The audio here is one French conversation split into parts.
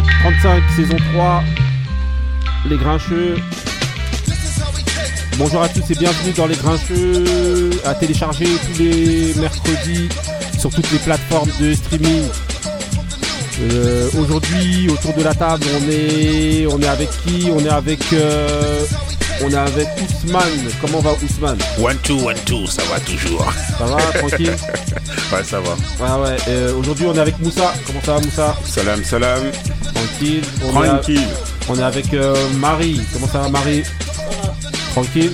épisode 35, saison 3. Les Grincheux. Bonjour à tous et bienvenue dans Les Grincheux. À télécharger tous les mercredis sur toutes les plateformes de streaming. Euh, Aujourd'hui, autour de la table, on est, on est avec qui? On est avec, euh, on est avec Ousmane. Comment va Ousmane? One two one two, ça va toujours. Ça va, tranquille? Ouais, ça va. Ouais, ouais. euh, Aujourd'hui, on est avec Moussa. Comment ça va, Moussa? Salam, salam. Tranquille. On est à- Tranquille. On est avec euh, Marie. Comment ça va Marie? Tranquille.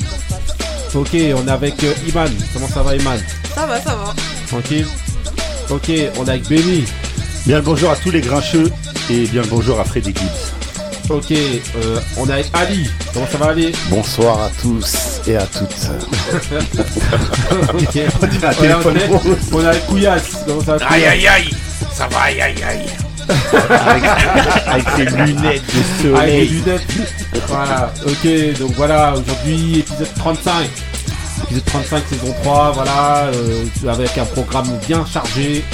Ok, on est avec euh, Iman. Comment ça va Iman? Ça va, ça va. Tranquille. Ok, on est avec Benny. Bien le bonjour à tous les grincheux et bien le bonjour à Freddy Gibbs. Ok, euh, on est avec Ali. Comment ça va Ali? Bonsoir à tous et à toutes. On est, avec- rose. on est avec Kouyas. Comment ça va Aïe aïe aïe. Ça va aïe aïe aïe. Avec ses lunettes de Avec les soleil. lunettes. Voilà, ok, donc voilà, aujourd'hui épisode 35. Épisode 35 saison 3, voilà, euh, avec un programme bien chargé.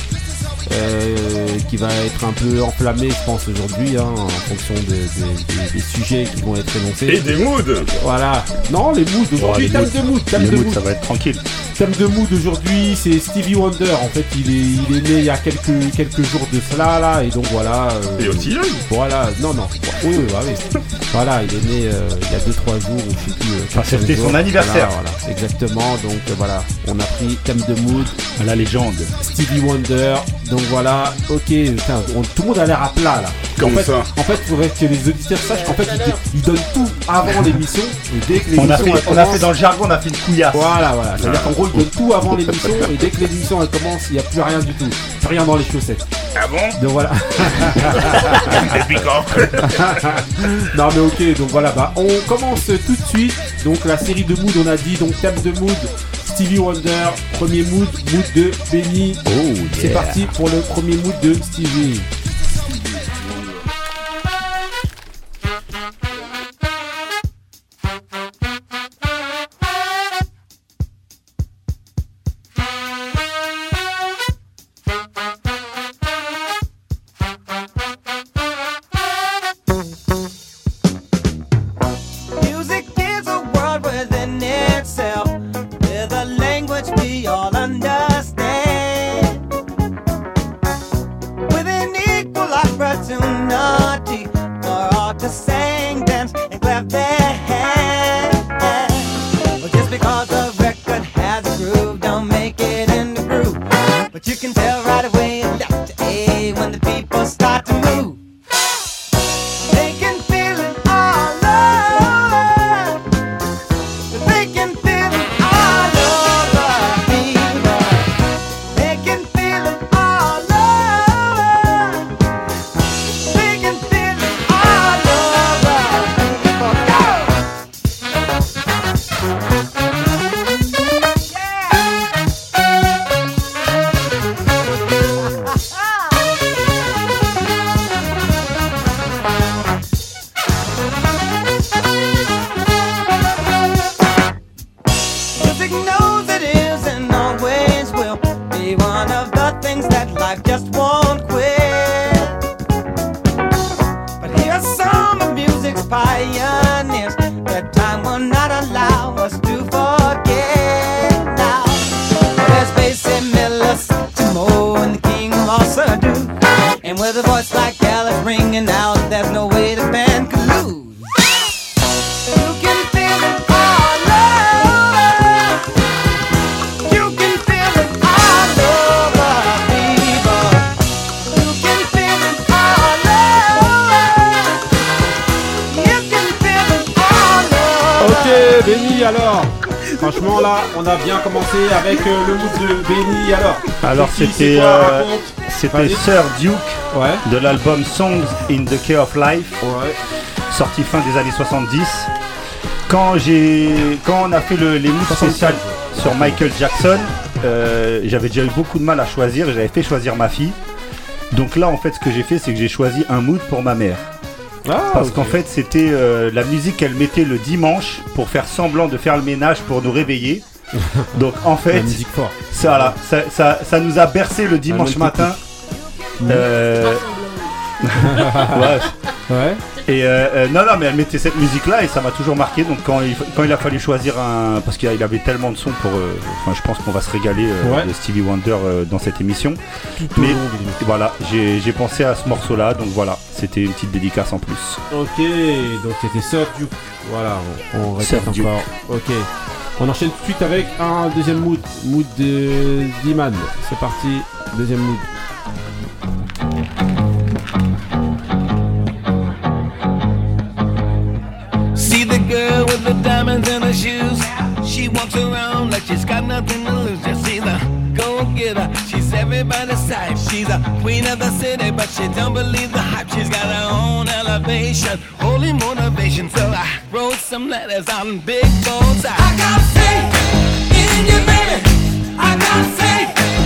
euh, qui va être un peu enflammé, je pense, aujourd'hui, hein, en fonction des, des- des- des sujets qui vont être énoncés. Et des moods. Voilà. Non, les moods aujourd'hui, les thème moods. de mood, thème Le de mood, mood. ça va être tranquille. Thème de mood aujourd'hui, c'est Stevie Wonder. En fait, il est, il est né il y a quelques, quelques jours de cela, là, et donc voilà. euh, Et aussi jeune. Voilà, non, non. Oui, oui, bah oui. Voilà, il est né euh, il y a 2-3 jours, ou je sais plus. euh, Enfin, c'était son anniversaire. Voilà, voilà, exactement. Donc voilà, on a pris thème de mood, La légende. Stevie Wonder. Donc voilà, ok, putain, on- tout le monde a l'air à plat là. Comme en fait, ça. En fait, il faudrait que les auditeurs sachent qu'en fait, ils, ils donnent tout avant l'émission. Et dès que On a, l'émission fait, on a fait dans le jargon, on a fait une couillasse. Voilà, voilà. C'est-à-dire qu'en gros, donnent tout avant l'émission. et dès que l'émission elle commence, il n'y a plus rien du tout. Plus rien dans les chaussettes. Ah bon? Donc voilà. Non mais ok, donc voilà, bah on commence tout de suite. Donc la série de mood, on a dit, donc thème de mood, Stevie Wonder, premier mood, mood de Benny. Oh, C'est parti pour le premier mood de Stevie. Pioneers that time will not allow us to forget now. There's Basie Miller, Timo, and the King of Mossadu. And with a voice like Alice ringing out, there's no way the band could Franchement là, on a bien commencé avec euh, le mood de Benny alors. Alors c'était euh, c'était. Sir Duke Ouais, de l'album Songs in the Key of Life, ouais. sorti fin des années 70. Quand j'ai quand on a fait le, les moods 76. spéciales sur Michael Jackson, euh, j'avais déjà eu beaucoup de mal à choisir. J'avais fait choisir ma fille. Donc là, en fait, ce que j'ai fait, c'est que j'ai choisi un mood pour ma mère. Ah, Parce qu'en fait, c'était euh, la musique qu'elle mettait le dimanche pour faire semblant de faire le ménage pour nous réveiller. Donc en la fait, musique fort. ça, là, ça, ça, ça nous a bercé le dimanche matin. Euh, Ouais. Ouais. Et euh, euh, non, non, mais elle mettait cette musique-là et ça m'a toujours marqué. Donc quand il, quand il a fallu choisir un, parce qu'il avait tellement de sons pour, euh, enfin, je pense qu'on va se régaler euh, Ouais. de Stevie Wonder dans cette émission. Tout Mais-. Voilà, j'ai pensé à ce morceau-là, donc voilà, c'était une petite dédicace en plus. Ok, donc c'était Sir Duke. Voilà, on, on répète encore. Ok. On enchaîne tout de suite avec un deuxième mood. Mood de Diman. C'est parti, deuxième mood. With the diamonds in her shoes. She walks around like she's got nothing to lose. Just see the go getter. She's everybody's type. She's a queen of the city, but she don't believe the hype. She's got her own elevation, holy motivation. So I wrote some letters on big bold I got faith in you, baby. I got faith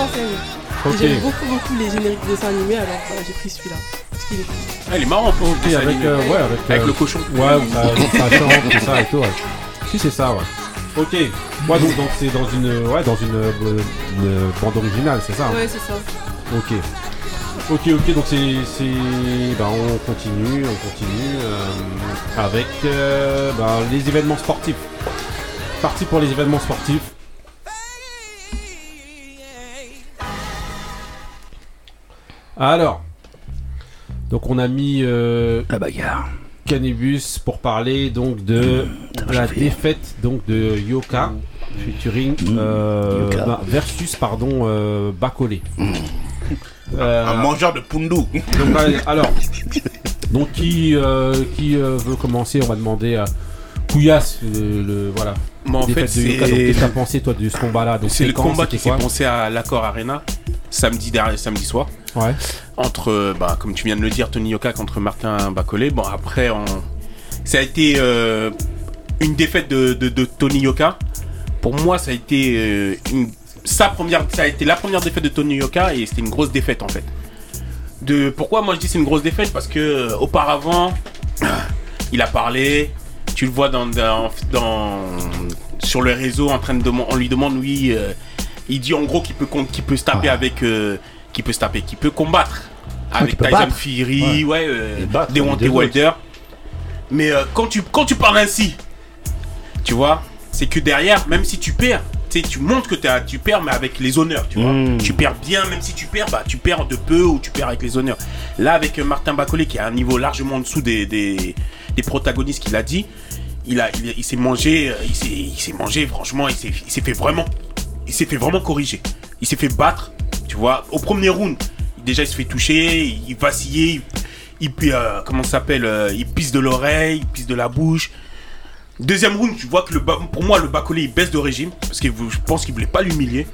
Ok. J'aime beaucoup beaucoup les génériques de dessins animés alors voilà, j'ai pris celui-là. Parce qu'il est cool. Ah, il est marrant pour Ok, avec, euh, ouais, avec, avec euh, le cochon. Ouais, ça, chante, tout ça et tout. Ouais. Si, c'est ça, ouais. Ok. Ouais, donc donc c'est dans une, ouais, dans une, euh, une bande originale, c'est ça. hein Ouais c'est ça. Ok. Ok, ok, donc c'est. c'est- Bah, on continue, on continue euh, avec euh, bah, les événements sportifs. Parti pour les événements sportifs. Alors. Donc on a mis euh, La bagarre. Cannibus pour parler donc de la défaite donc de Yoka featuring euh, Yoka. bah, versus pardon euh, Bacolé. Euh, Un mangeur de Pundu. donc, allez, alors, donc qui, euh, qui euh, veut commencer On va demander à Couillasse, le, le- voilà. Moi, en fait, défaite de Yoka. Donc, qu'est-ce que t'as pensé toi de ce combat-là? Donc, c'est le combat qui fait quoi? penser à l'accord Arena samedi dernier, samedi soir Ouais. entre, euh, bah, comme tu viens de le dire, Tony Yoka contre Martin Bacolé. Bon, après, on... ça a été euh, une défaite de, de- de Tony Yoka. Pour moi, ça a été euh, une... sa première, ça a été la première défaite de Tony Yoka et c'était une grosse défaite en fait. De pourquoi moi je dis c'est une grosse défaite? Parce que euh, auparavant il a parlé, tu le vois dans, dans, dans- sur le réseau en train de demander, on lui demande oui, il dit en gros qu'il peut qu'il peut se taper avec, euh, qu'il peut se taper, qu'il peut combattre avec Tyson battre. Fury, ouais, euh, les deux Wilder. Mais euh, quand tu quand tu parles ainsi, tu vois, c'est que derrière, même si tu perds, tu montres que tu perds, mais avec les honneurs, tu vois. Mm. Tu perds bien, même si tu perds, bah, tu perds de peu ou tu perds avec les honneurs. Là, avec Martin Bacolé, qui est à un niveau largement en dessous des, des, des protagonistes qu'il a dit, il, a, il, il s'est mangé, il s'est, mangé, franchement, il s'est fait vraiment, il s'est fait vraiment corriger. Il s'est fait battre, tu vois. Au premier round, déjà, il se fait toucher, il, il vacillait, il, il, euh, comment s'appelle, euh, il pisse de l'oreille, il pisse de la bouche. Deuxième round, tu vois que pour moi, le Bacolé, il baisse de régime, parce que je pense qu'il voulait pas l'humilier.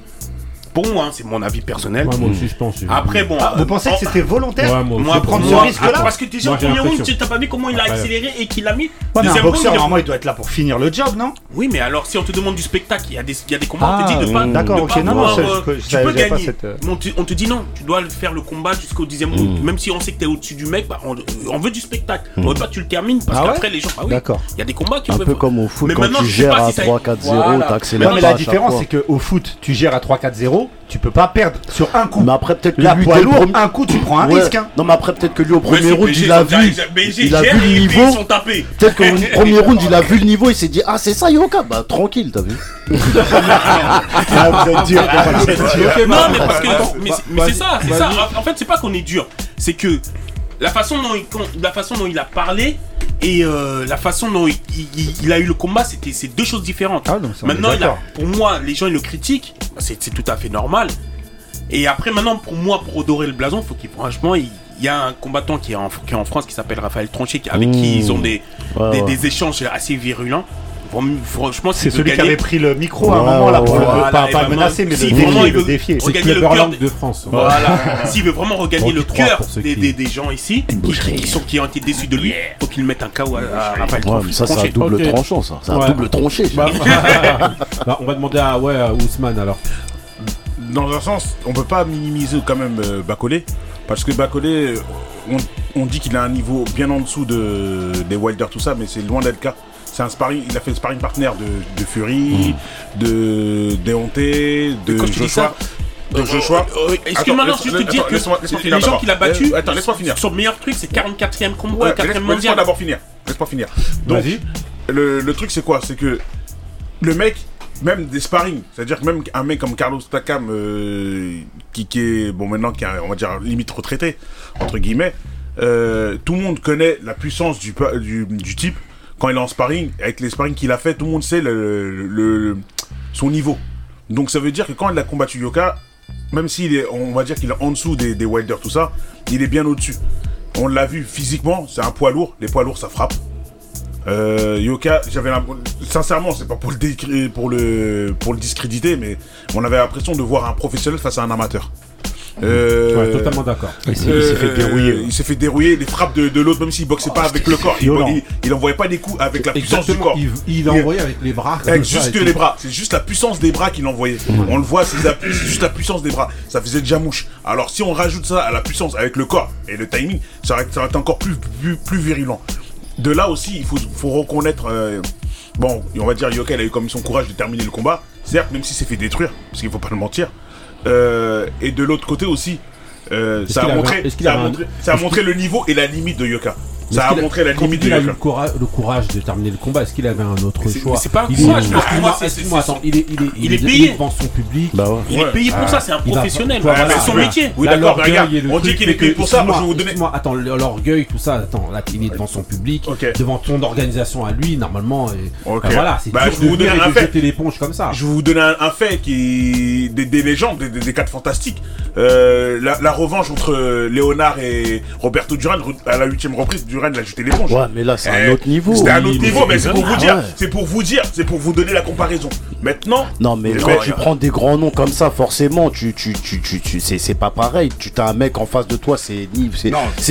Pour moi, hein, c'est mon avis personnel. Ouais, moi aussi, je pense. Après, bon. Ah, euh, vous pensez en- que c'était volontaire Ouais, moi moi, prendre ce risque-là ah, parce que déjà, au premier round, tu t'as pas vu comment il a Ouais. accéléré et qu'il l'a mis Ouais, mais un Deuxième round, boxeur, il a- normalement, il doit être là pour finir le job, non? Oui, mais alors, si on te demande du spectacle, il y a des, il y a des combats, on Ah, te dit de pas. d'accord, ok, pas non, ça, euh, je peux- je tu peux pas gagner. cette, euh, on, te, on te dit non, tu dois faire le combat jusqu'au dixième round. Même si on sait que t'es au-dessus du mec, bah, on, on veut du spectacle. On veut pas que tu le termines parce Ah qu'après, les gens. Ah oui, D'accord. il y a des combats qui Un peu comme au foot, Mais quand maintenant, tu je sais gères pas à si ça- 3-4-0, Voilà. t'accélères Non, mais la différence, c'est qu'au foot, tu gères à 3-4-0, tu peux pas perdre sur un coup. Mais après, peut-être que La lui, poids lourd, un coup, tu prends un Ouais. risque. hein. Non, mais après, peut-être que lui, au premier round, il a vu. Il a vu le niveau. Peut-être qu'au premier round, il a vu le niveau, il s'est dit Ah, c'est ça, Yoka Bah, tranquille, t'as vu Ah. Non, mais parce que. Mais c'est- mais vas-y, c'est ça, c'est ça. En fait, c'est pas qu'on est dur. C'est que la façon dont il, con- la façon dont il a parlé et euh, la façon dont il, il- il a eu le combat, c'était c'est deux choses différentes. Ah, donc ça, on est maintenant, il a- d'accord. pour moi, les gens ils le critiquent, c'est tout à fait normal. Et après, maintenant, pour moi, pour redorer le blason, faut qu'il franchement, il, il y a un combattant qui est en, qui est en France qui s'appelle Raphaël Tronchet, avec qui ils ont des, Ouais, des, ouais. des échanges assez virulents. Franchement, C'est celui qui avait pris le micro à un moment là pour pas, menacer, mais si le vraiment défier. il veut- Le défier. C'est regagner le de- France. Voilà. S'il veut vraiment regagner le cœur des, qui- des, des gens ici, qui, qui sont, qui ont été déçus de lui, faut qu'il mette un KO à, Raphaël ça, c'est un double tranchant, ça. C'est un double tranché. Bah, bah, on va demander à, ouais, Ousmane alors. Dans un sens, on peut pas minimiser quand même euh, Bacolé. Parce que Bacolé, on, on dit qu'il a un niveau bien en dessous de, des Wilder, tout ça, mais c'est loin d'être le cas. C'est un sparring, il a fait le sparring partenaire de, de Fury, de Deontay, de Joshua. de Joshua. Euh, euh, Excuse-moi, non, Attends, juste te dire attends, que laisse-moi- laisse-moi les gens qu'il a battus, Euh, attends, laisse-moi finir. son meilleur truc, c'est 44e combat, Ouais, mais 4e laisse- laisse-moi mondial. d'abord finir. Laisse-moi finir. Donc, Vas-y. le, le truc c'est quoi? C'est que le mec, même des sparring, c'est-à-dire que même un mec comme Carlos Takam, euh, qui, qui est, bon maintenant, qui est, on va dire, limite retraité, entre guillemets, euh, tout le monde connaît la puissance du, du type quand il est en sparring, avec les sparring qu'il a fait, tout le monde sait son niveau. Donc ça veut dire que quand il a combattu Yoka, même s'il est, on va dire qu'il est en dessous des, des Wilder, tout ça, il est bien au-dessus. On l'a vu physiquement, c'est un poids lourd. Les poids lourds, ça frappe. Euh, Yoka, j'avais sincèrement, c'est pas pour le discréditer, mais on avait l'impression de voir un professionnel face à un amateur. Euh, Ouais, totalement d'accord. Il s'est s'est fait euh, dérouiller. Il s'est fait dérouiller. Les frappes de, de l'autre, même s'il boxait pas avec le corps, il, violent. il, il envoyait pas des coups avec la puissance du corps. il, il a envoyé avec les bras. Avec juste tout. les bras, c'est juste la puissance des bras qu'il envoyait. On le voit, c'est juste la puissance des bras. Ça faisait déjà mouche. Alors si on rajoute ça à la puissance avec le corps et le timing, ça aurait, ça été encore plus, plus, plus virulent. De là aussi, il faut, faut reconnaître. euh, bon, on va dire Yoka, il a eu comme son courage de terminer le combat. Certes, même s'il s'est fait détruire, parce qu'il faut pas le mentir. Euh, et de l'autre côté aussi, euh, ça, a montré, ça, a montré, ça a montré le niveau et la limite de Yoka. Ça a montré la limite de il a eu le, courage de terminer le combat. Est-ce qu'il avait un autre choix c'est pas un courage, Excuse-moi, attends, il est, il est, il est il payé. devant son public. Bah ouais. Il est payé pour ça, c'est un professionnel. C'est son Ouais. métier. Oui, d'accord, regarde, on dit truc qu'il est payé pour ça, moi, je vais vous excuse-moi, donner- excuse-moi, attends, l'orgueil, tout ça, attends, là, il est devant son public, devant ton organisation à lui, normalement. Bah, voilà, c'est Bah, dur je vais de vous donner venir et un de fait. jeter l'éponge comme ça. Je vais vous donner un, fait qui des, des légendes, des, cas fantastiques. Euh, la, revanche entre Léonard et Roberto Duran à la huitième reprise, L'éponge. Ouais, mais là, c'est Eh, un autre niveau. C'était un autre niveau, mais c'est pour Ah vous dire, ouais. c'est pour vous dire, c'est pour vous donner la comparaison. Maintenant, Non, mais quand tu prends des grands noms comme ça, forcément, tu, tu, tu, tu, tu- c'est, pas pareil. Tu as un mec en face de toi, c'est,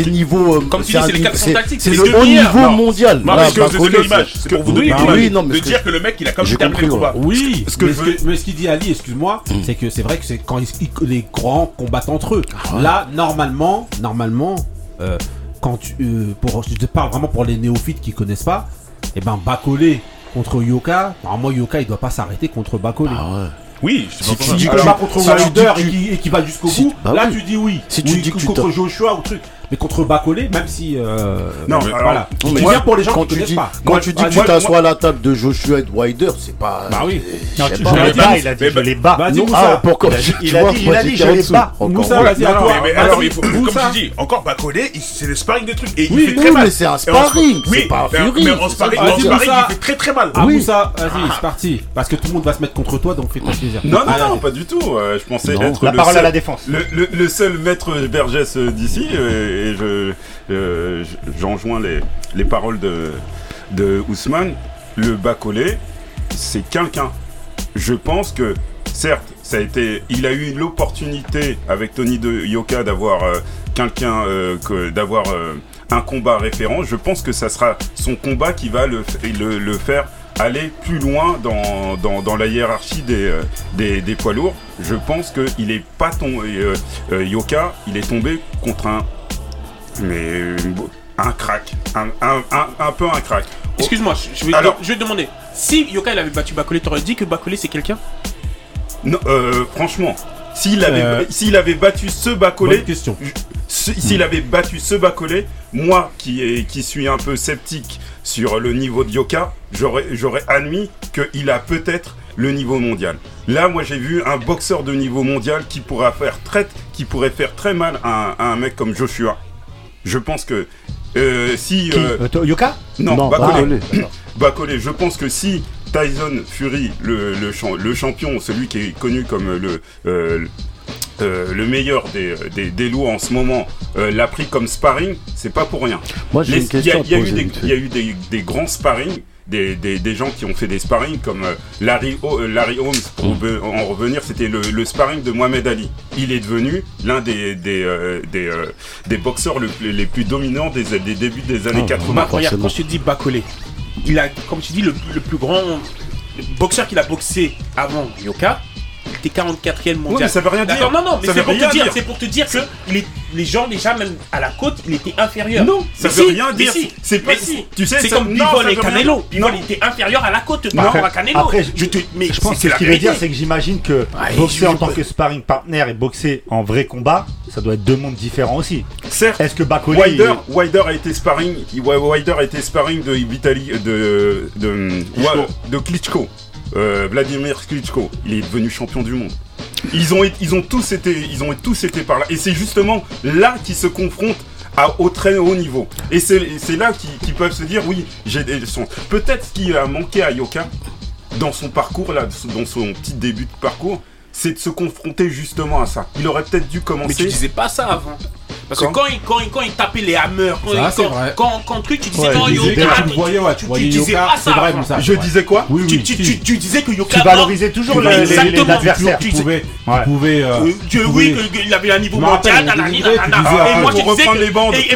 niveau. euh, Comme tu dis, c'est les niveau- quatre c'est- le haut niveau mondial. non, parce que bah, vous donner l'image, c'est pour vous donner oui, l'image. oui, non, mais de ce que- dire que le mec, il a quand même terminé le compris, combat. Oui, que mais, ce que- qu'il dit Ali, excuse-moi, Hmm. c'est que c'est vrai que c'est quand les grands combattent entre eux. Ah Là, normalement, normalement, euh, quand tu, euh, pour, je te parle vraiment pour les néophytes qui connaissent pas, et ben Bacolé contre Yoka, normalement Yoka il doit pas s'arrêter contre Bacolé. Ah ouais. Oui, je sais Si tu dis que tu contre Wilder et qui, va jusqu'au bout, bah là tu dis oui. Si tu dis que tu contre Joshua ou truc. Mais contre Bacolé, même si. Euh, Non, euh, alors, voilà. Non, mais dis moi, bien pour les gens quand qui tu dis, pas. quand Moi, tu dis moi, que tu moi- t'assois à la table de Joshua et de Wilder, c'est pas. Bah oui. Non, Je tu- les bats, il a dit, je les bats. Vas-y, Non, Moussa. ah, pour Il a dit- il a dit- je les bats. Moussa, vas-y, à toi. mais, mais alors, il faut, comme je dis, encore Bacolé, c'est le sparring des trucs. Et Oui, il fait très mal. mais c'est un sparring, Oui, c'est pas un mais- Mais en sparring, Moussa. il fait très très mal. Ah, Oui. Moussa, vas-y, c'est parti. Parce que tout le monde va se mettre contre toi, donc fais-toi plaisir. Non, non, non, pas du tout. Euh, je pensais être La le parole à la défense. le, seul maître Vergès euh, d'ici euh, et je, euh, je- j'enjoins les, les paroles de, de Ousmane. Le Bacolé, c'est quelqu'un. Je pense que, certes, ça a été, il a eu l'opportunité avec Tony de Yoka d'avoir euh, quelqu'un, euh, d'avoir un combat référent. Je pense que ça sera son combat qui va le, le, faire aller plus loin dans, dans, dans la hiérarchie des, des, poids lourds. Je pense qu'il est pas tombé, Yoka, il est tombé contre un, mais un crack, un, un, un, un peu un crack. Excuse-moi, je- je vais, Alors- je vais te demander. Si Yoka il avait battu Bacolé, t'aurais dit que Bacolé c'est quelqu'un? Non, euh, franchement, s'il avait, Euh, s'il avait battu ce Bacolé, Bonne question. si- s'il avait battu ce Bacolé, moi qui, est, qui suis un peu sceptique sur le niveau de Yoka, j'aurais, j'aurais admis qu'il a peut-être le niveau mondial. Là, moi, j'ai vu un boxeur de niveau mondial qui pourra faire très, qui pourrait faire très mal à un, à un mec comme Joshua. Je pense que euh, si Qui euh, Euh, Yoka non, Non, Bacolé. Je pense que si Tyson Fury, le, le, champ- le champion, celui qui est connu comme le, euh, euh, le meilleur des, des, des lourds en ce moment, euh, l'a pris comme sparring, c'est pas pour rien. Moi, j'ai une Il y a, question il y y a eu des, des grands sparring, des, des, des gens qui ont fait des sparring comme euh, Larry, O- euh, Larry Holmes, pour Mm. en revenir, c'était le, le sparring de Mohamed Ali. Il est devenu l'un des, des, euh, des, euh, des boxeurs le les plus dominants des, des débuts des années Ah, 80. Bah, regarde, quand je te dis Bacolé, il a, comme tu dis, le, le plus grand boxeur qu'il a boxé avant Yoka. Il était 44e mondial. Ouais, mais ça veut rien dire. Non, non, mais Ça c'est veut pour rien te dire, c'est pour te dire que les, les gens déjà même à la côte, il était inférieur. Non, ça Mais veut si, rien mais dire. si, C'est pas- mais si. tu sais, c'est ça- comme non, Bivol et Canelo. Bivol était inférieur à la côte par Non. rapport à Canelo. Après, je te, mais je pense c'est que ce qu'il veut dire, c'est que j'imagine que boxer en tant que sparring partner et boxer en vrai combat, ça doit être deux mondes différents aussi. Certes, Est-ce que Bacolé. Wilder, Wilder a été sparring, a été sparring de Vitali, de, de, ouais, de Klitschko, Euh, Vladimir Klitschko. Il est devenu champion du monde. Ils ont, ils ont tous été, ils ont tous été par là. Et c'est justement là qu'ils se confrontent à, au très haut niveau. Et c'est là qu'ils peuvent se dire, oui, j'ai des chances. Peut-être ce qui a manqué à Yoka dans son parcours là, dans son petit début de parcours, c'est de se confronter justement à ça. Il aurait peut-être dû Mais tu commencer. disais pas ça avant. Parce Quand que quand il, quand, il, quand il tapait les hammers, quand, Ça, il, quand, vrai. quand, quand truc, tu disais Ouais, non, il Tu Yoka, disais- tu tu- le voyais, ouais, tu tu voyais disais Yoka, pas c'est ça vrai, avant. Moussa. Je disais quoi Oui, tu, oui, tu, si. tu, tu disais que Yoka. Tu valorisais toujours tu- les- les- exactement, les adversaires. tu- pouvais, Ouais. tu pouvais, Dieu, tu oui, qu'il avait un niveau mondial, disais, et ah, moi je disais reprendre que, les bandes. et,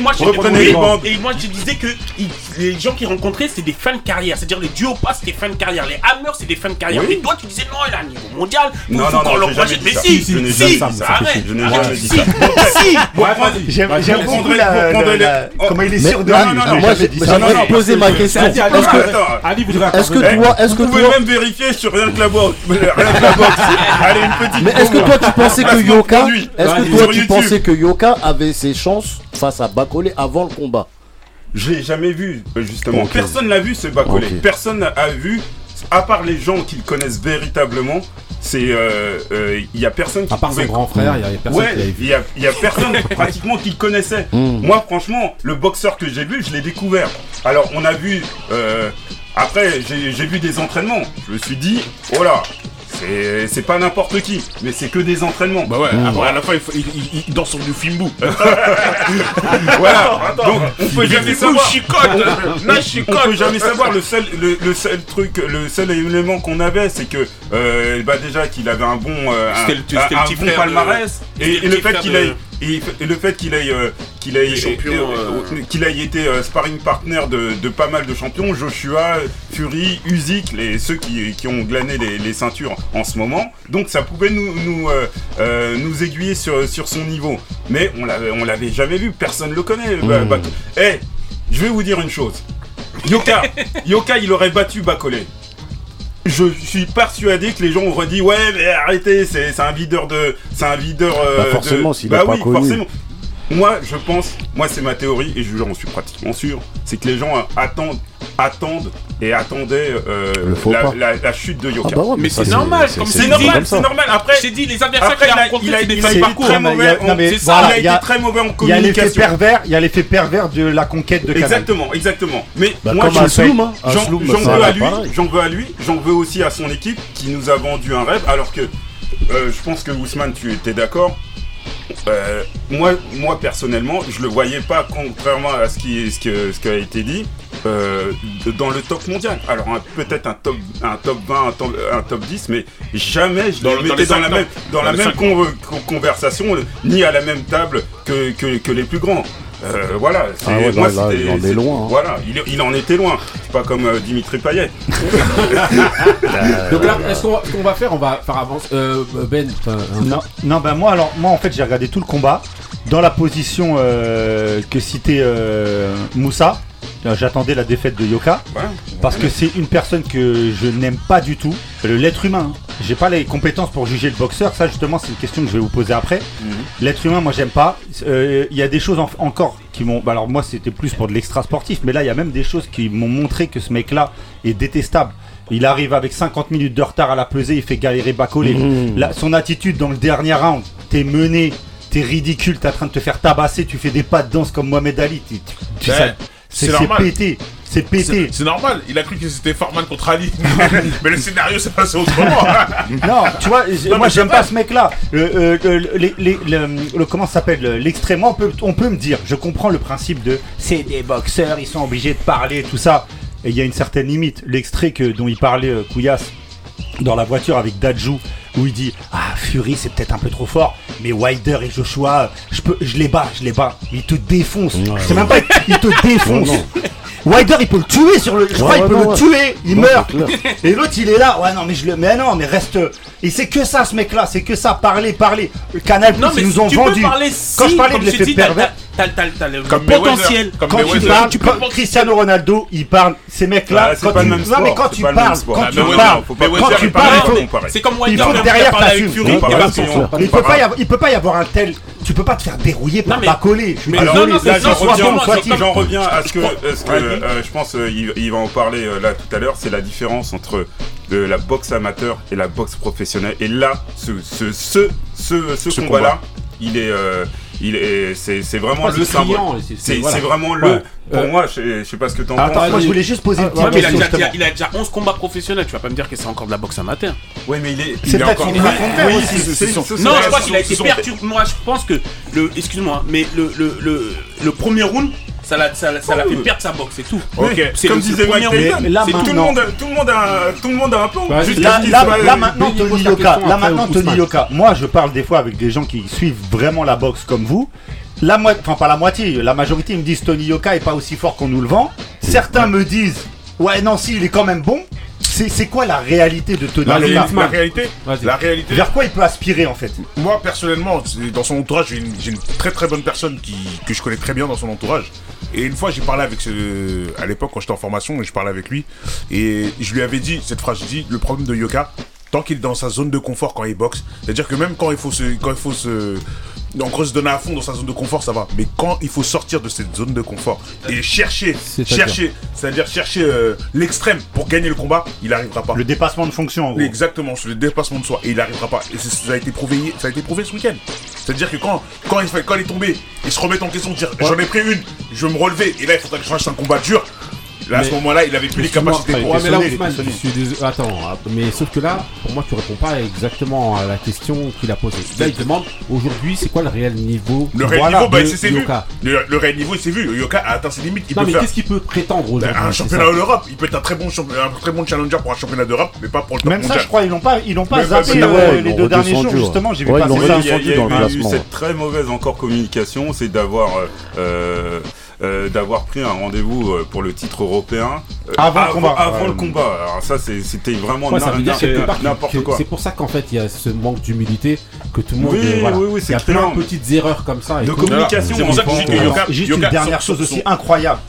moi je disais que il- les gens qui rencontraient c'était des fins de carrière, c'est-à-dire les duos pas c'était fin de carrière, les hammers c'est des fins de carrière. Oui. Mais toi tu disais non, il a un niveau mondial, Non, faut non, non, dit Mais ça. si, si, si, Je n'ai jamais dit si, ça. si. J'aime beaucoup la, comment il est sûr de non, lui. non, non, non, moi, j'ai- dit ça. j'aimerais non, non, poser ma question. Est-ce que, voudrait est-ce que toi, est-ce que Vous pouvez toi, même vérifier sur rien que la boxe. Allez, une petite mais est-ce que toi tu pensais que Yoka, est-ce que toi tu pensais que Yoka avait ses chances face à Bacolé avant le combat? Je l'ai jamais vu, euh, justement. Personne l'a vu, ce Bacolé. Personne n'a vu, à part les gens qui le connaissent véritablement. C'est, euh, euh, il y a personne qui À part son grand frère, il y avait personne Ouais, qui l'avait vu. il y a, il y a personne pratiquement qui le connaissait. Mm. Moi, franchement, le boxeur que j'ai vu, je l'ai découvert. Alors, on a vu. euh, après, j'ai j'ai vu des entraînements. Je me suis dit, oh là, c'est c'est pas n'importe qui, mais c'est que des entraînements. Bah ouais, après à la fin, il, faut- il, il- il danse sur du Fimbu. voilà. Donc, on peut jamais savoir. chicote on chicote peut jamais savoir. Le seul, le, le seul truc, le seul élément qu'on avait, c'est que euh, bah déjà qu'il avait un bon, euh, un, le- un bon palmarès de- et, le fait qu'il de- ait et, et le fait qu'il ait euh, qu'il ait euh, euh, qu'il ait été euh, sparring partner de, de pas mal de champions, Joshua, Fury, Usyk, les ceux qui, qui ont glané les, les ceintures en ce moment. Donc ça pouvait nous nous euh, euh, nous aiguiller sur sur son niveau. Mais on l'avait on l'avait jamais vu. Personne le connaît. Bah, bah, eh, je vais vous dire une chose. Yoka, Yoka, il aurait battu Bacolé. Je suis persuadé que les gens auraient dit ouais mais arrêtez c'est c'est un videur de c'est un videur euh, Bah, forcément, de... s'il bah est pas oui connu. forcément moi je pense moi c'est ma théorie et je j'en suis pratiquement sûr c'est que les gens euh, attendent attendent et attendaient euh, la, pas. la- la chute de Yoka Ah bah ouais, Mais c'est normal, comme c'est c'est normal c'est normal après Je t'ai dit, les adversaires qu'il il a rencontrés, il a, été très mauvais a- en- non, mais c'est ça, voilà, il a il y a- été très mauvais en Il y a l'effet communication pervers, il y a l'effet pervers de la conquête de Canal. Exactement, exactement. Mais Bah, moi, j'en- hein. j'en veux à lui, j'en veux à lui, j'en veux aussi à son équipe qui nous a vendu un rêve. Alors que euh, je pense que Ousmane, tu étais d'accord. Euh, moi, moi personnellement, je le voyais pas, contrairement à ce qui, ce que- ce qui a été dit. euh, dans le top mondial. Alors peut-être un top, un top 20, un top, un top 10, mais jamais je Dans le mettais dans, la même, dans Dans la même cinq con- con- conversation, ni à la même table que, que, que les plus grands. Euh, voilà, c'est- Ah ouais, moi, là, c'était- il en est loin, hein. Voilà, il, il en était loin. C'est pas comme euh, Dimitri Payet. Donc là, est-ce qu'on ce qu'on va faire On va faire avancer. Euh, ben, un- Non, non, ben moi, alors, moi, en fait, j'ai regardé tout le combat. Dans la position euh, que citait euh, Moussa, euh, j'attendais la défaite de Yoka. Parce que c'est une personne que je n'aime pas du tout. L'être humain. hein. J'ai pas les compétences pour juger le boxeur. Ça, justement, c'est une question que je vais vous poser après. L'être humain, moi, j'aime pas. Euh, Il y a des choses en- encore qui m'ont. bah, alors, moi, c'était plus pour de l'extra sportif. Mais là, il y a même des choses qui m'ont montré que ce mec-là est détestable. Il arrive avec 50 minutes de retard à la pesée, il fait galérer Bacolé. Mmh. Là, son attitude dans le dernier round, t'es mené, t'es ridicule, t'es en train de te faire tabasser, tu fais des pas de danse comme Mohamed Ali. tu- tu- Ouais, ça- c'est pété. C'est pété. C'est normal, il a cru que c'était Farman contre Ali. mais le scénario s'est passé autrement. Non, tu vois, Non, moi j'aime pas ce mec-là. Le, euh, les- les- le- le- comment ça s'appelle le- L'extrême, on peut, on peut me dire, je comprends le principe de c'est des boxeurs, ils sont obligés de parler, tout ça. Et il y a une certaine limite. L'extrait dont il parlait euh, Couillasse dans la voiture avec Dajou, où il dit Ah, Fury c'est peut-être un peu trop fort, mais Wilder et Joshua, je, peux, je les bats, je les bats. Il te défonce. C'est même pas, il te défonce. Non, Wilder il peut le tuer sur le. Je crois Ouais, il peut ouais, le ouais. tuer, il meurt. Et l'autre il est là, ouais non mais je le. Mais non mais reste. Et c'est que ça ce mec là, c'est que ça, parler, parler. Le Canal Non, Plus, mais ils nous ont tu vendu. peux parler Quand si, je parlais comme de l'effet pervers. T'as t'as- t'as le Comme potentiel. Comme Quand tu parles, tu peux quand pas- Cristiano Ronaldo, il parle, ces mecs-là, Ah, c'est quand pas tu, le même non, mais quand tu parles, quand Ah, tu parles, quand tu il parles. C'est comme il faut derrière t'assumes. Il peut pas y avoir, il peut pas y avoir un tel, tu peux pas te faire dérouiller par Bacolé. Mais non, non, J'en reviens à ce que, euh, je pense euh, il, il va en parler euh, là tout à l'heure, c'est la différence entre de la boxe amateur et la boxe professionnelle. Et là, ce, ce, ce, ce, ce Ce combat-là, il est, euh, il est, c'est, c'est vraiment le symbole. c'est- voilà. vraiment le. Pour Euh, moi, je, sais- je sais pas ce que t'en Attends, penses. moi je voulais juste poser une Ah, petite Ouais, mais il a, question. déjà, il a déjà 11 combats professionnels. Tu vas pas me dire que c'est encore de la boxe amateur. Ouais, mais il est. C'est il est peut-être Oui, aussi. Non, je crois qu'il a été perturbé. Moi, je pense que le. Excuse-moi, mais le, le, le, le premier round, ça l'a ça, l'a- ça l'a fait perdre sa boxe, c'est tout. Ok. C'est Comme disait Mike tout le maintenant- monde, tout le monde a, tout le monde a un plan. Jusqu'à Là, là, là maintenant Tony Yoka, là maintenant. Tony Yoka. Moi je parle des fois avec des gens qui suivent vraiment la boxe comme vous. La moitié, enfin pas la moitié, la majorité me disent Tony Yoka est pas aussi fort qu'on nous le vend. Certains me disent ouais non si il est quand même bon. C'est c'est quoi la réalité de Tony La, la réalité, Vas-y. la réalité, Vers quoi il peut aspirer en fait? Moi personnellement, dans son entourage, j'ai une, j'ai une très très bonne personne qui, que je connais très bien dans son entourage. Et une fois, j'ai parlé avec ce, à l'époque quand j'étais en formation, et je parlais avec lui, et je lui avais dit cette phrase. Je dis le problème de Yoka, tant qu'il est dans sa zone de confort quand il boxe, c'est-à-dire que même quand il faut se, quand il faut se, encore se donner à fond dans sa zone de confort, ça va. Mais quand il faut sortir de cette zone de confort et chercher, chercher, c'est-à-dire chercher euh, l'extrême pour gagner le combat, il n'arrivera pas. Le dépassement de fonction en gros. Exactement, le dépassement de soi. Et il n'arrivera pas. Et ça a été prouvé, ça a été prouvé ce week-end. C'est-à-dire que quand, quand, il, fait- quand il est tombé, il se remet en question, dire j'en ai pris une, je vais me relever. Et là, il faudrait que je fasse un combat dur. Là, à ce moment-là, il avait plus les capacités pour. Ouais, mais là, sonné, il Ousmane, était je sonné. suis désolé. Attends, ah, mais sauf que là, pour moi, tu réponds pas exactement à la question qu'il a posée. Là, il demande aujourd'hui, c'est quoi le réel niveau? Le réel voilà, niveau, bah, de c'est vu. Le, le réel niveau, c'est vu. Yoka a atteint ses limites. Il Non, peut mais faire qu'est-ce qu'il peut prétendre ben, aujourd'hui? un championnat d'Europe. Il peut être un très bon, champ- un très bon challenger pour un championnat d'Europe, mais pas pour le top Même ça je crois ils l'ont pas ils l'ont pas Mais zappé euh, les deux derniers jours justement j'ai vu passer ça. il y a, il eu cette très mauvaise encore communication, c'est d'avoir euh, d'avoir pris un rendez-vous euh, pour le titre européen euh, Avant le combat. Avant Ouais. le combat. Alors ça, c'est- c'était vraiment n'importe quoi. c'est pour ça qu'en fait il y a ce manque d'humilité que tout le monde Oui, euh, voilà. oui, oui, il y a plein de petites erreurs comme ça et De communication. C'est pour ça que Juste une dernière chose aussi incroyable.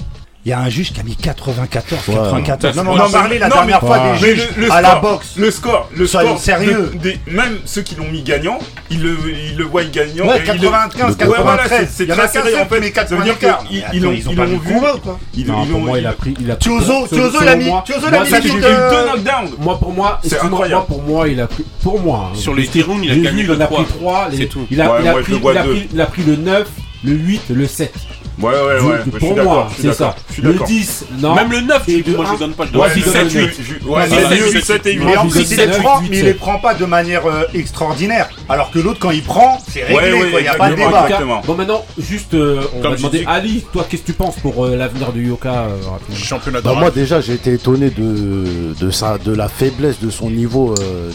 Il y a un juge qui a mis 94, Ouais. 94. Ça, Non, c'est- on en non, parlait la non, dernière mais- fois Ouais. des Mais juges le, le à la boxe. le score, le Soyons score, sérieux. de- des- même ceux qui l'ont mis gagnant, ils le, ils le voient gagnant. Ouais, et ils le- 95, Ouais, voilà, 93. c'est- c'est Il y en très serré en fait. qui met Ça veut dire 94. qu'ils Mais ils attends, l'ont ils ont ils pas l'ont vu vu. le combat ou quoi Ils Non, ils pour moi il a pris il a pris Tiozo, Tiozo, il a mis- Tiozo, mis la euh, deux knockdowns. Moi pour moi, C'est incroyable. moi, pour moi il a pris pour moi hein, Sur les rounds, il a gagné il en a pris 3. 3, C'est tout. il a, Ouais, il a moi, je pris, le vois il a deux. pris- il a pris le 9, le 8, le 7. Ouais, ouais, Je- ouais. je pour moi, je c'est ça. je Le d'accord. 10, non. Même le 9, Et je- de moi je donne pas Ouais, c'est donne le 7, neuf. 8. je- Ouais, Ouais, c'est c'est sept, 8, huit. 7 et 8. Moi, Mais je en plus, il les prend, mais il les prend pas de manière euh, extraordinaire. Alors que l'autre, quand il prend, c'est réglé, quoi. Il n'y a pas de débat. Bon maintenant, juste, euh, on va je demander Ali, toi qu'est-ce que tu penses pour euh, l'avenir du Yoka Championnat Bah, moi déjà j'ai été étonné de, de, la faiblesse de son niveau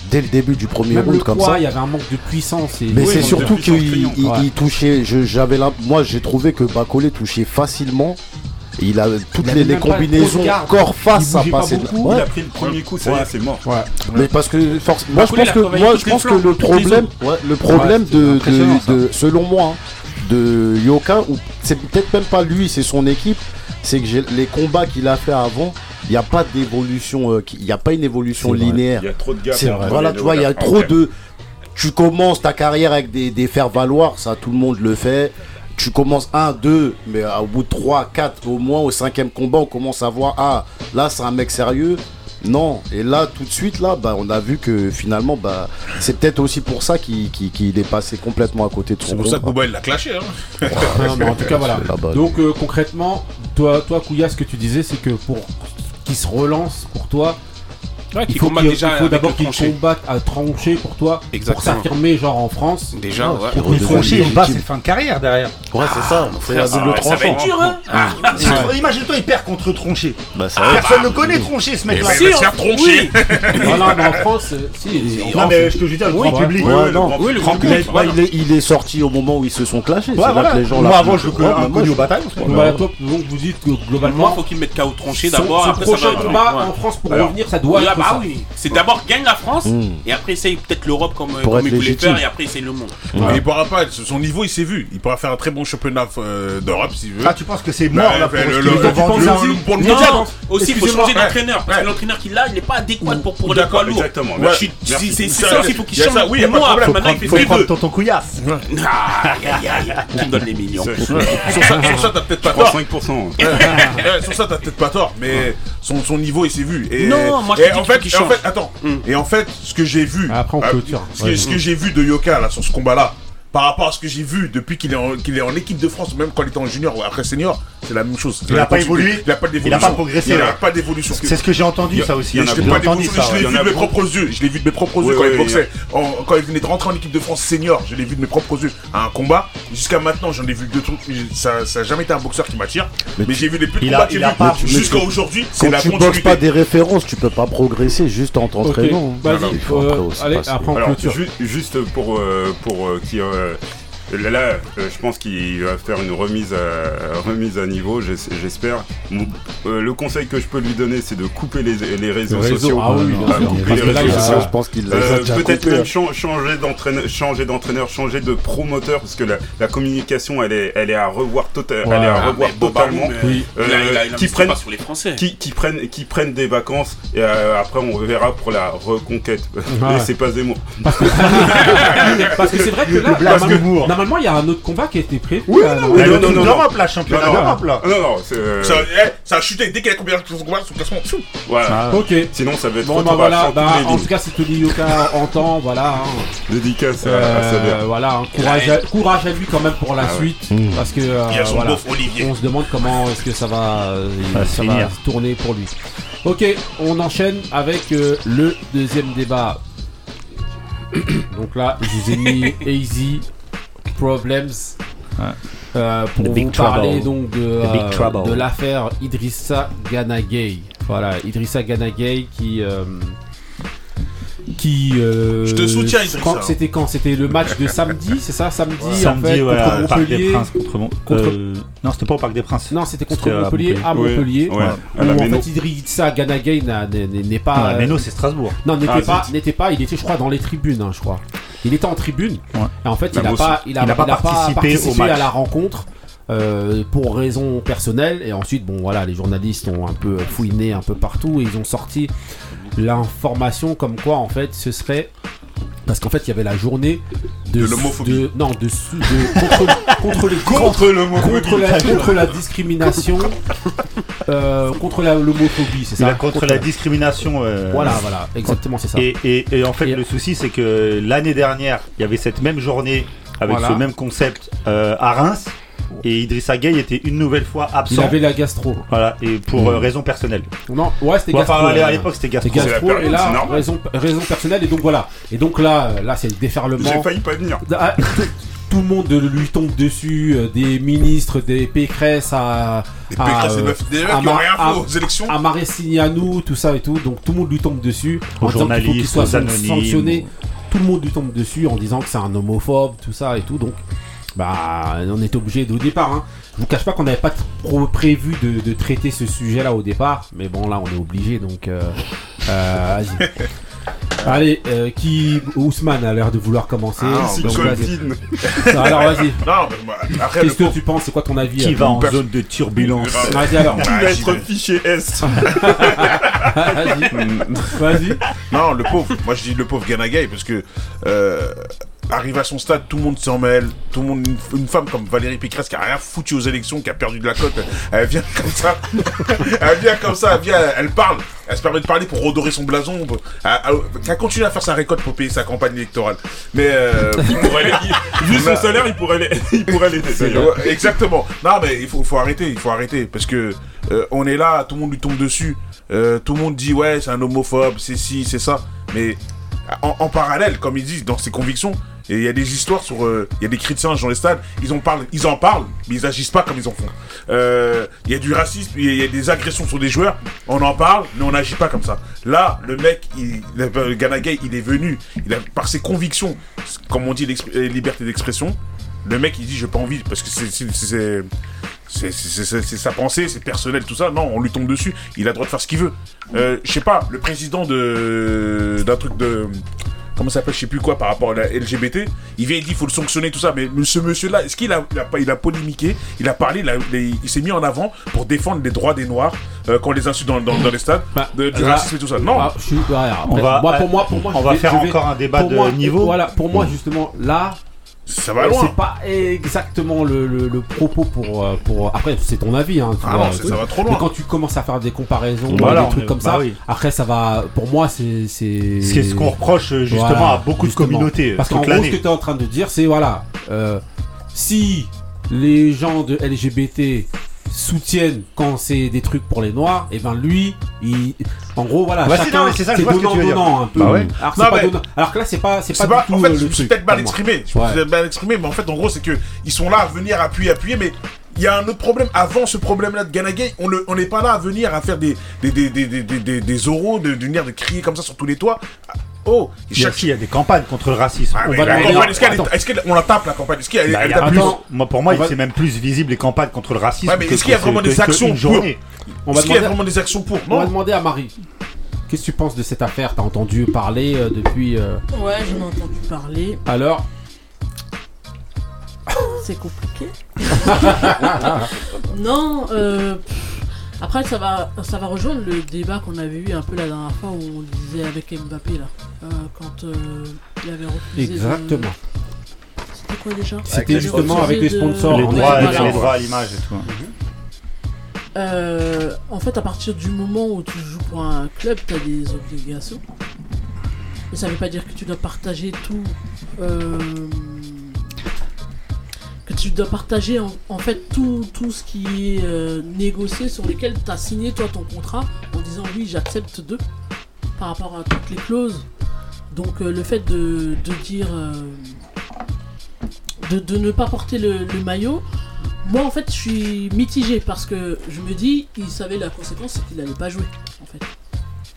dès le début du premier round comme ça. il y avait un manque de puissance. Mais c'est surtout qu'il touchait. je- j'avais la- moi j'ai trouvé que Bacolé touchait facilement. Il a toutes Il les, combinaisons corps face ça bougeait pas. Ouais. Il a pris le premier coup, ça y est, c'est mort. Ouais. Mais parce que force- moi je pense que moi je pense que le problème ouais, le problème de, impressionnant, de, de- selon moi hein, de Yoka ou c'est peut-être même pas lui c'est son équipe c'est que les combats qu'il a fait avant il n'y a pas d'évolution euh, il n'y a pas une évolution linéaire Il y a trop de gars. Voilà, tu vois, il y a trop de. Tu commences ta carrière avec des, des faire-valoir, ça tout le monde le fait. Tu commences 1, 2, mais au bout de 3, 4, au moins au cinquième combat, on commence à voir, ah, là c'est un mec sérieux. Non, et là tout de suite, là, bah, on a vu que finalement, bah, c'est peut-être aussi pour ça qu'il est passé complètement à côté de son C'est pour ça que il l'a clashé. Hein. Non, mais en tout cas, voilà. Donc euh, concrètement, toi, toi Kouya, ce que tu disais, c'est que pour qu'il se relance, pour toi, Ouais, il faut, combat qu'il- déjà il faut d'abord le qu'il tranché. combatte à trancher pour toi, pour Exactement. s'affirmer genre en France. Déjà, ouais. pour Ouais, qu'il de soit Franchi, légitime. il bat, c'est fin de carrière derrière. Ouais, c'est ça, c'est la double Ah, ça va tranchant. être dur, hein Imagine-toi, il perd contre Tronché. Bah, Personne ne connaît Tronché, ce mec-là. il va se faire troncher. Voilà, mais en France, si. Non, mais je te dis, le public. Il est, public, il, est, il est sorti au moment où ils se sont clashés. Ouais, c'est là voilà. que les gens Moi, avant, je le connais un moi, connu je- au bataille. donc vous dites que Moi, globalement, faut qu'il mette KO tranché son, d'abord. son après, ça prochain va- combat en France pour revenir, ça doit être bah ça. oui, c'est d'abord gagne la France Mm. et après essaye peut-être l'Europe comme, Pour comme être il voulait légitime. faire et après essaye le monde. Mais il pourra pas, son niveau il s'est vu. Il pourra faire un très bon championnat euh, d'Europe s'il veut. Ah, tu penses que c'est Bah, mort là pour le- ce qu'ils le- ont vendu le- aussi le- pour le Non, mondial. aussi il faut Excusez-moi, changer d'entraîneur parce Ouais. que l'entraîneur qu'il a, il n'est pas adéquat pour, pour le D'accord, poids lourd. Exactement. Ouais. Merci. C'est Merci. c'est- c'est Ça, aussi, il faut qu'il y a change. ça, oui, y a Pour pas de moi, problème. maintenant il fait Faut ce qu'il prendre veut. tonton Couillasse. Ah, aïe, aïe, aïe. Qui me donne les millions Sur ça, sur ça, t'as peut-être pas tort. 5%. Ouais, sur ça, t'as peut-être pas tort, mais son, son niveau, il s'est vu. Et, Non, moi, je et te dis en qu'il fait, faut qu'il et en change. fait, attends. Mm. Et en fait, ce que j'ai vu, Après, on euh, clôture. ce que, ce que j'ai vu de Yoka là sur ce combat-là, par rapport à ce que j'ai vu depuis qu'il est en, qu'il est en équipe de France, même quand il était en junior ou après senior, c'est la même chose. Il a pas évolué. Il a pas d'évolution. Il a pas progressé, Il a ouais. pas d'évolution. C'est ce que j'ai entendu, ça aussi. Il y en J'ai a pas entendu d'évolution. ça. Je l'ai vu de mes propres yeux. Je l'ai vu de mes propres yeux quand il boxait. En- Quand il venait de rentrer en équipe de France senior, je l'ai vu de mes propres yeux à un combat. Jusqu'à maintenant, j'en ai vu deux trucs. Ça, ça a jamais été un boxeur qui m'attire. Mais Mais j'ai vu les peu de combats que j'ai il a jusqu'à aujourd'hui. C'est Quand la tu boxes continuité. pas des références, tu peux pas progresser juste en t'entraînant. vas-y, Il faut euh, après aussi allez, après juste pour, euh, euh, qui. Euh, Là, là, euh, je pense qu'il va faire une remise à, remise à niveau, j'es- j'espère. Euh, le conseil que je peux lui donner, c'est de couper les, les réseaux, réseau, sociaux. ah oui, Euh, sûr. couper les là, réseaux sociaux. je pense qu'il Euh, Peut-être même hein. chan- changer d'entraîneur, changer d'entraîneur, changer de promoteur, parce que la, la communication, elle est, elle est à revoir, tota- elle est à Ah, revoir mais totalement. Boom, euh, Oui. il a- il a- il Euh, a qui prennent- pas sur les Français. Qui, qui prennent, qui prennent des vacances et euh, après on verra pour la reconquête. Ouais. Et c'est pas Zemmour. Parce que c'est vrai que là, normalement, il y a un autre combat qui a été prévu. Oui, là, non, non, non, le non, non, d'Europe là, championnat Non, non. d'Europe là. Ah, non, non, c'est. euh, Ça, eh, ça a chuté dès qu'il a combien de son combat, son classement. voilà. Ok. Sinon, ça va être Bon bah voilà, bah, en tout cas si Tony Yoka entend, voilà, hein, Dédicace à, à euh, Saber. voilà, hein, courage, à, courage à lui quand même pour la Ah suite, Mmh. parce que euh, y voilà, on se demande comment est-ce que ça va, Ça va ça tourner pour lui. Ok, on enchaîne avec euh, le deuxième débat. Donc là, je vous ai mis Easy Problems. Ouais. euh, pour The vous Big parler Trouble. donc de, euh, de l'affaire Idrissa Ganagay. Voilà, Idrissa Ganagay qui euh, qui euh, Je te soutiens, Idrissa. quand- C'était quand C'était le match de samedi, c'est ça Samedi, en Samedi, fait, ouais, contre Parc des Montpellier. Princes contre Mon- Contre- euh, Non, c'était pas au Parc des Princes. Non, c'était contre C'était à Montpellier, à Ouais, Montpellier. ouais, où la en Méno. fait Idrissa Ganagay n'a- n'est n'est pas. Non, euh, c'est Strasbourg. non, n'était Ah, pas, zut. n'était pas, il était, je crois, dans les tribunes, hein, je crois. Il était en tribune. Ouais. Et en fait, Bah, il n'a moi pas, il a, Il a pas il a participé au match. à la rencontre. euh, pour raisons personnelles et ensuite bon voilà les journalistes ont un peu fouiné un peu partout et ils ont sorti l'information comme quoi en fait ce serait parce qu'en fait il y avait la journée de, De l'homophobie. de- non de, contre, contre les Contre contre la, contre la discrimination euh, contre la- l'homophobie c'est ça contre la discrimination. euh, voilà voilà exactement c'est ça Et, et- et en fait, Et- le souci, c'est que l'année dernière, il y avait cette même journée avec Voilà. ce même concept euh, à Reims. Et Idrissa Gueye était une nouvelle fois Il absent. avait la gastro. Voilà, et pour euh, raison personnelle. Non, ouais, c'était gastro. enfin, à euh, l'époque, c'était gastro. C'était C'est la gastro, période, et c'est là, normal. raison, raison personnelle, et donc voilà. Et donc là, euh, là c'est le déferlement. J'ai failli pas venir. Ah, tout, tout le monde lui tombe dessus, euh, des ministres, des Pécresse à. Les à, Pécresse, des euh, meufs, à qui ont rien à- fait aux élections. à Maressignanou, tout ça et tout. Donc tout le monde lui tombe dessus. Aux en disant qu'il faut qu'il journalistes, soit aux anonymes. sanctionné. Tout le monde lui tombe dessus en disant que c'est un homophobe, tout ça et tout. Donc, bah, on était obligé de- au départ. Hein. Je vous cache pas qu'on n'avait pas prévu de, de traiter ce sujet-là au départ. Mais bon, là, on est obligé. Donc, euh, euh, vas-y. Allez, euh, qui Ousmane a l'air de vouloir commencer. Ah, C'est Donc, vas-y. Colvin. Alors vas-y. Le Qu'est-ce que tu penses? C'est quoi ton avis Qui euh, va en zone de turbulence? Vas-y alors. Ah, va être fiché S. Vas-y. Vas-y. Non, le pauvre. Moi, je dis le pauvre Ganagay parce que euh, arrive à son stade, tout le monde s'en mêle. Tout le monde, une, femme comme Valérie Pécresse qui a rien foutu aux élections, qui a perdu de la cote, elle vient comme ça. elle vient comme ça, elle vient, elle parle. Elle se permet de parler pour redorer son blason. Elle, elle, elle continue à faire sa récolte pour payer sa campagne électorale. Mais euh, Il pourrait l'aider. Vu son salaire, il pourrait l'aider. Il pourrait l'aider. Ouais, exactement. Non, mais il faut, faut arrêter, il faut arrêter parce que euh, on est là, tout le monde lui tombe dessus. Euh, tout le monde dit ouais, c'est un homophobe, c'est ci, c'est ça. Mais en, en parallèle, comme ils disent dans ses convictions, et il y a des histoires sur, euh, il y a des singe dans les stades. Ils en parlent, ils en parlent, mais ils agissent pas comme ils en font. Euh, Il y a du racisme, il y a- des agressions sur des joueurs. On en parle, mais on n'agit pas comme ça. Là, le mec, il, le, Ganagay, il est venu, par ses convictions, comme on dit, euh, liberté d'expression. Le mec, il dit, j'ai pas envie, parce que c'est, c'est, sa pensée, c'est personnel, tout ça. Non, on lui tombe dessus. Il a le droit de faire ce qu'il veut. Euh, je sais pas, le président de, d'un truc de, comment ça s'appelle, je sais plus quoi, par rapport à la LGBT, il vient, il dit, il faut le sanctionner, tout ça. Mais ce monsieur-là, est-ce qu'il a, il a, pas- il a polémiqué, il a parlé, il, a- il- il s'est mis en avant pour défendre les droits des Noirs, euh, quand on les insulte dans, dans, dans les stades, Bah, de- du là- racisme et tout ça. Non, Ah, je suis- après, On va- moi, pour moi, pour moi, on je va vais- faire je vais- encore un débat de moi, niveau. Voilà, pour moi justement, là, ça va loin. c'est pas exactement le, le- le propos pour, euh, pour. Après, c'est ton avis, hein. tu Ah vois, non, ça, va trop Mais loin. quand tu commences à faire des comparaisons, Voilà, des trucs est- comme bah ça, oui. après ça va. Pour moi, c'est c'est. C'est ce qu'on reproche euh, justement Voilà, à beaucoup justement. de communautés. euh, Parce qu'en gros, ce que tu es en train de dire, c'est voilà, euh, si les gens de LGBT soutiennent quand c'est des trucs pour les noirs, et ben lui, il, en gros voilà, c'est- chacun c'est donnant donnant un peu. Bah ouais. Alors, Non, donnant- que là c'est pas c'est pas, pas, du tout en fait, euh, je truc. peut-être mal exprimé. Je Ouais. mal exprimé, mais en fait, en gros, c'est que ils sont là à venir appuyer, appuyer, mais il y a un autre problème. Avant ce problème-là de Ganagay, on ne- on n'est pas là à venir à faire des des des des des, des, des- des oraux, de, de venir de crier comme ça sur tous les toits. Oh, Il y, a, chaque si, il y a des campagnes contre le racisme. Ah, On va la campagne, est-ce qu'elle est- Attends. est-ce qu'on la tape la campagne Est-ce qu'elle Bah, y a plus moi, pour moi, va- c'est même plus visible les campagnes contre le racisme. Ouais, mais que est-ce qu'il y a vraiment des actions va Est-ce qu'il y a demander, vraiment des actions pour on va demander à Marie. Qu'est-ce que tu penses de cette affaire? T'as entendu parler euh, depuis euh, Ouais, j'en ai entendu parler. alors? C'est compliqué. non, euh, après ça va, ça va rejoindre le débat qu'on avait eu un peu la dernière fois où on disait avec Mbappé là, euh, quand euh, il avait refusé. de- Exactement. C'était quoi déjà C'était justement avec les de- sponsors. les droits, voilà. les droits à l'image et tout. Euh, en fait, à partir du moment où tu joues pour un club, tu as des obligations. Et ça veut pas dire que tu dois partager tout. euh, que tu dois partager en, en fait tout, tout ce qui est euh, négocié sur lesquels tu as signé toi ton contrat en disant oui, j'accepte de par rapport à toutes les clauses. Donc, euh, le fait de, de dire. euh, de, de ne pas porter le, le maillot, moi, en fait, je suis mitigé parce que je me dis, il savait la conséquence, c'est qu'il allait pas jouer, en fait.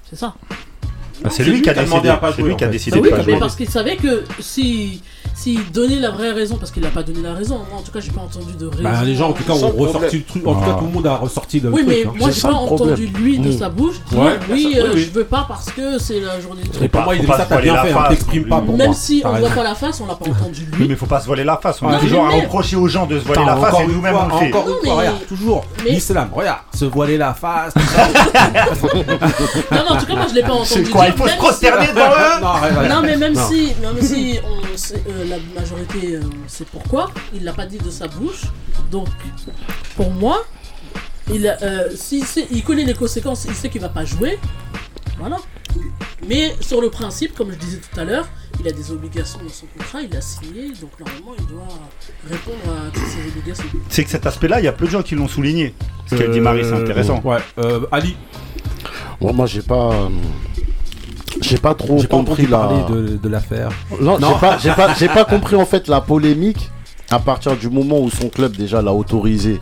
C'est ça. Ah, c'est lui qui a demandé décidé. à pas jouer, lui qui a décidé Bah de oui, pas mais jouer. parce qu'il savait que si s'il donnait la vraie raison, parce qu'il n'a pas donné la raison, moi en tout cas j'ai pas entendu de raison. Bah, les gens en tout cas ont ressorti problème. le truc. En tout cas, tout le monde a ressorti le Oui, truc. mais hein. moi j'ai pas entendu lui de Mm. sa bouche dire Ouais, oui, ça- euh, oui, oui. je veux pas parce que c'est la journée de Et truc. pour moi, il ça t'as bien fait, hein, t'exprimes pas pour Même si on voit pas la face, on l'a pas entendu Oui, lui. mais faut pas se voiler la face. On est toujours à reprocher aux gens de se voiler la face encore et nous-mêmes on le fait. Regarde, toujours. L'islam, regarde, se voiler la face. Non, non, en tout cas moi je l'ai pas entendu. C'est quoi Il faut se prosterner devant eux non, mais même Non. si, même si on sait, euh, la majorité euh, sait pourquoi, il l'a pas dit de sa bouche. Donc pour moi, il, euh, s'il sait- il connaît les conséquences, il sait qu'il va pas jouer. Voilà. Mais sur le principe, comme je disais tout à l'heure, il a des obligations dans son contrat, il a signé, donc normalement il doit répondre à toutes ses obligations. C'est que cet aspect-là, il y a peu de gens qui l'ont souligné. Ce qu'elle dit Euh, Marie, c'est intéressant. Ouais, euh, Ali, Ouais, moi, j'ai pas. euh, J'ai pas trop j'ai compris la. de, de l'affaire. Non, Non. j'ai pas, j'ai pas, j'ai pas compris en fait la polémique à partir du moment où son club déjà l'a autorisé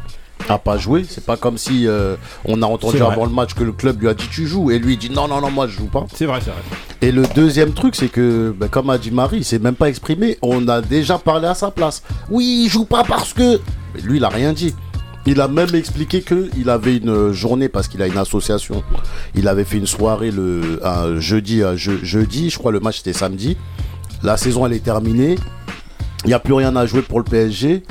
à pas jouer. C'est pas comme si euh, on a entendu C'est vrai. avant le match que le club lui a dit tu joues et lui il dit non non non moi je joue pas. C'est vrai, c'est vrai. Et le deuxième truc c'est que ben, comme a dit Marie, il s'est même pas exprimé. On a déjà parlé à sa place. Oui, il joue pas parce que. Mais lui il a rien dit. Il a même expliqué que il avait une journée parce qu'il a une association. Il avait fait une soirée le un jeudi, un je- jeudi, je crois le match était samedi. La saison elle est terminée. Il n'y a plus rien à jouer pour le PSG.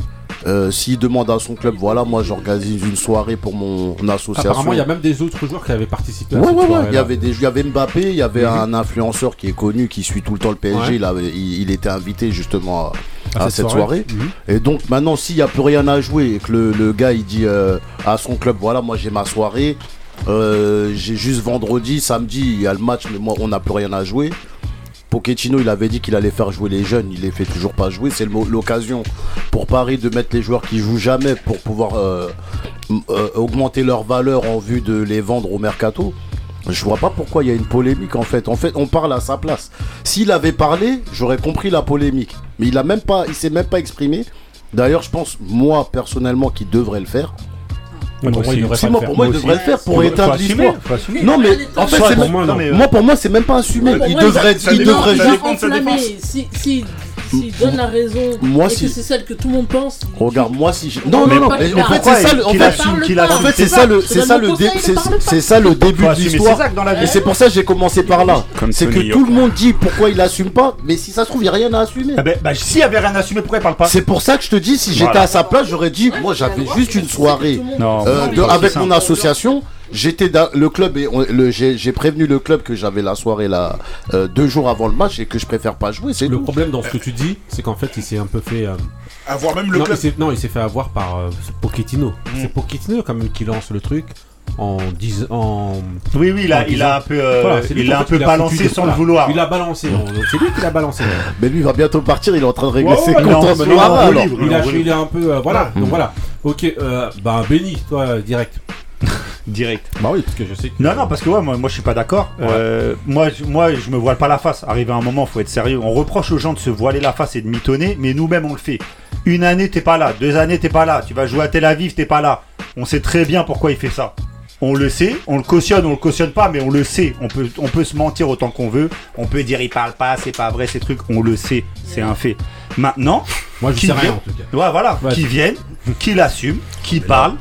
Euh, S'il demande à son club, voilà, moi j'organise une soirée pour mon association. Apparemment, il y a même des autres joueurs qui avaient participé à Ouais, cette ouais. Il y avait des, il y avait Mbappé, il y avait Mhm. un influenceur qui est connu, qui suit tout le temps le PSG. Ouais. Il, avait, il, il était invité justement à, À à cette cette soirée. soirée. Mhm. Et donc maintenant, s'il n'y a plus rien à jouer et que le, le gars il dit euh, à son club, voilà, moi j'ai ma soirée, euh, j'ai juste vendredi, samedi, il y a le match, mais moi on n'a plus rien à jouer. Pochettino, il avait dit qu'il allait faire jouer les jeunes, il les fait toujours pas jouer. C'est l'occasion pour Paris de mettre les joueurs qui jouent jamais pour pouvoir euh, euh, augmenter leur valeur en vue de les vendre au mercato. Je vois pas pourquoi il y a une polémique en fait. En fait, on parle à sa place. S'il avait parlé, j'aurais compris la polémique. Mais il a même pas, il s'est même pas exprimé. D'ailleurs, je pense moi personnellement qu'il devrait le faire. Ouais, pour moi, il devrait Si, moi, pour faire. moi, il devrait le faire pour éteindre l'histoire. Faut assumer. Non mais en fait, moi, euh, moi pour moi, c'est même pas assumé. Il devrait, il devrait juste. si, s'il donne la raison Moi, et si- que c'est celle que tout le monde pense, Regarde, moi si je... On Non, non, non. qu'il En fait, c'est ça le. En fait, assume, parle qu'il pas. assume. en fait, C'est ça, le, c'est ça le, c'est ça début de l'histoire. Et c'est pour ça que j'ai commencé par là. C'est que tout le monde dit pourquoi il assume pas, mais si ça se trouve, il n'y a rien à assumer. Eh ben, bah, s'il y avait rien à assumer, pourquoi il parle pas? C'est pour ça que je te dis, si j'étais à sa place, j'aurais dit, moi j'avais juste une soirée Non, euh, avec mon association. J'étais dans le club et j'ai prévenu le club que j'avais la soirée là euh, deux jours avant le match et que je préfère pas jouer. C'est Le tout. problème dans ce que tu dis, c'est qu'en fait, il s'est un peu fait. euh, Avoir même le non, club. il s'est- non, il s'est fait avoir par euh, Pochettino. C'est Pochettino quand même qui lance le truc en disant. En... Oui, oui, il a, il a un peu, euh, Voilà, c'est lui il a un peu a balancé sans le vouloir. Il a balancé. C'est lui qui l'a balancé. Mais lui il va bientôt partir, il est en train de régler ses comptes. Il a, il est un peu. euh, voilà. Donc voilà. Ok. Euh, bah Benny, toi euh, direct. Direct. Bah oui, parce que je sais que. Non, non, parce que ouais, moi, moi je suis pas d'accord. Euh, moi, je- moi, je me voile pas la face. Arrivé à un moment, faut être sérieux. On reproche aux gens de se voiler la face et de mitonner, mais nous-mêmes on le fait. Une année t'es pas là, deux années t'es pas là. Tu vas jouer à Tel Aviv, t'es pas là. On sait très bien pourquoi il fait ça. On le sait, on le cautionne, on le cautionne pas, mais on le sait. On peut, on peut se mentir autant qu'on veut. On peut dire il parle pas, c'est pas vrai, ces trucs. On le sait, c'est un fait. Maintenant, Moi je qui sais rien vient- en tout cas. Ouais, voilà, Ouais, qui viennent, qui l'assument, qui parlent.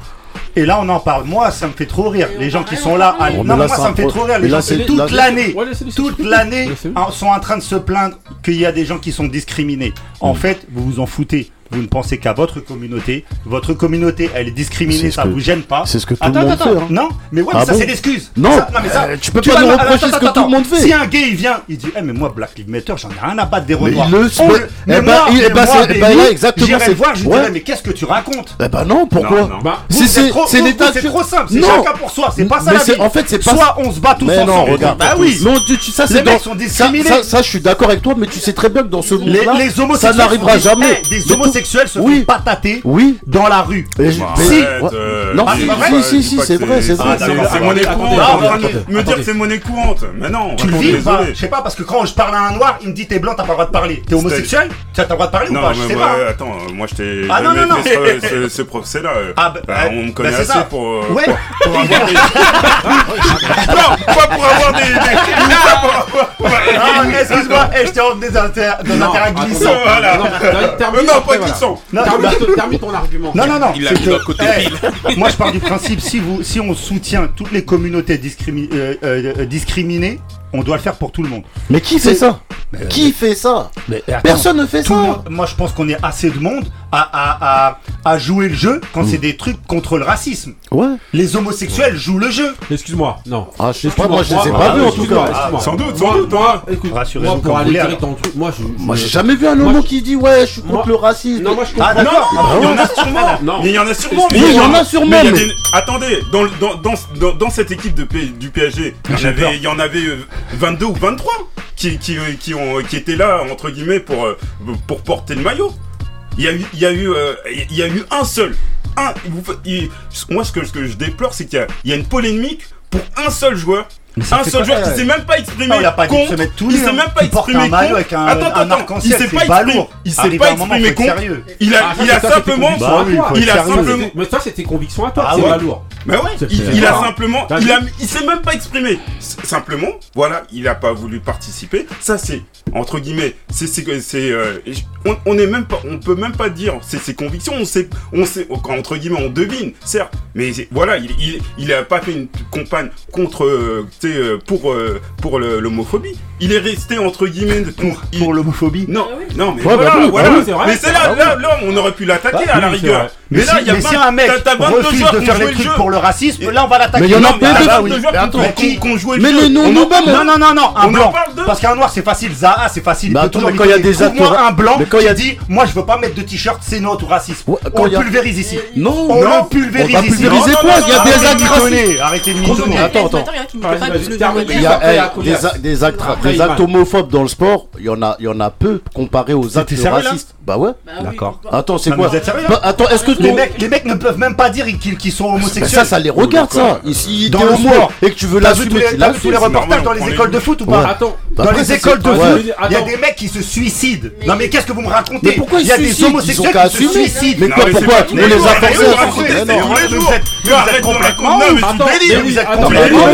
Et là, on en parle. Moi, ça me fait trop rire. Les gens qui sont là, à... Bon, non, mais moi, ça me fait trop rire. Les là, gens, c'est- toute l'année, toute l'année, sont en train de se plaindre qu'il y a des gens qui sont discriminés. En fait, vous vous en foutez. Vous ne pensez qu'à votre communauté. Votre communauté, elle est discriminée, ça que- vous gêne pas. C'est ce que tout Attends, le monde attends, fait. attends. hein. Non, mais ouais, Ah mais ça bon c'est l'excuse. Non, Ça- mais ça, euh, tu peux tu pas nous reprocher attends, ce que tout le monde fait. Si un gay il vient, il dit, eh mais moi Black Lives Matter, j'en ai rien à battre des Mais renois. il le On mais- le- eh ben, il- ben là, exactement, J'irai voir, je lui dirais, mais qu'est-ce que tu racontes? Eh ben non, pourquoi? Non, non. Bah, Si c'est c'est vous, l'état C'est trop simple, c'est Non. chacun pour soi, c'est pas ça la vie. en fait, c'est pas- Soit on se bat tous ensemble. non, regarde. Bah oui. Non, ça c'est sont ça, discriminés. ça, je suis d'accord avec toi, mais tu sais très bien que dans ce monde-là, ça n'arrivera jamais. Des homosexuels se Oui. font patater Oui. dans la rue. Mais Bah, Si. euh, Non, dis c'est pas- vrai. si, si, dis pas c'est vrai, c'est vrai. c'est- monnaie courante. Me dire que c'est monnaie courante. Mais non, Tu le pas désolé. Je sais pas, parce que quand je parle à un noir, il me dit t'es blanc, t'as pas le droit de parler. T'es homosexuel Tu as le droit de parler ou pas Je sais pas. hein. attends, euh, moi je t'ai Ah, non, non, non. ce, procès-là. Ah, bah, Bah, euh, on me bah, connaît assez pour. euh, Ouais. pour avoir des. non, pas pour avoir des. pas Ah, excuse-moi, eh, je t'ai emmené dans un terrain glissant. Non, non, non, bah, argument. Non, non, non. Côté. Moi, je pars du principe, si, vous, si on soutient toutes les communautés euh, euh, discriminées, on doit le faire pour tout le monde. Mais qui fait ça? Qui euh, fait ça? Personne ne fait ça. Moi, je pense qu'on est assez de monde à, à, à, jouer le jeu quand c'est mm. des trucs contre le racisme. Ouais. Les homosexuels jouent le jeu. Excuse-moi, non. Ah, je sais pas, moi je les ai pas vus en tout cas. Ah, sans doute, sans doute, hein. moi. Écoute, moi pour aller direct dans le truc, moi j'ai jamais vu un homo qui dit ouais, je suis contre le racisme. Non, moi je ah, comprends. Ah, ah non, il y en a sûrement. Mais il y en a sûrement. Mais il y en a sûrement. Attendez, dans cette équipe du PSG, il y en avait euh, 22 ou 23 euh, qui étaient là, entre guillemets, pour euh, porter le maillot. Il y a eu, il y a eu, euh, il y a eu un seul. Un, il, moi, ce que, ce que je déplore, c'est qu'il y, y a une polémique pour un seul joueur un seul joueur qui euh, s'est même pas exprimé. Ah, il a pas contre, se tout Il s'est hein. même pas exprimé. Il avec un, attends, attends, il s'est pas exprimé. Il s'est pas exprimé contre. Il a, il a ah, simplement, il a bah simplement. Mais ça, c'était conviction à toi, ah c'est pas lourd. Mais ouais, il, a simplement, il, a, il s'est même pas exprimé. Simplement, voilà, il a pas voulu participer. Ça c'est entre guillemets, c'est c'est euh, on, est même pas, on peut même pas dire c'est ses convictions. On sait, on sait entre guillemets, on devine, certes. Mais voilà, il, il, a pas fait une campagne contre, euh, euh pour euh, pour l'homophobie. Il est resté entre guillemets pour pour l'homophobie. Non, ah non mais ouais, bah voilà, voilà. Bah vrai, mais c'est bah là, là, on aurait pu l'attaquer à la rigueur. Mais, là, il y a mais pas, un mec as, as refuse de faire le racisme, là on va l'attaquer. Mais il y en a plein de Mais les non nous Non, non, non, non, un blanc. Parce qu'un noir c'est facile, Zaha c'est facile. Mais quand il y a des acteurs. un blanc qui dit Moi je veux pas mettre de t-shirt, c'est notre racisme. On pulvérise ici. Non, on pulvérise ici. Il y a des actes racistes. Arrêtez de. Attends, attends. Il y a des actes homophobes dans le sport, il y en a peu comparé aux actes racistes. Bah ouais. Bah D'accord. Attends, c'est ah, quoi bah, Attends, est-ce que les mecs ne peuvent même pas dire qu'ils sont homosexuels ça, les regarde, ça. Ici, si t'es homo et que tu veux l'assumer, tu l'assumes. tous les reportages dans les écoles de foot ou pas Attends. Bah, dans les écoles de foot, il y a des mecs qui se suicident. Non, mais qu'est-ce que vous me racontez pourquoi Il y a des homosexuels qui se suicident. Mais quoi, pourquoi On les a forcés Vous êtes complètement Vous êtes complètement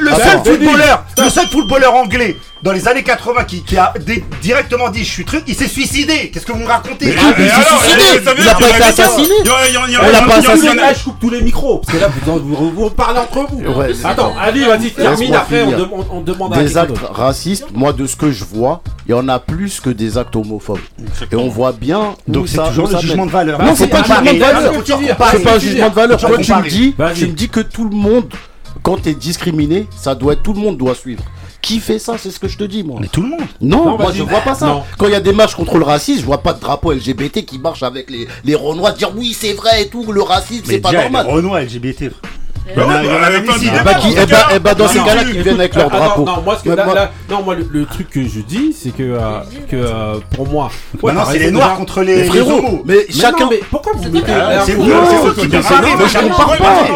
Le seul footballeur, le seul footballeur anglais dans les années 80 qui, qui a directement dit je suis truc, il s'est suicidé. Qu'est-ce que vous me racontez? Mais il s'est suicidé. Il a pas été assassiné. Il a- On l'a pas assassiné. je coupe tous les micros, parce que là, vous, vous, vous parlez entre vous. Ouais, Attends, allez, vas-y, termine, après, on, demande- on demande à des actes racistes, moi de ce que je vois, il y en a plus que des actes homophobes. Et on voit bien Donc c'est toujours le jugement de valeur. Non, c'est pas un jugement de valeur. C'est pas un jugement de valeur. Toi, tu me dis, tu me dis que tout le monde, quand t'es discriminé, ça doit être tout le monde doit suivre. Qui fait ça C'est ce que je te dis, moi. Mais tout le monde. Non, moi je vois pas ça. Quand il y a des matchs contre le racisme, je vois pas de drapeau LGBT qui marche avec les, les Renois, dire oui, c'est vrai et tout, le racisme, c'est pas normal. Les Renois LGBT. Non, dans ces cas-là, qui viennent avec leur drapeau. Non, moi, le, truc que je dis, c'est que, euh, que euh, pour moi. Bah non, c'est les noirs contre les, frérots. Mais, chacun. mais pourquoi vous mettez. C'est vous qui. Moi, je compare pas.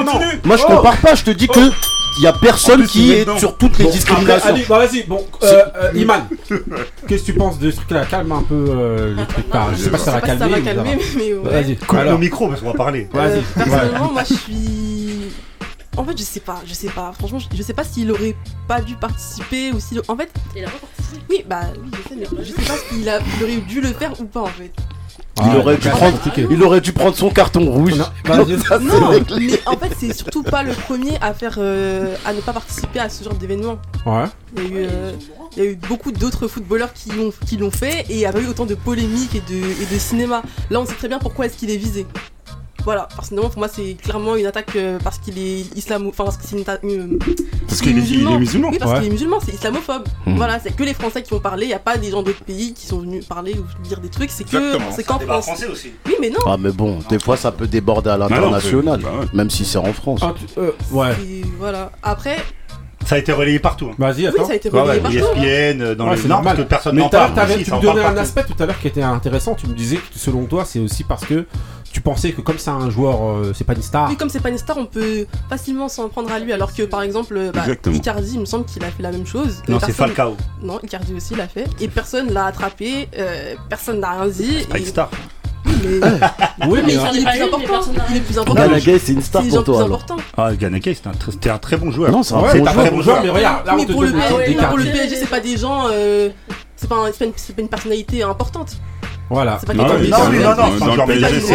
Moi, je compare pas. Je te dis que oh. Il y a personne qui est sur toutes les discriminations. Bah, vas-y, bon, euh, euh, Iman, qu'est-ce que tu penses de ce truc-là? Calme un peu euh, le ah, truc. Je sais pas si ça, va calmer. Ça va calmer, mais. Vas-y. Coupe nos micros parce qu'on va parler. Vas-y. Euh, personnellement, moi je suis. En fait, je sais pas, je sais pas. Franchement, je sais pas s'il aurait pas dû participer ou si. En fait. Il a pas participé Oui, bah oui, je sais, mais je sais pas s'il aurait dû le faire ou pas en fait. Ah, il, aurait dû prendre, son carton rouge. Non, bah, mais en fait, c'est surtout pas le premier à faire, euh, à ne pas participer à ce genre d'événement. Ouais. Il y a eu, euh, beaucoup d'autres footballeurs qui l'ont, fait et il n'y a pas eu autant de polémiques et de, et de cinéma. Là, on sait très bien pourquoi est-ce qu'il est visé voilà, personnellement pour moi c'est clairement une attaque euh, parce qu'il est islamo, enfin parce que c'est une attaque. Euh, parce qu'il est, musulman. Oui, parce ouais. qu'il est musulman, c'est islamophobe. Hmm. Voilà, c'est que les Français qui ont parlé, il n'y a pas des gens d'autres pays qui sont venus parler ou dire des trucs, c'est que c'est qu'en France. Français aussi. Oui, mais non. Ah, mais bon, des fois ça peut déborder à l'international, même si c'est en France. Ah, tu... euh, ouais. Voilà. Après, ça a été relayé partout. Hein. Vas-y, attends. Ouais, ouais, partout. Euh, dans ouais, les... Non, parce que personne n'en parle. Aussi, tu me donnais un aspect tout à l'heure qui était intéressant. Tu me disais que selon toi, c'est aussi parce que tu pensais que comme c'est un joueur, euh, c'est pas une star. Oui, comme c'est pas une star, on peut facilement s'en prendre à lui. Alors que par exemple, euh, bah, Icardi, il me semble qu'il a fait la même chose. Non, c'est. Falcao. Non, Icardi aussi l'a fait. Et personne l'a attrapé, personne n'a rien dit. C'est star oui, mais, il, est plus important. C'est une star pour toi. Important. Ah, Ganagay, c'est un, très bon joueur. Non, c'est un, très bon joueur, mais regarde. Mais pour le PSG, c'est pas des gens. Euh, c'est pas une personnalité importante. Voilà. Pas non, non, mais non, non, dans le PSG,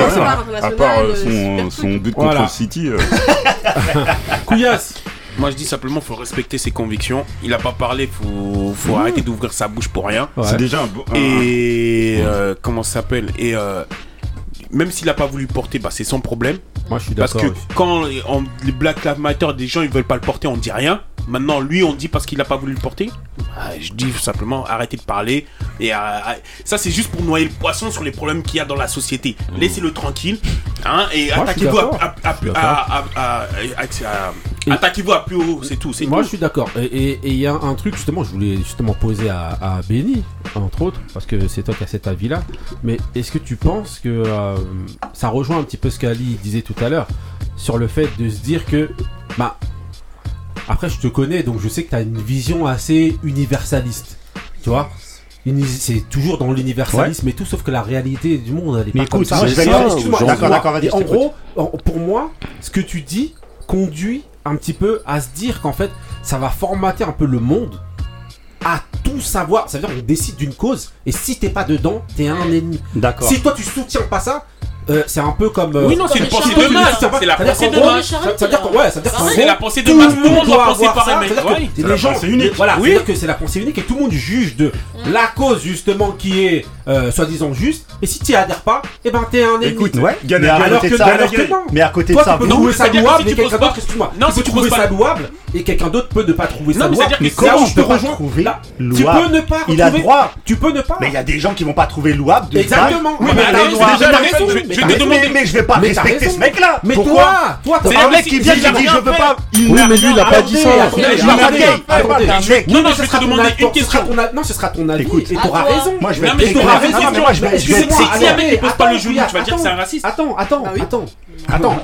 À part euh, euh, son, son but contre voilà. City. Euh... Couillasse moi je dis simplement faut respecter ses convictions. Il a pas parlé, faut, faut arrêter d'ouvrir sa bouche pour rien. C'est déjà un, un... et comment ça s'appelle? Et même s'il n'a pas voulu porter, bah, c'est son problème. Moi, je suis d'accord. Parce que quand on, les Black Lives Matter, des gens, ils veulent pas le porter, on dit rien. Maintenant, lui, on dit parce qu'il n'a pas voulu le porter. Ah, je dis tout simplement, arrêtez de parler. Et ah, ah, ça, c'est juste pour noyer le poisson sur les problèmes qu'il y a dans la société. Mm. Laissez-le tranquille. Hein, et attaquez-vous à, à, à, attaquez à plus haut, c'est tout. Moi, je suis d'accord. Et il y a un truc, justement, je voulais justement poser à, Benny, entre autres, parce que c'est toi qui as cet avis-là. Mais est-ce que tu penses que euh, euh, ça rejoint un petit peu ce qu'Ali disait tout à l'heure sur le fait de se dire que bah après je te connais donc je sais que tu as une vision assez universaliste tu vois. C'est toujours dans l'universalisme et tout, sauf que la réalité du monde, elle est mais pas écoute, comme ça. En gros, pour moi, ce que tu dis conduit un petit peu à se dire qu'en fait, ça va formater un peu le monde à tout savoir. Ça veut dire qu'on décide d'une cause et si t'es pas dedans, t'es un ennemi. D'accord. Si toi tu soutiens pas ça, euh, c'est un peu comme. Euh... Oui, non, c'est une pensée de masse. C'est la pensée de masse. Ça veut dire que, ouais, ça veut dire C'est la pensée de masse. Tout le monde doit penser pareil, mais c'est les gens. unique. Voilà, oui. que c'est la pensée unique et tout le monde juge de la cause, justement, qui est euh, soi-disant juste. Et si tu adhères pas, et ben t'es un ennemi. Écoute, ouais, mais alors que non. Mais à côté de ça, tu peux ça louable et quelqu'un d'autre, excuse-moi. Tu peux trouver ça louable et quelqu'un d'autre peut ne pas trouver ça louable. Mais comment je peux retrouver louable Tu peux ne pas. Il a droit. Tu peux ne pas. Mais il y a des gens qui vont pas trouver louable. Exactement. Oui, mais déjà, je vais te demander. Mais je vais pas respecter ce mec-là. Mais toi, c'est un mec qui vient qui dit je veux pas. Oui, mais lui, il a pas dit ça. Non, non, je vais te demander une question. Non, ce sera ton avis. Écoute, et t'auras raison. Moi, je vais. Mais t'auras raison. Excusez-moi. Si un mec ne pose pas le genou, tu vas dire que c'est un raciste. Attends, attends, ah attends, ah attends.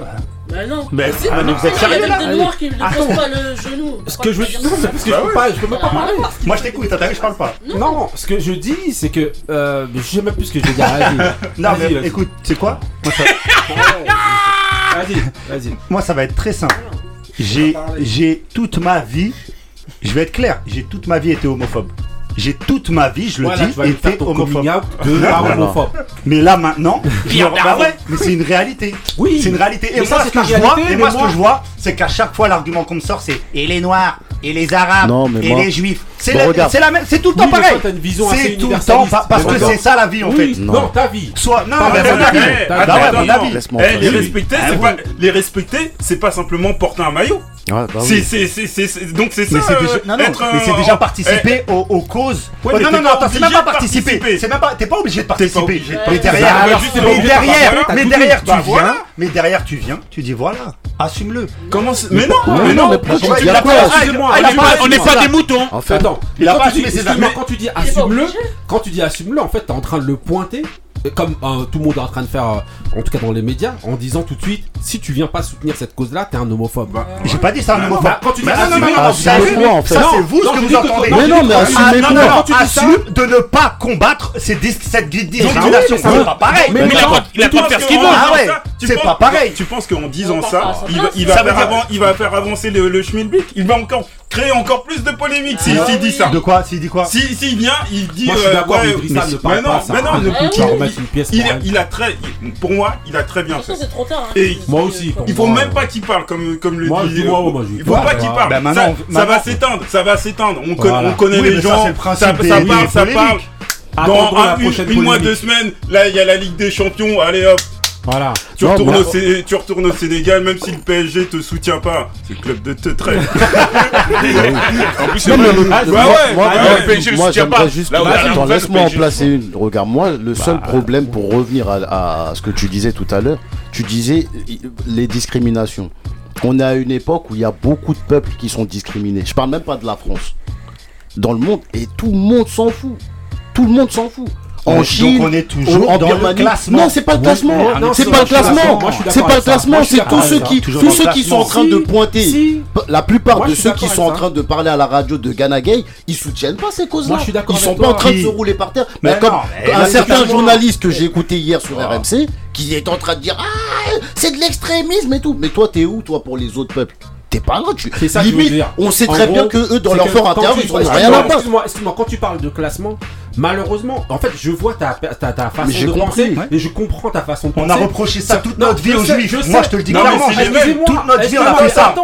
Bah non. Mais, si, ah, vous êtes sérieux là de ah noir qui ne pose pas le genou. Ce que je veux non, parce que je peux pas, je peux même pas parler. Moi je t'écoute, t'as je parle pas. Non. ce que je dis c'est que euh, je sais même plus ce que je vais dire. non mais écoute, c'est quoi? Moi ça Vas-y, vas-y. Moi ça va être très simple. J'ai j'ai toute ma vie, je vais être clair, j'ai toute ma vie été homophobe. J'ai toute ma vie, je le dis, été homophobe. De. Mais là maintenant, bah mais c'est une réalité. Oui. C'est une réalité. Et moi, ce que je vois, et moi, ce que je vois, c'est qu'à chaque fois, l'argument qu'on me sort, c'est il est noir et les Arabes et les Juifs. C'est la, même, c'est tout le temps pareil. C'est tout le temps parce que c'est ça la vie en fait. Non. ta vie. Soit non, mais mon avis. Les respecter, c'est pas les respecter, c'est pas simplement porter un maillot. C'est, donc c'est déjà, euh, participer eh. aux, causes. Non, non, non, attends, c'est même pas participer. C'est même pas, t'es pas obligé de participer. Mais derrière, derrière, mais bah derrière, tu viens, mais derrière, tu viens, tu dis voilà, assume-le. Comment Mais non, mais non, mais non, ah, on n'est pas des moutons. En fait, attends. Quand tu dis assume-le, quand tu dis assume-le, en fait, t'es en train de le pointer euh, comme euh, tout le monde est en train de faire, euh, en tout cas dans les médias, en disant tout de suite, si tu viens pas soutenir cette cause-là, t'es un homophobe. Bah, J'ai pas dit ça un bah, homophobe. Bah, quand tu dis ça, c'est vous ce que vous entendez. Mais non, mais assume de ne pas combattre cette discrimination. Ah c'est pas pareil. Mais il a le droit de faire ce qu'il veut. Ah c'est pas pareil. Tu penses qu'en disant ça, il va faire avancer le schmilblick Il va encore créer encore plus de polémiques s'il ah si, oui. dit ça. De quoi S'il dit quoi S'il si, si, vient, il dit. Moi, je suis euh, d'accord, euh, ouais, mais, mais, mais, non, mais non, ne, bah, il, a très, pour moi, il a très bien fait. Et moi aussi. Il faut même pas qu'il parle comme, comme le dit. il faut pas qu'il parle. Ça, va s'étendre, ça va s'étendre. On, connaît les gens. Ça, le ça, parle, ça parle. Dans un, une, mois, deux semaines, là, il y a la Ligue des Champions. Allez hop. Tu, retournes au Sénégal, même si le PSG te soutient pas. C'est le club de te traite. en plus, c'est vrai. Ah, bah ouais, moi, bah le moi, pas. Juste attends, laisse-moi en placer une. Regarde, moi, le bah, seul euh, problème pour revenir à, à ce que tu disais tout à l'heure, tu disais les discriminations. On est à une époque où il y a beaucoup de peuples qui sont discriminés. Je parle même pas de la France. Dans le monde, et tout le monde s'en fout. Tout le monde s'en fout en Chine. On est toujours en dans classement. Non, c'est pas le classement. C'est pas le classement. C'est pas le classement. C'est tous ceux qui, tous ceux qui sont en train de pointer. La plupart de ceux qui sont en train de parler à la radio de Ghana Gay, ils soutiennent pas ces causes-là. Ils sont pas en train de se rouler par terre. Mais ben, comme un certain journaliste que j'ai écouté hier sur RMC, qui est en train de dire ah c'est de l'extrémisme et tout. Mais toi, t'es où toi pour les autres peuples? t'es pas là, tu. Ça Limite. On sait très bien que eux, dans leur fort intérieur, ils sont rien à. Excuse-moi, excuse-moi, quand tu parles de classement, Malheureusement, en fait, je vois ta, ta, ta façon de penser compris. et je comprends ta façon de penser. On a reproché ça toute notre vie aux juifs. Moi, je te le dis clairement. Toute notre vie, on a fait ça.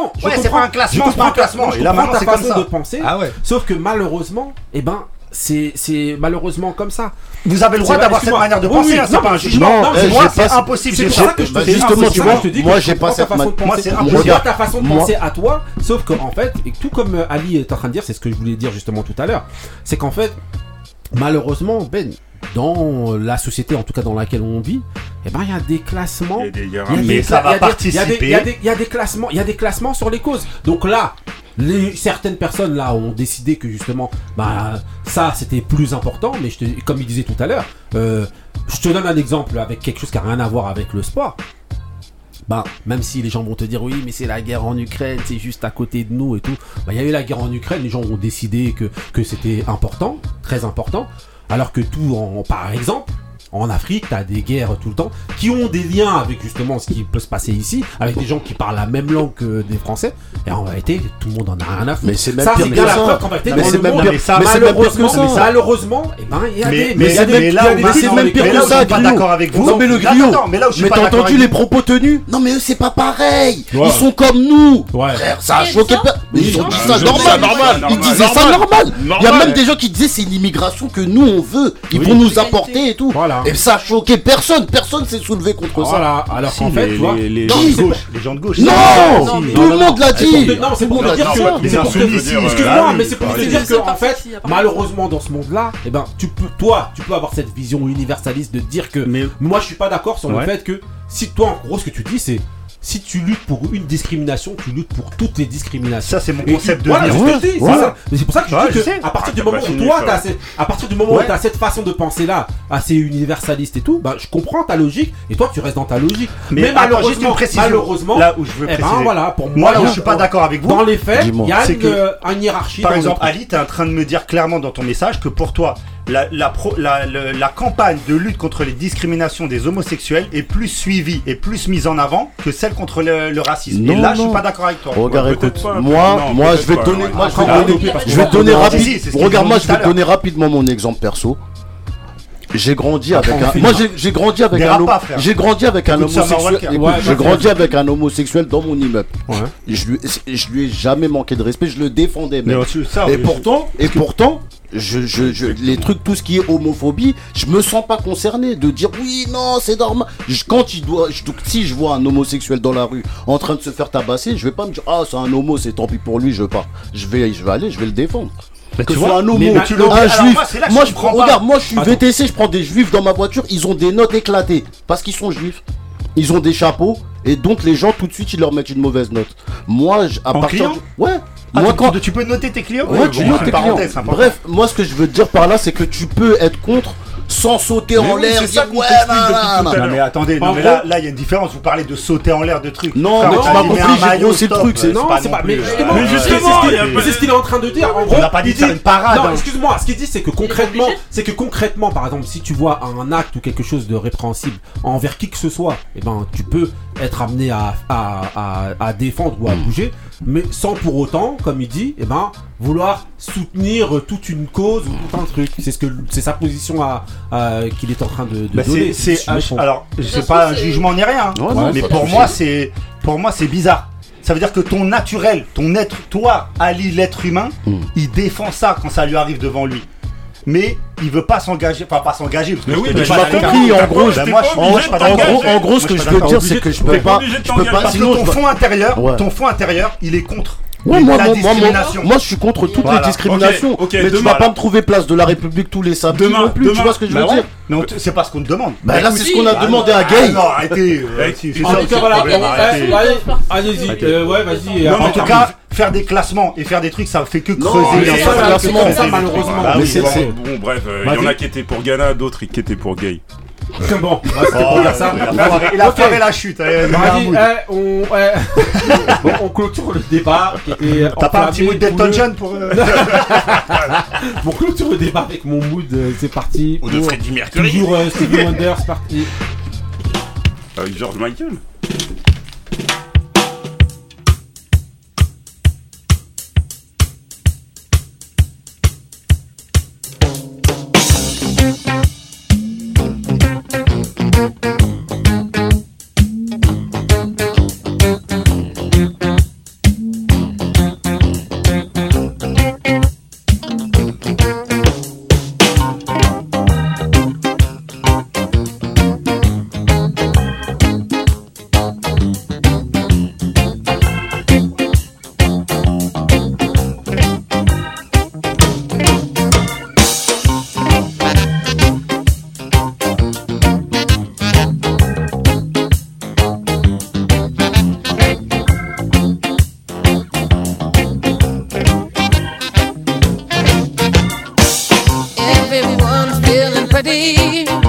Un classement, c'est pas un classement. Je comprends ta façon de penser. Ah sauf que malheureusement, eh ben, c'est malheureusement comme ça. Vous avez le droit d'avoir cette manière de penser, hein, c'est pas un jugement. Non, moi c'est impossible. C'est pour ça que je te dis justement, tu vois, moi j'ai pas cette façon de penser. Je vois ta façon de penser à toi, sauf qu'en fait, et tout comme Ali est en train de dire, c'est ce que je voulais dire justement tout à l'heure, c'est qu'en fait, malheureusement, Ben, dans la société, en tout cas dans laquelle on vit, eh ben, il y a des classements. Mais ça va participer. Il y a des classements, y a des classements sur les causes. Donc là, certaines personnes là ont décidé que justement, bah, ça c'était plus important. Mais je te, comme il disait tout à l'heure, euh, je te donne un exemple avec quelque chose qui a rien à voir avec le sport bah, même si les gens vont te dire oui, mais c'est la guerre en Ukraine, c'est juste à côté de nous et tout, bah, il y a eu la guerre en Ukraine, les gens ont décidé que, que c'était important, très important, alors que tout, en, par exemple, en Afrique, t'as des guerres tout le temps, qui ont des liens avec justement ce qui peut se passer ici, avec des gens qui parlent la même langue que des Français. Et en réalité, tout le monde en a rien à foutre. Mais c'est même ça, pire que ça. Mais c'est même pire que ça. Malheureusement, et ben, il y a des. Mais c'est même pire que ça. Pas d'accord avec vous. Non, mais le griot. Mais t'as entendu les propos tenus Non, mais eux, c'est pas pareil. Ils sont comme nous. Frère, ça a choqué. Mais ils ont dit ça normal. Ils disaient ça normal. Il y a même des gens qui disaient c'est l'immigration que nous on veut. Ils vont nous apporter et tout. Voilà. Et ça a choqué personne. Personne s'est soulevé contre voilà. ça. Alors qu'en fait, les, tu vois, les, gens de gauche. Non, Tout le monde l'a dit Non, c'est pour te dire que. Excuse-moi, mais c'est pour te dire que, en fait, malheureusement, dans ce monde-là, eh ben, tu peux, toi, tu peux avoir cette vision universaliste de dire que. Moi, je suis pas d'accord sur le fait que si toi, en gros, ce que tu dis, c'est si tu luttes pour une discrimination, tu luttes pour toutes les discriminations. Ça, c'est mon concept de voilà, vie. Voilà. C'est pour ça que je dis que à partir du moment où toi, as cette, à partir du moment où as cette façon de penser là, assez universaliste et tout, bah, je comprends ta logique et toi, tu restes dans ta logique. Mais, malheureusement, malheureusement, là où je veux eh ben, voilà, pour moi, là où je suis pas d'accord avec vous. Dans les faits, il y a une, euh, une, hiérarchie. Par exemple, Ali, t'es en train de me dire clairement dans ton message que pour toi, la, la, pro, la, la, campagne de lutte contre les discriminations des homosexuels est plus suivie et plus mise en avant que celle contre le, le racisme. Non, et là, je suis pas d'accord avec toi. Regarde, écoute, moi, moi, je vais donner, moi, je vais donner, je vais donner rapidement. Regarde, moi, je vais donner rapidement mon exemple perso j'ai grandi, avec un. Moi, j'ai grandi avec un. J'ai grandi avec un homosexuel. J'ai grandi avec un homosexuel dans mon immeuble. Je lui, je lui ai jamais manqué de respect. Je le défendais même. Et pourtant, et pourtant, je, je, les trucs, tout ce qui est homophobie, je me sens pas concerné de dire oui, non, c'est normal. Quand il doit, si je vois un homosexuel dans la rue en train de se faire tabasser, je vais pas me dire ah, c'est un homo, c'est tant pis pour lui, je pars. Je vais, je vais aller, je vais le défendre. Que tu vois, un homo, mais tu un juif. Moi, je prends, regarde, moi je suis VTC, je prends des juifs dans ma voiture, ils ont des notes éclatées parce qu'ils sont juifs. Ils ont des chapeaux et donc les gens tout de suite ils leur mettent une mauvaise note. Moi, à en partir client de... ouais. Ah, moi, tu, quand... tu peux noter tes clients Ouais, tu notes tes clients. Bref, moi ce que je veux dire par là, c'est que tu peux être contre sans sauter en l'air, dire ouais, bah, Non, mais attendez, non, mais là, il y a une différence. Vous parlez de sauter en l'air de trucs. Non, non, tu m'as compris, maillot, c'est le truc. Non, c'est pas. Mais justement, euh, c'est ce qu'il est en train de dire. En gros, on n'a pas dit de une parade. Non, hein. excuse-moi, ce qu'il dit, c'est que concrètement, c'est que concrètement, par exemple, si tu vois un acte ou quelque chose de répréhensible envers qui que ce soit, et ben, tu peux être amené à défendre ou à hmm. bouger mais sans pour autant, comme il dit, eh ben, vouloir soutenir toute une cause ou tout un truc. C'est ce que c'est sa position à, qu'il est en train de, de bah, donner. C'est, ce alors, c'est pas un jugement ni rien, hein. non, mais pour moi, c'est, pour moi, c'est bizarre. Ça veut dire que ton naturel, ton être, toi, Ali, l'être humain, il défend ça quand ça lui arrive devant lui mais il veut pas s'engager, enfin pas s'engager. Mais oui, tu m'as compris. En gros, ben, en gros, ce que je veux dire, c'est que je peux pas, je peux pas. Sinon, ton fond intérieur, ton fond intérieur, il est contre. Ouais, moi, moi, moi, je suis contre toutes les discriminations. mais tu vas pas me trouver place de la République tous les samedis non plus. Tu vois ce que je veux bah dire Non, c'est pas ce qu'on te demande. Bah là, bah, c'est ce qu'on a demandé à ah, Gay. Non, arrêtez. Euh, en tout cas, voilà. Allez-y. Ouais, vas-y. En tout cas faire des classements et faire des trucs, ça fait que creuser. Non, bah bon, bref, euh, il y en a qui étaient pour Ghana, d'autres qui étaient pour Gay. bon, bah, c'était oh, pour dire ça. Il a fait la chute. Eh, on, eh. on clôture le débat. T'as pas un petit mood d'Elton John pour. Euh... on clôture le débat avec mon mood, euh, c'est parti. Ou de Freddie Mercury. Toujours euh, Wonder, c'est parti. Avec George Michael. City.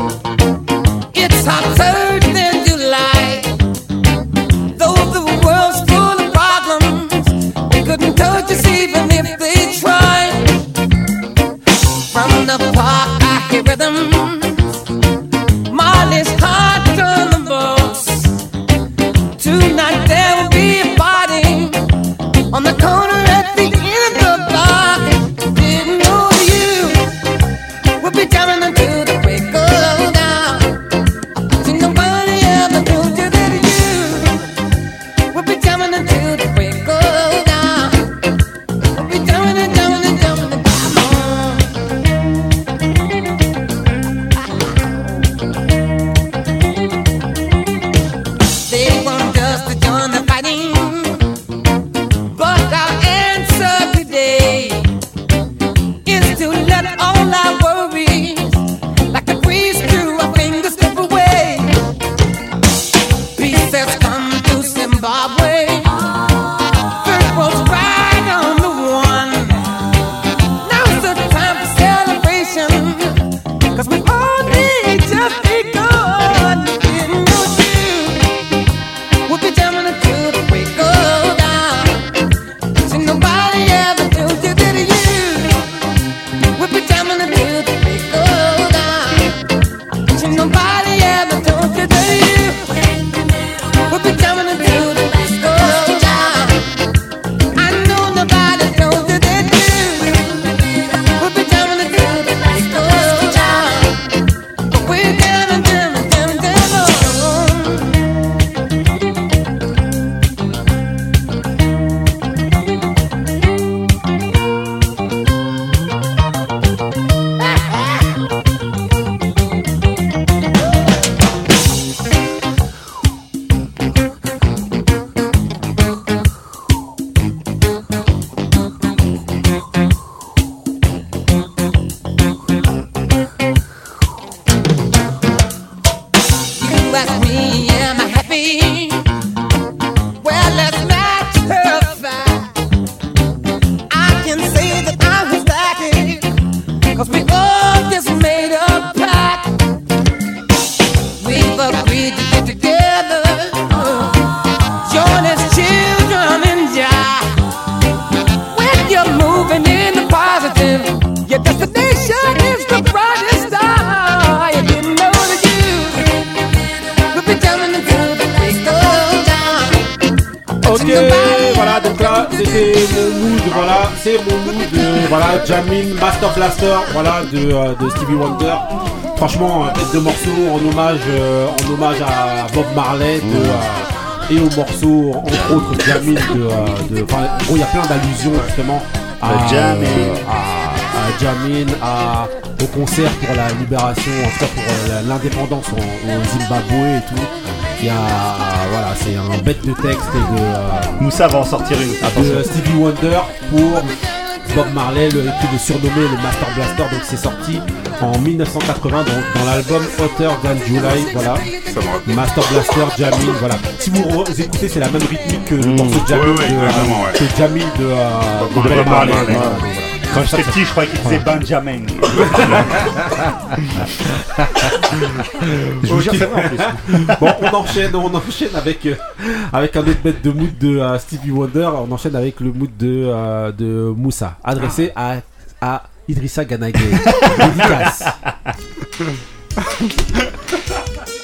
Franchement, euh, tête de morceau en hommage, euh, en hommage à Bob Marley de, euh, et au morceau, entre autres, Jamin de, de, enfin, il y a plein d'allusions justement à, Le Jamin. à, à Jamin, à, au concert pour la libération, en tout cas pour l'indépendance en- au Zimbabwe et tout. Il y a, voilà, c'est un bête de texte et de, Moussa va en sortir une. de Stevie Wonder pour Bob Marley, le, qui le surnommé le Master Blaster. Donc c'est sorti en 1980 dans, dans l'album Hotter Than July. Voilà, Master Blaster, Jamil. Voilà. Si vous re- écoutez, c'est la même rythmique que le morceau de Jamil de, euh, que Jamil de, euh, de Bob Bob Marley. Marley. Marley. Voilà, donc voilà. Quand j'étais petit, je croyais qu'il disait Benjamin. Je vous jure, c'est vrai en plus. Bon, on enchaîne, on enchaîne avec, euh, avec un autre bête de mood de euh, Stevie Wonder. On enchaîne avec le mood de, euh, de Moussa, adressé à, à Idrissa Ganagay.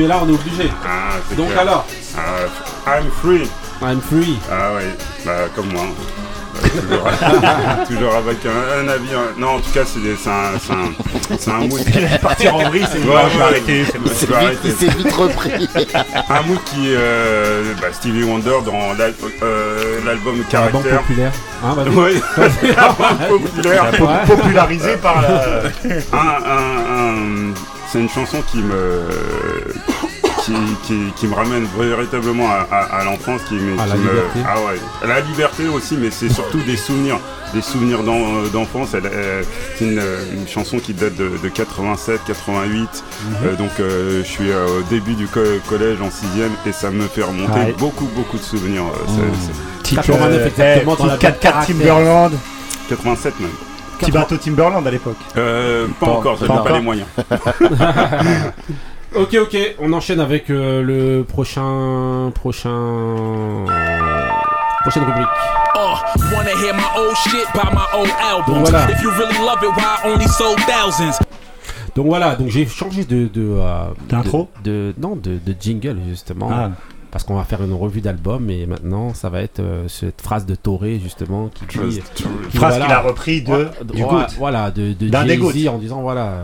mais là on est obligé. Ah, c'est Donc clair. alors, Ah, I'm free. I'm free. Ah ouais, bah comme moi. Euh, toujours, toujours avec un, un avis. un- Non, en tout cas, c'est des- c'est un, c'est un, c'est un mood. Partir en vrille, c'est Ouais, bon, je vais ouais, arrêter. c'est vite, arrêter. il s'est vite repris. Un mood qui, euh, bah, Stevie Wonder dans l'al- euh, l'album La banque Caractère. populaire. Hein. Ouais, la banque populaire. Ouais. Popularisé par la. Un- un- un- c'est une chanson qui me qui, qui- qui me ramène véritablement à, à- à l'enfance qui, me- À la qui me- liberté. ah ouais la liberté aussi mais c'est surtout des souvenirs des souvenirs d'en- d'enfance Elle- elle- c'est une, une chanson qui date de, de 87 88 Mhm. Euh, donc euh, je suis euh, au début du co- collège en sixième et ça me fait remonter Ouais. beaucoup beaucoup de souvenirs euh, c'est- c'est- Type, 89 exactement dans la 4 4 caractère. Timberland. 87 même Petit bateau Timberland à l'époque. Euh, pas Pas- encore pas j'avais pas les moyens Ok, ok, on enchaîne avec euh, le prochain, prochain, prochaine rubrique. Wanna hear my old shit by my old albums? voilà. If you really love it, why I only sold thousands? Donc voilà, donc j'ai changé de, de, euh, D'intro? de, de- non, de, de jingle justement. Ah. Parce qu'on va faire une revue d'album et maintenant ça va être euh, cette phrase de Toré justement qui dit. qui, Phrase voilà, qu'il a repris de. Ouais, Du ouais. Voilà, de, de D'un des Jay-Z en disant voilà, euh,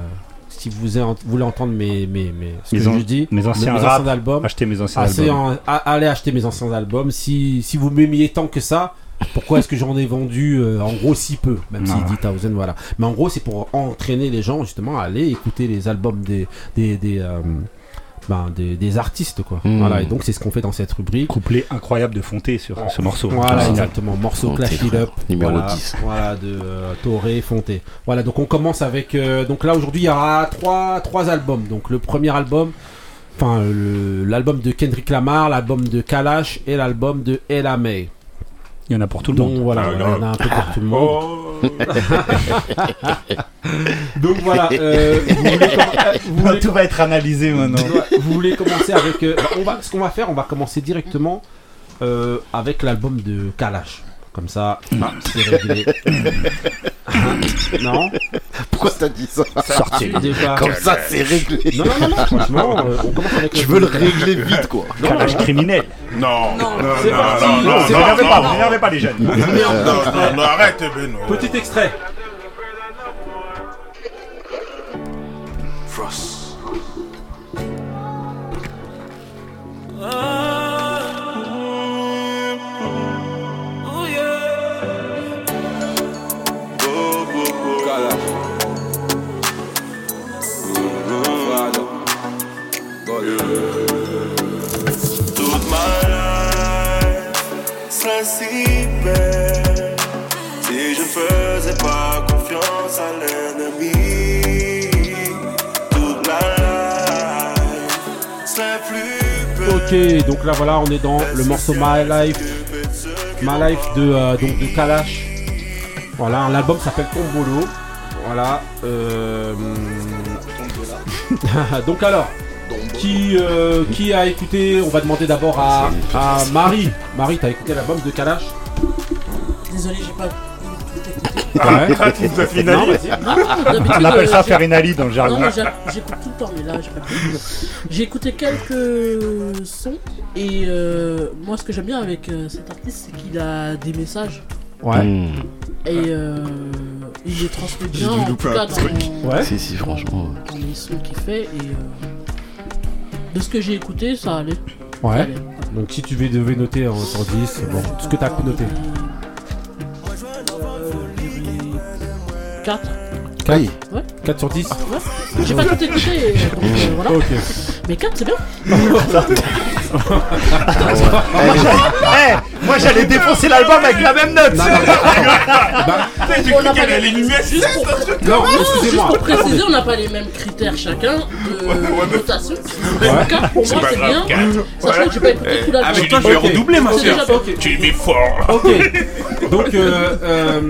si vous voulez entendre mes, mes, mes, ce Mes que je dis, mes anciens mes rap, anciens albums, Acheter mes anciens albums. en- allez acheter mes anciens albums. Si, si vous m'aimiez tant que ça, pourquoi est-ce que j'en ai vendu euh, en gros si peu Même si. 10 000, voilà. Mais en gros, c'est pour entraîner les gens justement à aller écouter les albums des, des, des, euh, ben, des, des artistes, quoi. Hmm. Voilà, et donc c'est ce qu'on fait dans cette rubrique. Couplet incroyable de Fonté sur ce morceau. Voilà, exactement. Morceau Fonté, Clash It. Up. Numéro voilà, 10. Voilà, de euh, Toré Fonté. Voilà, donc on commence avec. euh, donc là, aujourd'hui, il y aura trois, trois albums. Donc le premier album, enfin, le- l'album de Kendrick Lamar, l'album de Kalash et l'album de Ella May. Il y en a pour tout le Donc monde. voilà, Ah, il y en a un peu pour tout le monde. Oh. Donc voilà, euh, vous, voulez comm- euh, vous voulez Tout va être analysé maintenant. Vous voulez commencer avec. euh, bah, on va, ce qu'on va faire, on va commencer directement euh, avec l'album de Kalash. Comme ça, ah, c'est réglé. Non Pourquoi t'as dit ça Sortez déjà. Comme ça, c'est réglé. Non, non, non, non franchement, euh, on. Tu veux le régler vite, quoi. Calage criminel. Non, non, non, c'est non, parti. non, non, c'est non, parti. non, pas, non, n'énervez pas les jeunes. Non, non, non, arrête, Benoît. Petit extrait. Frost. Ah. Si belle si je faisais pas confiance à l'ennemi. Toute la life serait plus belle. Ok, donc là voilà, on est dans le morceau My Life, My Life de euh, donc de Kalash. Voilà, l'album s'appelle Tombolo. Voilà. euh, donc alors, qui euh, qui a écouté On va demander d'abord à, à Marie. Marie, t'as écouté l'album de Kalash Désolé, j'ai pas. Ouais. Vous avez une Non, On appelle euh, ça j'ai- faire une Ali dans le jargon. Non, j'écoute tout le temps, mais là, j'ai pas. J'ai écouté quelques sons et euh, moi, ce que j'aime bien avec euh, cet artiste, c'est qu'il a des messages Ouais. Hmm. et euh, il les transmet bien, en tout cas un dans, truc. Ouais. Si, si, franchement. dans les sons qu'il fait. Et euh, de ce que j'ai écouté, ça allait. Ça Ouais. allait. Donc si tu devais noter en sur 10, bon, tout ce que t'as noté. 4 Oui. 4 sur 10 Ouais. J'ai pas tout écouté, donc euh, voilà. Ok. Mais 4 c'est bien. Moi, j'allais- Eh, moi, j'allais défoncer l'album avec la même note. Non, non, bah, J'ai On cru a qu'elle allait Juste pour, non, juste excusez-moi. pour préciser, on n'a pas les mêmes critères chacun de notation. Donc 4 pour moi c'est bien. Sachant que j'ai pas écouté tout l'album. Avec toi, je vais redoubler, ma bien. Tu mets fort. Ok. Donc, euh,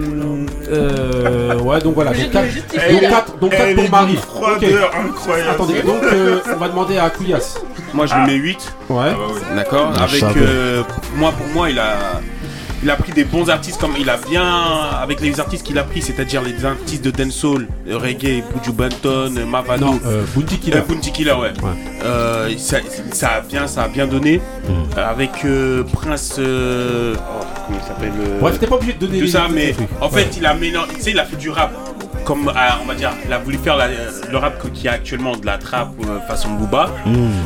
euh, ouais, donc voilà. Donc J'ai 4 justifié, donc là. quatre- donc quatre Elle pour est Marie. incroyable. Attendez, donc euh, on va demander à Kouyas. Moi, je lui mets 8. Ouais. D'accord Ah, Avec euh, moi pour moi il a il a pris des bons artistes comme il a bien avec les artistes qu'il a pris c'est-à-dire les artistes de dancehall, reggae, Buju Banton, Mavado, Non, euh, Bounty Killer. euh, Bounty Killer ouais. Euh, ça, ça a bien ça a bien donné Hmm. Euh, avec Prince oh, comment il s'appelle Bref, t'es pas obligé de donner tout ça mais en Ouais. fait il a mélangé tu sais il a fait du rap comme on va dire il a voulu faire la- le rap que- qui a actuellement de la trap euh, façon Booba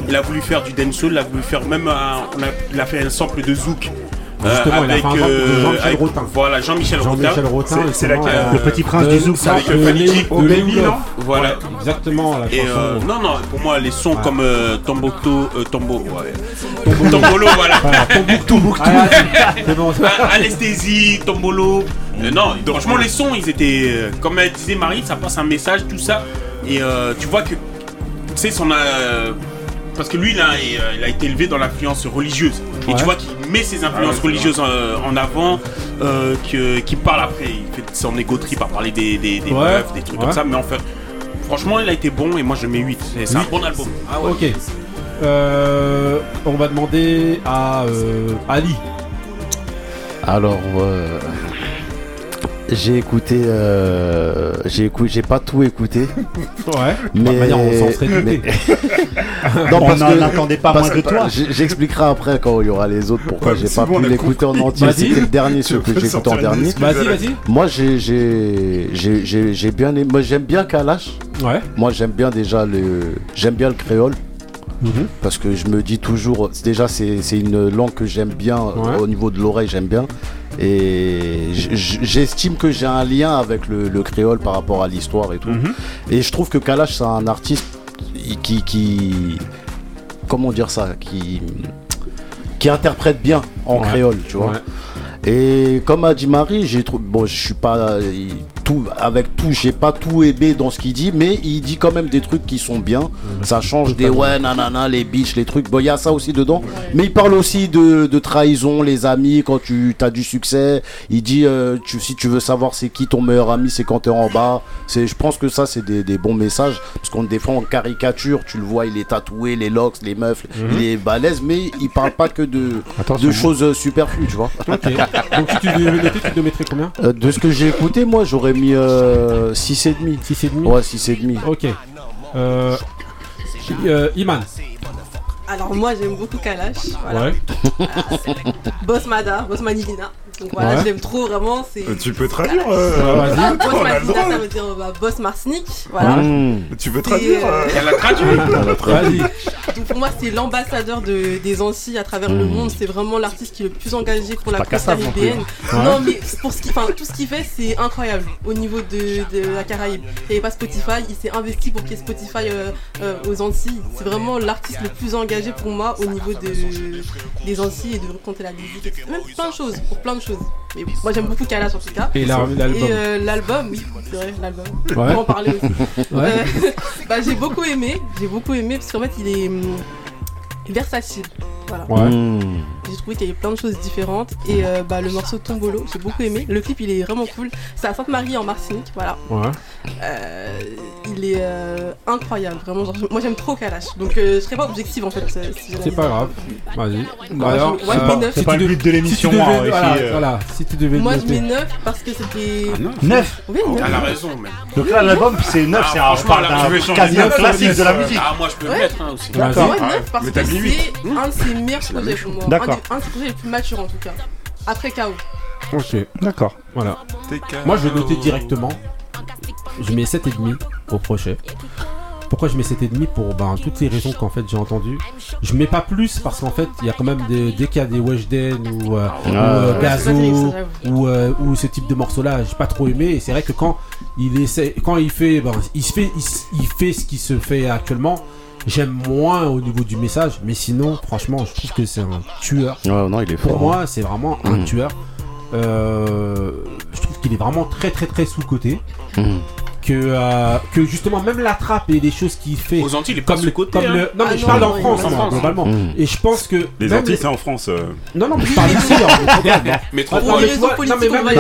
il a voulu faire du dancehall, il a voulu faire même un, on a, il a fait un sample de zouk. Euh, Justement, il a fait un de Jean-Michel avec- Rotin. Voilà, Jean-Michel Rotin. Jean-Michel Rotin, C'est- euh, Le petit prince de- du zouk, ça. avec Avec euh, Baby, Léo non. Voilà. Exactement, la Et chanson. euh, non, non, pour moi, les sons Ouais. comme euh, Tombokto, euh, Tombo, ouais. Tombolo, voilà. Tombouctou. Ah. Ah, Anesthésie, Tombolo. Euh, non, franchement, les sons, ils étaient. euh, comme elle disait Marie, ça passe un message, tout ça. Et euh, tu vois que. Tu sais, son. Parce que lui, là, il, il a été élevé dans l'influence religieuse. Et tu vois qu'il met ses influences Ah religieuses en avant, euh, qu'il parle après. Il fait son égo trip à parler des, des, des Ouais. meufs, des trucs Ouais. comme ça. Mais en fait, franchement, il a été bon et moi je mets 8. C'est un Huit. bon album. Ah ouais. Ok. Euh, on va demander à euh, Ali. Alors, euh, j'ai écouté, euh, j'ai écouté, j'ai pas tout écouté, Ouais. mais manière, on s'en serait douté. non, On parce n'en que- attendait pas parce moins de que- toi. J'expliquerai après quand il y aura les autres pourquoi Ouais, j'ai pas bon, pu l'écouter en entier. Vas-y. C'était le dernier ce que j'ai écouté en dernier. Vas-y, vas-y. Moi, j'ai, j'ai, j'ai, j'ai, j'ai bien aimé. Moi, j'aime bien Kalash. Ouais. Moi, j'aime bien déjà le, j'aime bien le créole. Mhm. Parce que je me dis toujours, déjà c'est une langue que j'aime bien, Ouais. au niveau de l'oreille j'aime bien. Et j'estime que j'ai un lien avec le, le créole par rapport à l'histoire et tout. Mhm. Et je trouve que Kalash c'est un artiste qui, qui, comment dire ça, qui, qui interprète bien en Ouais. créole, tu vois. Ouais. Et comme a dit Marie, j'ai trouvé. Bon, je suis pas. Tout, avec tout, j'ai pas tout aimé dans ce qu'il dit, mais il dit quand même des trucs qui sont bien. Ça change des ouais, nanana, les bitches, les trucs. Bon, il y a ça aussi dedans. Mais il parle aussi de, de trahison, les amis, quand tu as du succès. Il dit euh, tu, si tu veux savoir c'est qui ton meilleur ami, c'est quand t'es en bas. C'est, je pense que ça, c'est des, des bons messages. Parce qu'on fois en caricature, tu le vois, il est tatoué, les locks, les meufs, il est balèze, mais il parle pas que de, Attention. de choses euh, superflues, tu vois. Donc si tu devais noter, tu te mettrais combien? Euh, de ce que j'ai écouté, moi j'aurais mis euh, 6,5. 6,5 Ouais, 6,5. Ok. Euh, euh, Iman. Alors moi j'aime beaucoup Kalash. Voilà. Ouais. Boss Mada, Boss Manilina. Donc voilà, Ouais. je l'aime trop vraiment. C'est. Euh, Tu peux traduire euh, Ouais, vas-y. Ah, boss ça veut dire bah, Boss Marcinique. Voilà. Mmh. Tu peux traduire euh, euh, Elle a traduit. Donc pour moi, c'est l'ambassadeur de, des Antilles à travers le Mmh. monde. C'est vraiment l'artiste qui est le plus engagé pour la plus, caribéenne. hein. Non, mais pour ce qui, enfin, tout ce qu'il fait, c'est incroyable au niveau de, de la Caraïbe. Il n'y avait pas Spotify, il s'est investi pour qu'il y ait Spotify euh, euh, aux Antilles. C'est vraiment l'artiste le plus engagé pour moi au niveau de, des Antilles et de raconter la musique. Même plein de choses, pour plein de choses. Mais moi, j'aime beaucoup Kalash en tout cas. Et l'album. Euh, l'album, oui, c'est vrai, l'album. Ouais. On en parler aussi. Ouais. Euh, bah, j'ai beaucoup aimé, j'ai beaucoup aimé parce qu'en fait, il est hum, versatile. Voilà. Ouais. Mmh. J'ai trouvé qu'il y avait plein de choses différentes et euh, bah, le morceau Tombolo, j'ai beaucoup aimé. Le clip, il est vraiment cool. C'est à Sainte-Marie en Martinique, voilà. Ouais. Euh, il est euh, incroyable, vraiment. genre, moi, j'aime trop Kalash, donc euh, je serais pas objective en fait. euh, si C'est pas grave. Vas-y. Alors, je- je mets neuf. C'est si pas le but de l'émission, si devais- hein, voilà, euh. voilà. Si tu devais Moi, je mets 9 parce que c'était. Ah non. 9 Oui, neuf. Elle a raison, même. Donc là, l'album, c'est 9, Ah, c'est un, franchement, parle d'un je quasi classique de la euh, musique. Ah, moi, je peux le mettre hein, aussi. D'accord. Moi, Ah, 9 parce que t'as mis huit. c'est un de projets pour moi. D'accord. Un, des- un de ses projets les plus matures en tout cas. Après KO. Ok, D'accord. voilà. Moi, je vais noter directement. Je mets 7,5 au prochain. Pourquoi je mets 7,5 Pour ben, toutes les raisons qu'en fait j'ai entendues. Je mets pas plus parce qu'en fait il y a quand même des, dès qu'il y a des Weshden ou, euh, ou, euh, Ouais, Gazo ça, ou, euh, ou ce type de morceau là, j'ai pas trop aimé. Et c'est vrai que quand il essaie, quand il fait, ben, il se fait, il fait ce qui se fait actuellement. J'aime moins au niveau du message, mais sinon, franchement, je trouve que c'est un tueur. Ouais, non, il est fort. Pour moi, c'est vraiment un Mhm. tueur. Euh, je trouve qu'il est vraiment très très très sous côté. Mhm. Que, euh, que justement même la trappe et les choses qu'il fait Aux Antilles, il est pas comme le sous-côté, comme hein. le non mais Ah je non, parle non, en France en moi, France. globalement Mhm. et je pense que Les Antilles, les- c'est en France. euh. non non mais je parle ici hein, mais regarde, non. Mais trop non, mais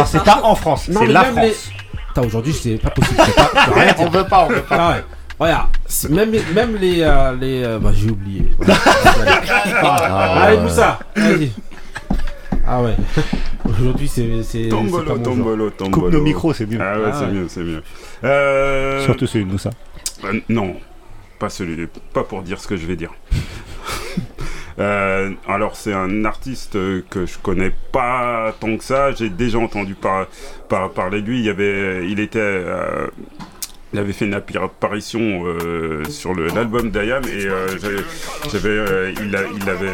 c'est pas en France, Non, c'est mais la France. Aujourd'hui c'est pas possible pas dire. On veut pas, on veut pas. Ouais. Regarde, c'est- même les, même les, euh, les euh, bah j'ai oublié. Ah, Allez. Moussa, vas-y. Ah ouais. Aujourd'hui c'est Tombolo, tombolo, tombolo. Coupe nos micros, c'est mieux. Ah ouais, Ah c'est ouais. mieux, c'est mieux. Euh... Surtout celui de. Euh, non, pas celui, pas pour dire ce que je vais dire. Euh, alors c'est un artiste que je connais pas tant que ça. J'ai déjà entendu par, par- parler de lui. Il y avait, il était, euh, il avait fait une apparition euh, sur l'album d'Ayam et euh, j'avais, euh, il, a- il avait.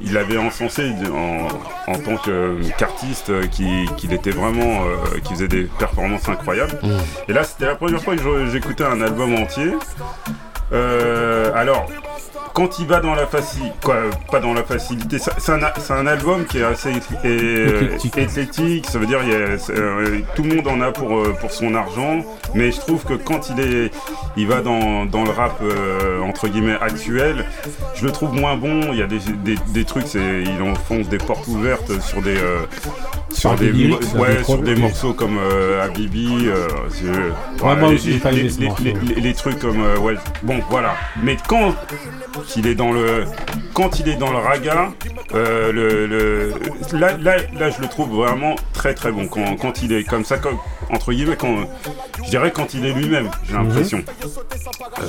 il avait encensé en, en tant qu'artiste euh, qu'il était vraiment, euh, qui faisait des performances incroyables. Et là, c'était la première fois que j'écoutais un album entier. Euh, alors, quand il va dans la facilité, quoi, pas dans la facilité, c'est un, un album qui est assez euh, Éclectique. ça veut dire il y a- euh, tout le monde en a pour, euh, pour son argent, mais je trouve que quand il est, il va dans, dans le rap euh, entre guillemets actuel, je le trouve moins bon. Il y a des, des, des trucs, c'est, il enfonce des portes ouvertes sur des sur des, ouais, sur des morceaux comme Habibi, moi les- les, les- trucs comme ouais, bon voilà. Mais quand il est dans le quand il est dans le raga, euh, le, le- là, là, là je le trouve vraiment très très bon quand, quand il est comme ça comme, entre guillemets quand je dirais quand il est lui-même j'ai l'impression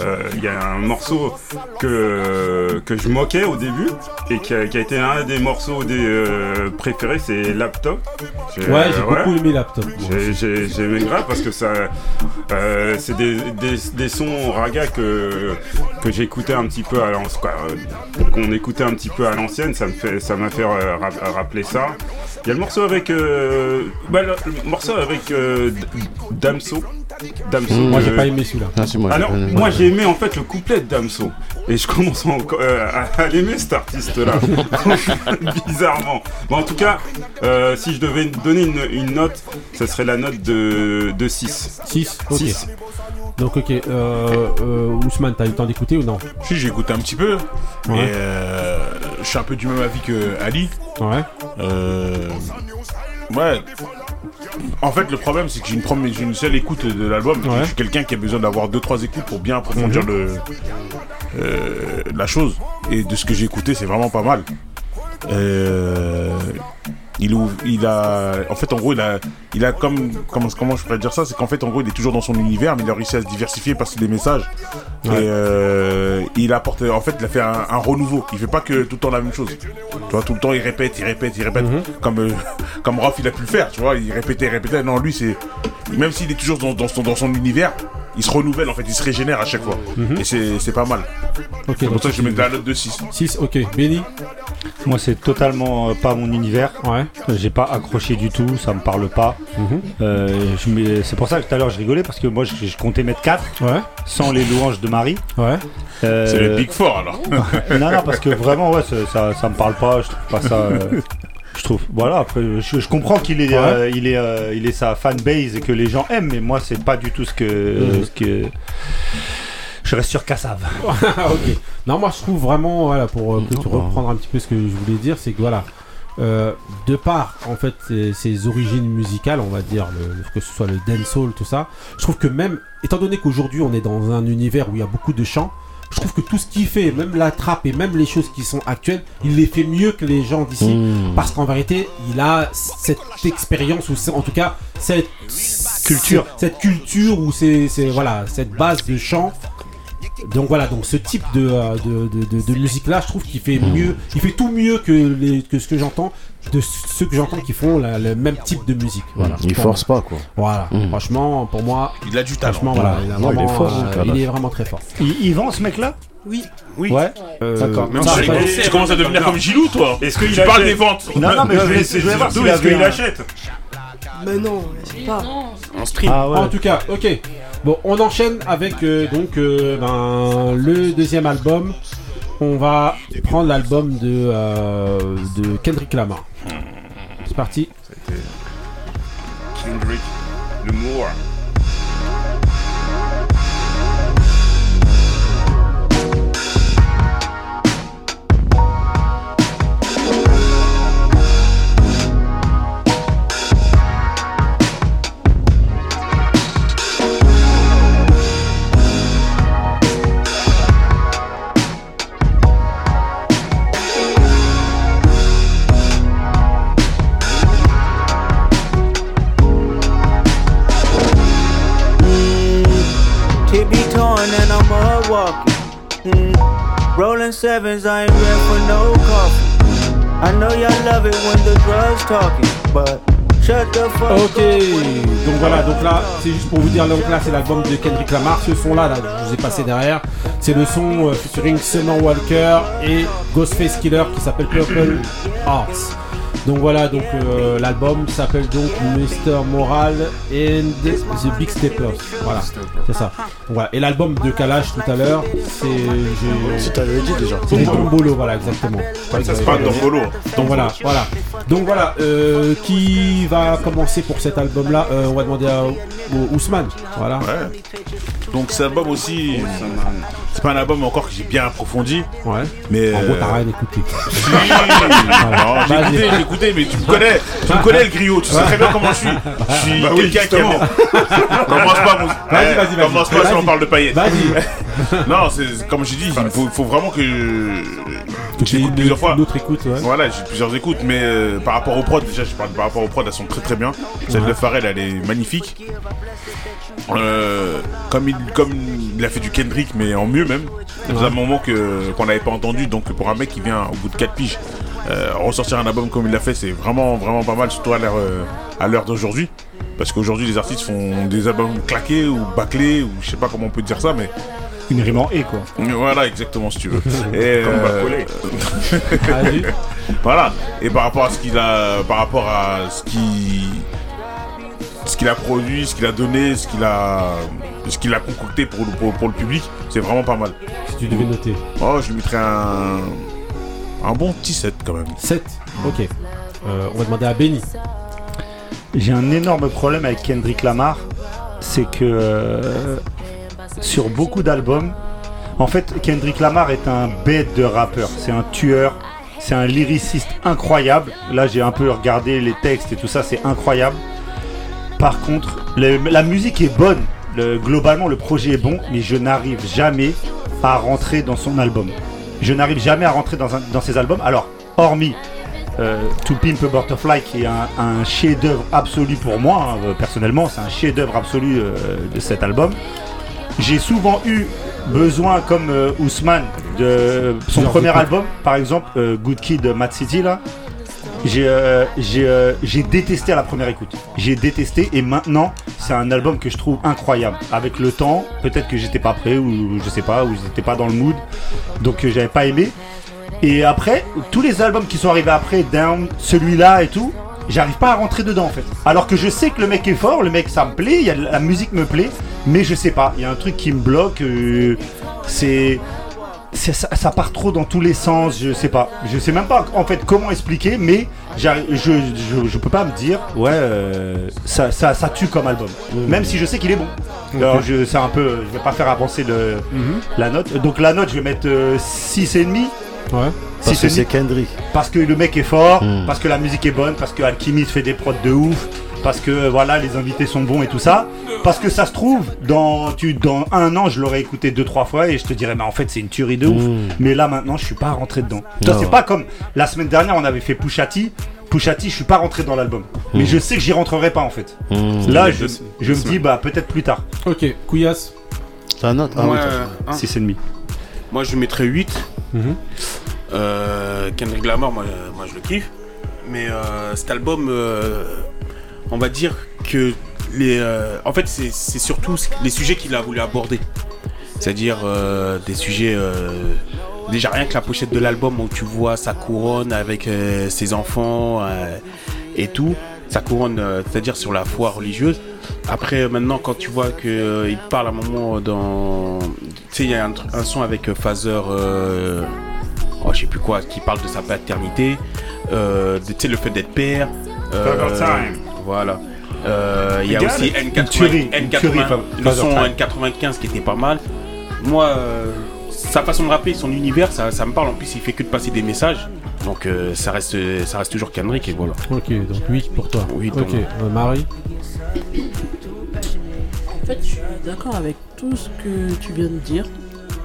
Euh, il y a un morceau que que je moquais au début et qui a, qui a été un des morceaux des euh, préférés c'est Laptop J'ai- Ouais, j'ai ouais. beaucoup aimé Laptop. J'ai- J'ai j'ai aimé grave parce que ça, euh, c'est des, des, des sons raga que, que j'écoutais un petit peu à euh, qu'on écoutait un petit peu à l'ancienne, ça me fait, ça m'a fait euh, ra- rappeler ça. Il y a le morceau avec, euh, bah, le, le morceau avec euh, Damso. Damso. Moi j'ai pas aimé celui-là. Ah, alors, pas aimé. moi j'ai aimé en fait le couplet de Damso. Et je commence encore, euh, à, à l'aimer cet artiste-là. Bizarrement. Bon, en tout cas, euh, si je devais donner une, une note, ça serait la note de, de 6. 6 Ok. 6. Donc ok, euh, euh, Ousmane, t'as eu le temps d'écouter ou non? Si, j'ai écouté un petit peu. Ouais. Et euh, je suis un peu du même avis que Ali. Ouais. Euh, ouais. En fait, le problème, c'est que j'ai une, j'ai une seule écoute de l'album. Ouais. Je suis quelqu'un qui a besoin d'avoir deux, trois écoutes pour bien approfondir le, euh, la chose. Et de ce que j'ai écouté, c'est vraiment pas mal. Euh, il, ouvre- il a, en fait, en gros, il a, il a comme, comment, comment je pourrais dire ça, c'est qu'en fait, en gros, il est toujours dans son univers, mais il a réussi à se diversifier, passer des messages. Ouais. Et euh, il apporte, en fait, il a fait un, un renouveau. Il fait pas que tout le temps la même chose. Tu vois, tout le temps, il répète, il répète, il répète, comme, euh, comme Raph, il a pu le faire. Tu vois, il répétait, il répétait. Non, lui, c'est, même s'il est toujours dans, dans son, dans son univers, il se renouvelle en fait, il se régénère à chaque fois. Mhm. Et c'est c'est pas mal. C'est pour ça que je mets la note de 6. 6, ok. Benny Moi, c'est totalement euh, pas mon univers. Ouais. Euh, J'ai pas accroché du tout, ça me parle pas. Mhm. Euh, c'est pour ça que tout à l'heure je rigolais parce que moi je, je comptais mettre 4 Ouais. sans les louanges de Marie. Ouais. Euh, C'est le Big Four alors. non, non, parce que vraiment, ouais, ça, ça, ça me parle pas. Je trouve pas ça. je trouve. Voilà, après, je, je comprends qu'il est, Ouais. euh, il est, euh, il est sa fanbase et que les gens aiment, mais moi, c'est pas du tout ce que. Ce que... Je reste sur Cassav. ok. Non, moi je trouve vraiment, voilà, pour euh, reprendre un petit peu ce que je voulais dire, c'est que voilà, de par en fait ses, ses origines musicales, on va dire, le- que ce soit le dancehall, tout ça, je trouve que même, étant donné qu'aujourd'hui on est dans un univers où il y a beaucoup de chants, je trouve que tout ce qu'il fait, même la trappe et même les choses qui sont actuelles, il les fait mieux que les gens d'ici. Mmh. Parce qu'en vérité, il a cette expérience, ou c'est- en tout cas, cette Culture. Cette culture, ou c'est c'est- voilà, cette base de chant. Donc voilà, donc ce type de, euh, de, de, de- de musique-là, je trouve qu'il fait mieux, il fait tout mieux que, les, que ce que j'entends, de ceux que j'entends qui font la- le même type de musique. Voilà. Il force pas quoi. Voilà, Mm. franchement, pour moi, Il a du talent. franchement, voilà, il, a il est vraiment, fort, euh, gars-là. il est vraiment très fort. Il, il vend ce mec-là? Oui. Oui. Ouais. Euh, D'accord. Mais ça, pas. Tu commences à devenir comme Gilou toi. Est-ce qu'il Tu parles des ventes. Non, non, mais je voulais voir s'il est-ce qu'il achète? Mais non, je sais pas. En stream. Ah ouais. En tout cas, ok. Bon, on enchaîne avec euh, donc euh, ben, le deuxième album. On va prendre l'album de, euh, de Kendrick Lamar. C'est parti. Kendrick Lamar. Rolling sevens, I ain't ready for no coffee. I know y'all love it when the drugs talking, but shut the fuck Ok, up. donc voilà, donc là, c'est juste pour vous dire, donc là, c'est l'album de Kendrick Lamar. Ce son-là, là, je vous ai passé derrière, c'est le son euh, featuring Summer Walker et Ghostface Killer qui s'appelle Purple Hearts. Donc voilà, donc euh, l'album s'appelle donc Mr. Moral and the Big Steppers. Voilà, c'est ça. Voilà. Et l'album de Kalash tout à l'heure, c'est Si t'avais dit déjà. c'est les Tombolo, voilà, exactement. Ça se j'avais parle pas donné. d'Ambolo. Donc voilà, voilà. Donc voilà, euh, qui va commencer pour cet album-là Euh, On va demander à au- Ousmane. Voilà. Ouais. Donc cet album aussi, c'est pas un album encore que j'ai bien approfondi, Ouais. mais En gros, euh, t'as rien écouté. J'ai écouté, mais tu me connais, tu me connais le griot, tu sais très bien comment je suis. Je suis Bah oui, quelqu'un qui aime. commence pas, mon... Vas-y, Eh, vas-y, vas-y. Commence pas si on parle de paillettes. Vas-y. Non, c'est comme j'ai dit, il faut, faut vraiment que j'écoute plusieurs fois. une autre écoute, ouais. Voilà, j'ai plusieurs écoutes, mais euh, par rapport aux prods, déjà, je parle par rapport aux prods, elles sont très très bien. Celle Ouais. de Pharrell, elle est magnifique. Euh, comme, il, comme il a fait du Kendrick, mais en mieux même. Ça faisait Ouais. un moment que, qu'on n'avait pas entendu, donc pour un mec qui vient au bout de 4 piges, euh, ressortir un album comme il l'a fait, c'est vraiment vraiment pas mal, surtout à l'heure, euh, à l'heure d'aujourd'hui. Parce qu'aujourd'hui, les artistes font des albums claqués ou bâclés, ou je sais pas comment on peut dire ça, mais Une rime en et quoi. voilà, exactement, si tu veux. Et, Comme euh, voilà. Et par rapport à ce qu'il a, par rapport à ce qui, ce qu'il a produit, ce qu'il a donné, ce qu'il a, ce qu'il a concocté pour, le- pour, pour le public, c'est vraiment pas mal. Si tu devais noter. Oh, je lui mettrais un, un bon petit 7 quand même. 7. Ok. Euh, on va demander à Benny. J'ai un énorme problème avec Kendrick Lamar, c'est que euh, sur beaucoup d'albums, en fait, Kendrick Lamar est un bête de rappeur, c'est un tueur, c'est un lyriciste incroyable. Là, j'ai un peu regardé les textes et tout ça, c'est incroyable. Par contre, le- la musique est bonne, Le- globalement, le projet est bon, mais je n'arrive jamais à rentrer dans son album. Je n'arrive jamais à rentrer dans, un- dans ses albums. Alors, hormis euh, To Pimp a Butterfly, qui est un, un chef-d'œuvre absolu pour moi, hein, euh, personnellement, c'est un chef-d'œuvre absolu euh, de cet album. J'ai souvent eu besoin, comme euh, Ousmane, de son premier album, par exemple, Good Kid, Mad City, là. J'ai euh, j'ai euh, j'ai détesté à la première écoute. J'ai détesté et maintenant c'est un album que je trouve incroyable. Avec le temps, peut-être que j'étais pas prêt ou je sais pas, ou j'étais pas dans le mood, donc euh, j'avais pas aimé. Et après, tous les albums qui sont arrivés après, Down, celui-là et tout, j'arrive pas à rentrer dedans en fait. Alors que je sais que le mec est fort, le mec ça me plaît, la musique me plaît, mais je sais pas, il y a un truc qui me bloque. euh, c'est- ça, ça part trop dans tous les sens, je sais pas. Je sais même pas en fait comment expliquer, mais je, je, je peux pas me dire, ouais, euh, ça, ça, ça tue comme album. Même si je sais qu'il est bon. Alors je, c'est un peu, je vais pas faire avancer le, la note. Donc la note, je vais mettre euh, 6,5. Ouais. Parce que c'est Kendrick. Parce que le mec est fort, Mm. parce que la musique est bonne, parce que Alchemist fait des prods de ouf, parce que voilà les invités sont bons et tout ça. Parce que ça se trouve, dans, tu, dans un an, je l'aurais écouté deux trois fois et je te dirais, mais en fait c'est une tuerie de ouf. Mm. Mais là maintenant, je suis pas rentré dedans. C'est pas comme la semaine dernière, on avait fait Pushati. Pushati, je suis pas rentré dans l'album. Mais Mm. je sais que j'y rentrerai pas en fait. Mm. Là, je, je me dis, semaines. bah peut-être plus tard. Ok, Couillasse. Ah oui, t'as- euh, hein, 6,5. moi, je mettrais 8. Mhm. Euh, Kendrick Lamar, moi, moi je le kiffe. Mais euh, cet album, euh, on va dire que les, euh, en fait, c'est surtout les sujets qu'il a voulu aborder. C'est-à-dire euh, des sujets. euh, déjà rien que la pochette de l'album où tu vois sa couronne avec ses enfants et tout. Sa couronne, c'est-à-dire sur la foi religieuse. Après, maintenant, quand tu vois qu'il parle à un moment dans. Tu sais, il y a un, son avec Phaser. oh, je sais plus quoi, qui parle de sa paternité, de- tu sais, le fait d'être père. Time. Voilà. Euh, Il y a aussi Une N80, tuerie, une N80, tuerie, Fa- le son Time. N95 qui était pas mal. Moi, euh, sa façon de rapper, son univers, ça, ça me parle. En plus, il fait que de passer des messages. Donc, euh, ça, reste, ça reste toujours Kendrick et voilà. Ok, donc 8 pour toi. Oui, ok, euh, Marie. En fait, je suis d'accord avec tout ce que tu viens de dire.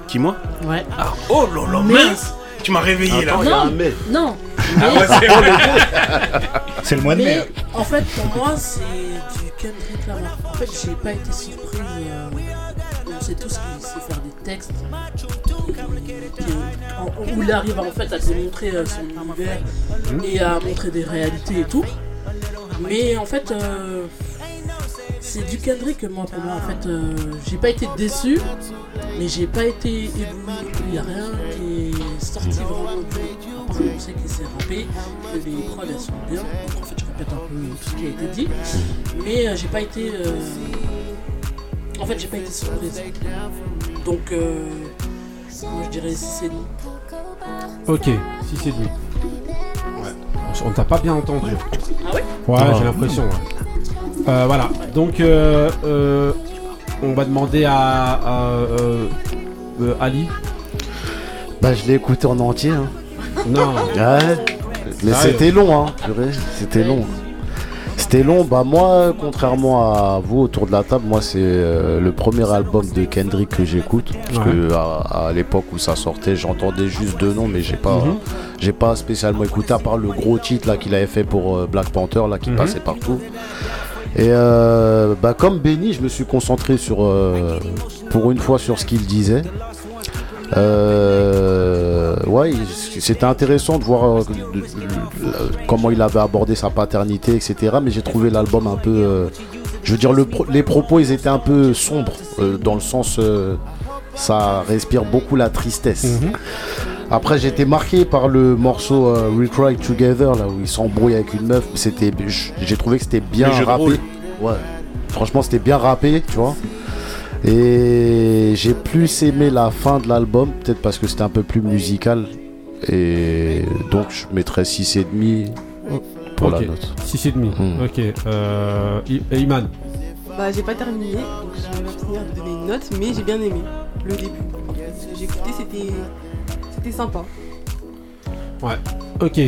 Qui, moi? Ouais. ah, Oh là là, Mais- mince Tu m'as réveillé là. Y Non, mais. non. Ah ouais, c'est le mois de mai. En fait, pour moi, c'est du Kendrick Lamar. En fait, j'ai pas été surprise. euh, on sait tous qu'il sait faire des textes. où il arrive en fait à démontrer euh, son univers et à montrer des réalités et tout. Mais en fait, euh, c'est du Kendrick que moi, pour moi, en fait, euh, j'ai pas été déçu, mais j'ai pas été ébloui. Il n'y a rien qui est sorti vraiment du. À part on sait qu'il s'est rappé, que les prods elles sont bien. Donc en fait, je répète un peu tout ce qui a été dit. Mais euh, j'ai pas été. euh, En fait, j'ai pas été surprise. Donc, euh, moi je dirais 6 et demi. Ok, 6 et demi. On t'a pas bien entendu. Ah ouais? Ouais, Ah. j'ai l'impression. ouais. Euh, voilà, donc euh, euh, on va demander à, à, euh, euh, Ali. Bah, je l'ai écouté en entier. Hein. Non, Ouais. Mais c'était long, hein. C'était long. C'était long. Bah, moi, contrairement à vous autour de la table, moi, c'est euh, le premier album de Kendrick que j'écoute. Parce Ouais. que à, à l'époque où ça sortait, j'entendais juste deux noms, mais j'ai pas, Mhm. j'ai pas spécialement écouté, à part le gros titre là qu'il avait fait pour euh, Black Panther, là, qui Mhm. passait partout. Et euh, bah, comme Benny, je me suis concentré sur, euh, pour une fois sur ce qu'il disait. Euh, ouais, c'était intéressant de voir euh, comment il avait abordé sa paternité, etc. Mais j'ai trouvé l'album un peu. euh, je veux dire, le les propos, ils étaient un peu sombres, euh, dans le sens. ça respire beaucoup la tristesse. Mhm. Après, été marqué par le morceau euh, We Cry Together, là où il s'embrouille avec une meuf. C'était, j'ai trouvé que c'était bien rappé. Ouais. Franchement, c'était bien rappé, tu vois. Et j'ai plus aimé la fin de l'album, peut-être parce que c'était un peu plus musical. Et donc, je mettrais 6,5 pour la note. 6 et demi. Hmm. Ok, euh, Iman. Bah j'ai pas terminé, donc je vais finir de donner une note, mais j'ai bien aimé le début. Ce que j'ai écouté c'était c'était sympa. Ouais. Ok.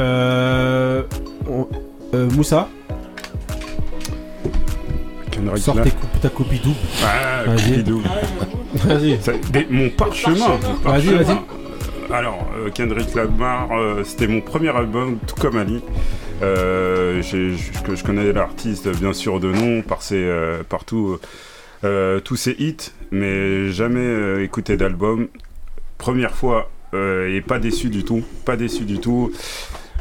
Euh, on- euh, Moussa, Kendrick sors ta copie double. Ah, Vas-y. Mon parchemin. Vas-y, vas-y. Alors, euh, Kendrick Lamar, euh, c'était mon premier album, tout comme Ali. Euh, je, connais l'artiste bien sûr de nom par ses, euh, par tout, euh, tous ses hits, mais jamais écouté d'album. Première fois et pas déçu du tout, pas déçu du tout.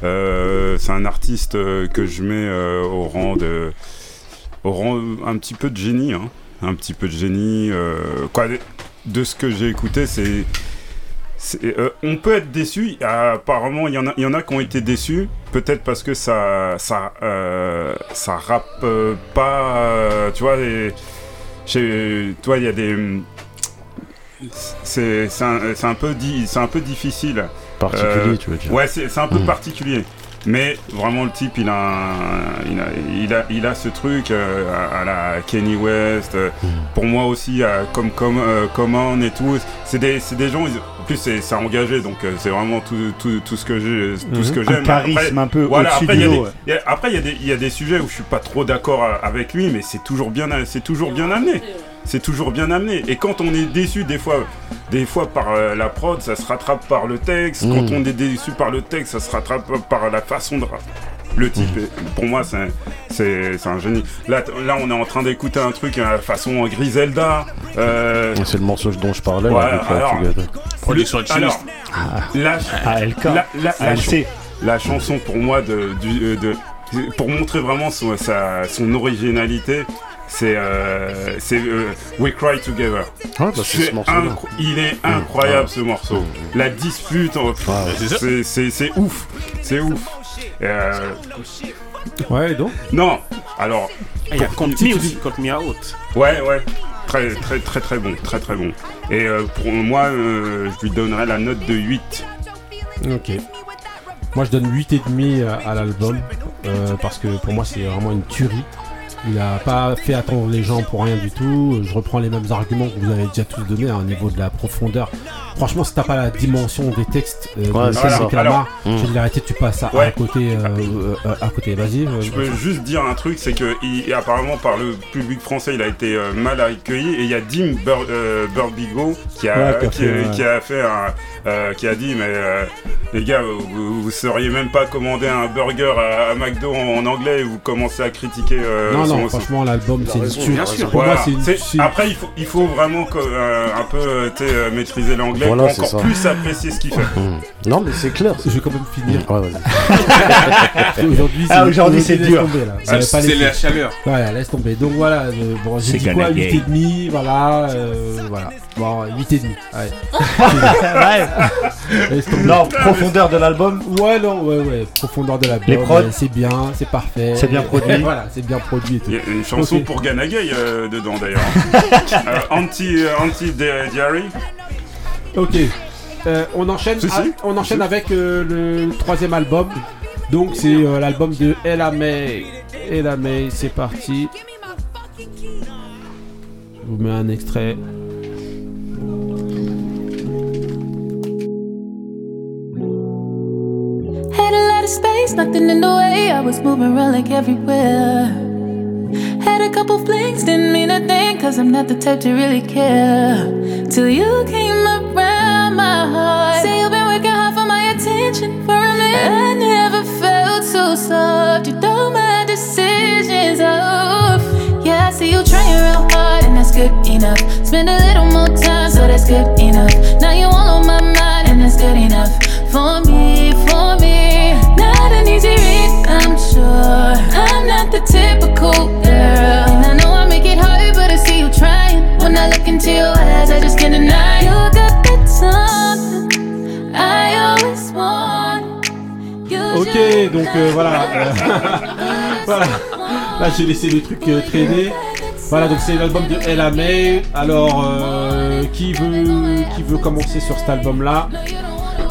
C'est un artiste que je mets au rang de, au rang un petit peu de génie, hein. un petit peu de génie. euh, quoi, de ce que j'ai écouté, c'est euh, on peut être déçu. Apparemment, il y en a, il y en a qui ont été déçus. Peut-être parce que ça, ça, euh, ça rappe pas. tu vois, chez- toi, il y a des. C'est un, peu di- c'est un peu difficile. Particulier, tu veux dire. Ouais, c'est un peu Mm. particulier. Mais vraiment, le type, il a, un- il a, il a, il a ce truc euh, à, à la Kenny West. euh, Mm. Pour moi aussi, à comme comme euh, Common et tout. C'est des, des gens. ils- en plus, c'est engagé, donc euh, c'est vraiment tout, tout, tout ce que j'ai, tout ce que Mhm. Un j'aime. charisme un peu Voilà. au-dessus Après, il y a du lot, après, il y a des, y a des sujets où je suis pas trop d'accord euh, avec lui, mais c'est toujours bien, c'est toujours bien amené. C'est toujours bien amené. Et quand on est déçu, des fois, des fois par euh, la prod, ça se rattrape par le texte. Mm. Quand on est déçu par le texte, ça se rattrape par la façon de. Le type, est- pour moi, c'est c'est c'est un génie. Là, là, on est en train d'écouter un truc à la façon Griselda. Euh, C'est le morceau dont je parlais. Ouais, là, avec la alors, Together. Production alors, la, ALK. la, la- la ALC. chan- la chanson pour moi de, du- euh, de, pour montrer vraiment son, sa- son originalité, c'est euh, c'est euh, We Cry Together. Ah, bah, c'est C'est ce morceau-là. incro- il est incroyable ce morceau. La dispute, oh, Ouais. c'est- c'est c'est ouf, c'est ouf. Euh, Ouais, donc. non, alors Ah, Il y a Count Me aussi, Count Me Out. ouais ouais, très très très très bon, très très bon. Et euh, pour moi, euh, je lui donnerais la note de 8. Ok. Moi je donne 8,5 à, à l'album euh, parce que pour moi c'est vraiment une tuerie. Il a pas fait attendre les gens pour rien du tout. Je reprends les mêmes arguments que vous avez déjà tous donnés hein, au niveau de la profondeur. Franchement, si t'as pas la dimension des textes euh, Ouais, de c'est ça. Lamar, Alors, vais l'arrêter, tu passes à, Ouais. à côté. euh, euh, euh, à côté. Vas-y. euh, Je peux juste dire un truc, c'est que il- apparemment par le public français, il a été euh, mal accueilli et il y a Dim Bur- euh, Burbigo qui a, Ouais, qui a fait, ouais. qui a fait un, euh, qui a dit mais euh, les gars, vous, vous sauriez même pas commander un burger à, à McDo en, en anglais et vous commencez à critiquer. euh, non, son- non, franchement, l'album c'est une. Pour Voilà. moi, c'est une. Après, il faut, il faut vraiment euh, un peu tu maîtriser l'anglais Voilà, encore ça. plus apprécier ce qu'il fait. Mm. Non, mais c'est clair. Je vais quand même finir. Ouais, vas-y. Aujourd'hui, Ah, aujourd'hui, c'est laisse dur. tomber, là. Ah, C'est la chaleur. Voilà, laisse tomber. Donc voilà, euh, bon, j'ai C'est dit quoi? Gonna 8,5, voilà, euh, voilà. Bon, 8,5, ouais. Ouais. Laisse tomber. Non, profondeur de l'album. Ouais, non, ouais, ouais, profondeur de la Les prods. c'est bien, c'est parfait. C'est bien produit. voilà, c'est bien produit et tout. Il y a une chanson pour Ganagay euh, dedans d'ailleurs. Euh, anti euh, anti Di- Diary. Ok, Euh, on enchaîne, Si, si. ah, on enchaîne avec euh, le troisième album. Donc c'est euh, l'album de Ella May. Ella May, c'est parti. Je vous mets un extrait. Had a lot of space, nothing in the way. I was moving around like everywhere. Had a couple flings, didn't mean a thing, cause I'm not the type to really care. Till you came around my heart. Say you've been working hard for my attention for a minute. I never felt so soft. You know my decisions off. Yeah, I see you trying real hard, and that's good enough. Spend a little more time, so that's good enough. Now you all on my mind, and that's good enough. For me, for me. Not an easy read, I'm sure. I'm not the typical girl. And I know I make it hard, but I see you trying. When I look into your eyes, I just can't deny. You got that something I always want. You Ok, donc euh, voilà. voilà. Là, j'ai laissé le truc euh, traîner. Voilà, donc c'est l'album de Ella May. Alors, euh, qui veut qui veut commencer sur cet album-là?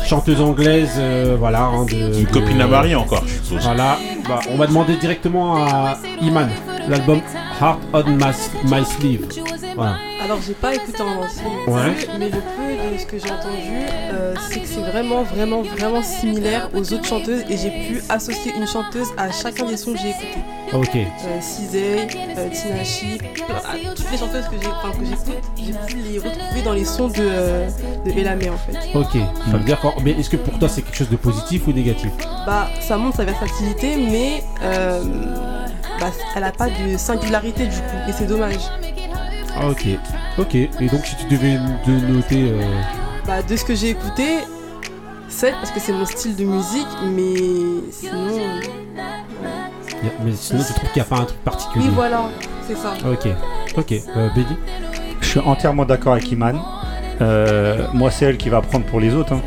Chanteuse anglaise, euh, voilà. hein, de, Une de- copine à Marie encore, je suppose. Voilà. Bah, on va demander directement à Iman l'album Heart on My, My Sleeve. Voilà. Alors j'ai pas écouté en entier, Ouais. mais le peu de ce que j'ai entendu, euh, c'est que c'est vraiment, vraiment, vraiment similaire aux autres chanteuses et j'ai pu associer une chanteuse à chacun des sons que j'ai écoutés. Ok. Euh, euh, Tinashe, à toutes les chanteuses que j'écoute, j'ai pu les retrouver dans les sons de, euh, de Ella May en fait. Ok. Ça veut dire quoi? Mais est-ce que pour toi c'est quelque chose de positif ou négatif? Bah, ça montre sa versatilité, mais euh, bah, elle a pas de singularité du coup, et c'est dommage. Ah, ok. Ok. Et donc si tu devais de noter. euh, Bah, de ce que j'ai écouté, 7 parce que c'est mon style de musique, mais sinon. euh, Mais sinon, tu trouves qu'il n'y a pas un truc particulier Oui, voilà, c'est ça. Ok, ok. Euh, Bédi Je suis entièrement d'accord avec Iman. Euh, moi, c'est elle qui va prendre pour les autres. hein.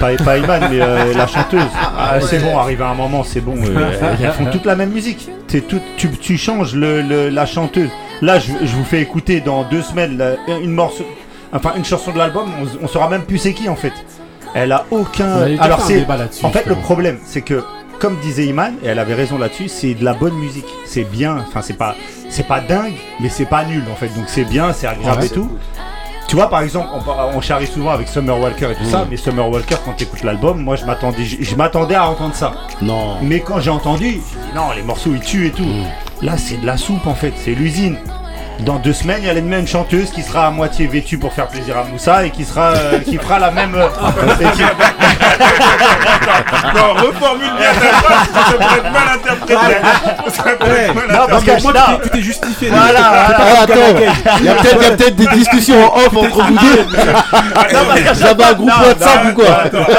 Pas, pas Iman, mais euh, la chanteuse. Ah, c'est bon, arrivé à un moment, c'est bon. euh, elles font toute la même musique. C'est tout, tu, tu changes le, le- la chanteuse. Là, je, je vous fais écouter dans deux semaines une morceau, enfin une chanson de l'album. On, on saura même plus c'est qui en fait. Elle a aucun. On avait déjà Alors fait un c'est. débat là-dessus, En fait, le justement. problème, c'est que comme disait Iman, et elle avait raison là-dessus, c'est de la bonne musique. C'est bien. Enfin, c'est pas, c'est pas dingue, mais c'est pas nul en fait. Donc c'est bien, c'est agréable Ouais. et tout. Tu vois, par exemple, on, charrie souvent avec Summer Walker et tout ça, mais Summer Walker, quand tu écoutes l'album, moi je m'attendais, je, je m'attendais à entendre ça. Non. Mais quand j'ai entendu, non, les morceaux ils tuent et tout. Là, c'est de la soupe en fait, c'est l'usine. Dans deux semaines, il y a la même chanteuse qui sera à moitié vêtue pour faire plaisir à Moussa et qui sera, euh, qui fera la même. euh, et qui- Non, reformule bien ta phrase, ça peut être mal interprété. Ça peut être mal Non, parce que Moi, là- tu t'es- justifié. Voilà, là. voilà. Ah, attends, il y a peut-être il y a peut-être des discussions en off entre vous deux. Vous avez un groupe Non, WhatsApp non, ou quoi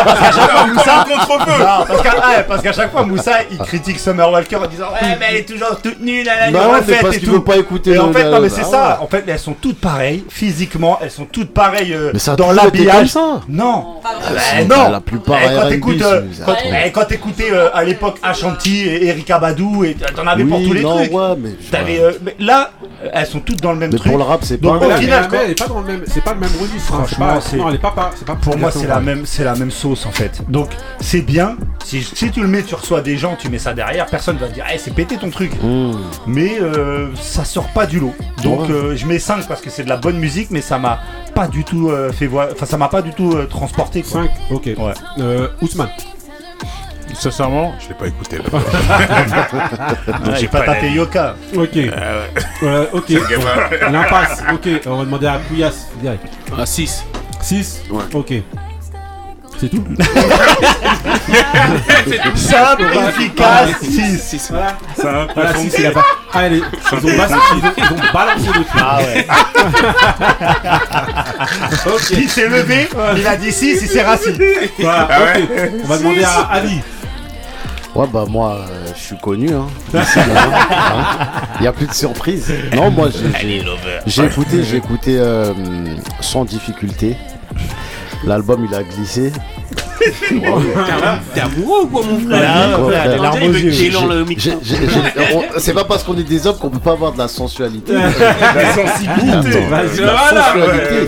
Parce qu'à chaque fois, Moussa. contre-feu. Non, parce qu'à ouais, parce qu'à chaque fois, Moussa il critique Summer Walker en disant Ouais, mais elle est toujours toute nulle, elle a Bah une ouais, mais refaite parce et qu'il tout. veut pas écouter Et en fait, non, mais bah c'est ouais. ça. En fait, elles sont toutes pareilles, physiquement, elles sont toutes pareilles euh, Mais ça a dans toujours été comme l'habillage. ça. Non, Ah, Bah, c'est- non. la plupart Eh, quand R&B, t'écoutes, euh, c'est- quand, c'est- eh, quand t'écoutais euh, à l'époque Ashanti et Erika Badou, et t'en avais pour tous les non, trucs. ouais, mais. T'avais, euh, mais là, euh, elles sont toutes dans le même Mais truc. pour le rap, c'est Donc, pas. au Mais la- final, mais quoi. elle est pas dans le même, c'est pas le même registre. hein. C'est Franchement, pas- c'est- non, elle est pas, pas- c'est pas Pour moi, c'est la même, c'est la même sauce en fait. Donc, c'est bien. Si, si tu le mets, tu reçois des gens, tu mets ça derrière, personne va te dire, Eh, c'est pété ton truc. Mmh. Mais euh, ça sort pas du lot. Donc, Ouais. euh, je mets 5 parce que c'est de la bonne musique, mais ça m'a pas du tout euh, fait voir. Enfin, ça m'a pas du tout euh, transporté. Quoi. 5, ok. Ouais. Euh, Ousmane. Sincèrement, je l'ai pas écouté. J'ai pas tapé Yoka. Ok. Euh, ok. L'impasse. Ok. On va demander à Kouyas direct. À 6. 6 Ouais. Ok. C'est tout Simple, efficace, 6. Voilà. Ça, Voilà, 6 il a pas. Ah, allez. Ils ont, bas- ils ont- ils ont balancé le truc. Ah ouais. Il s'est levé, il a dit 6, il s'est rassis. Voilà, ok. On va demander à Ali. Ouais, bah moi, euh, je suis connu. Hein. Ici, là, hein. Il y a plus de surprise. Non, moi, j'ai- j'ai j'ai écouté, j'ai écouté euh, sans difficulté. L'album, il a glissé. T'es amoureux ou quoi, mon frère C'est pas parce qu'on est des hommes qu'on peut pas avoir de la sensualité. La sensibilité. Voilà.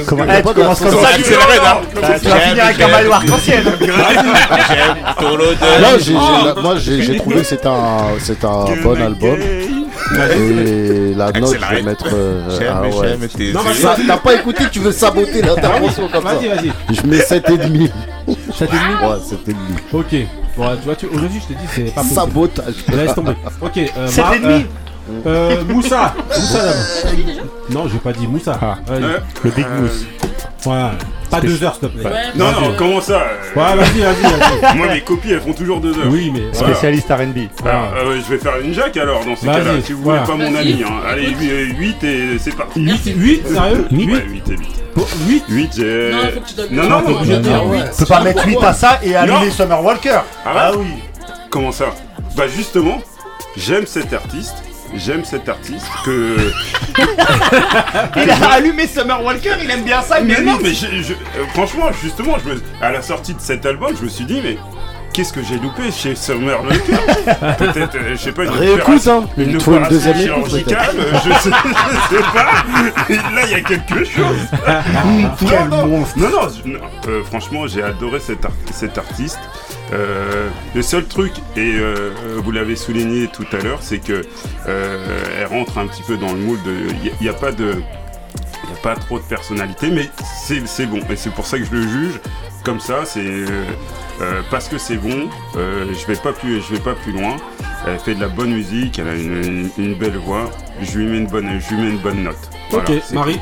Comment- Eh, pas tu de la ça, sensualité. tu vas finir avec un maillot arc-en-ciel. Non, j'ai- j'ai- la- moi j'ai trouvé que c'est un, c'est un bon album. Et la note, je vais mettre. euh, ah ouais. Ça- T'as pas écouté, tu veux saboter l'intervention comme ça. Vas-y, vas-y. Je mets 7,5. 7,5 Ouais, 7,5. Ok. Bon, tu vois, tu, aujourd'hui, je te dis, c'est pas possible. Sabotage. Laisse tomber. Ok. Euh, Sept Mar- et demi. euh, euh, Moussa. Moussa d'abord. Non, j'ai pas dit Moussa. Ah. Euh, Le Big Mousse. Voilà. Pas deux heures, s'il te plaît. Non, non, comment ça Ouais, vas-y, vas-y, vas-y. Moi, mes copies, elles font toujours deux heures. Oui, mais. Spécialiste RB. Alors, euh, je vais faire une jack alors dans ces cas-là, si vous voulez pas mon ami. Hein. Allez, 8 et c'est parti. 8, 8, sérieux 8 Ouais, 8 et 8. 8 8, j'ai. Non, faut que tu donnes Non, non. Tu peux pas mettre 8 à ça et allumer Non. Summer Walker. Ah ouais oui. Comment ça Bah, justement, j'aime cet artiste. J'aime cet artiste que. Il a allumé Summer Walker, il aime bien ça, il Mais non, 8. mais je- je- franchement, justement, je me- à la sortie de cet album, je me suis dit, mais qu'est-ce que j'ai loupé chez Summer Walker Peut-être, euh, je sais pas, une Réécoute, hein. Une une deuxième écoute, chirurgicale, euh, je sais, je sais pas. Là, il y a quelque chose. Quel non, non, monstre. non, non, euh, franchement, j'ai adoré cet artiste. Euh, le seul truc, et euh, vous l'avez souligné tout à l'heure, c'est que euh, elle rentre un petit peu dans le moule de. Il n'y a, pas de. Il n'y a pas trop de personnalité, mais c'est c'est bon. Et c'est pour ça que je le juge comme ça. C'est parce que c'est bon. euh, je vais pas plus, je vais pas plus loin. Elle fait de la bonne musique. Elle a une, une- une belle voix. Je lui mets une bonne, je lui mets une bonne note. Voilà, Ok, c'est Marie.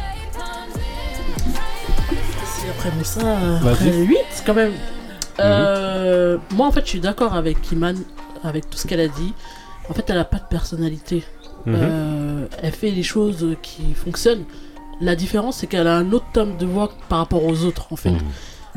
Si après Moussa, euh, Vas-y. après 8 quand même. Euh, Moi en fait je suis d'accord avec Iman, avec tout ce qu'elle a dit. En fait elle a pas de personnalité. Mhm. Euh, elle fait les choses qui fonctionnent. La différence c'est qu'elle a un autre tome de voix par rapport aux autres en fait. Mhm.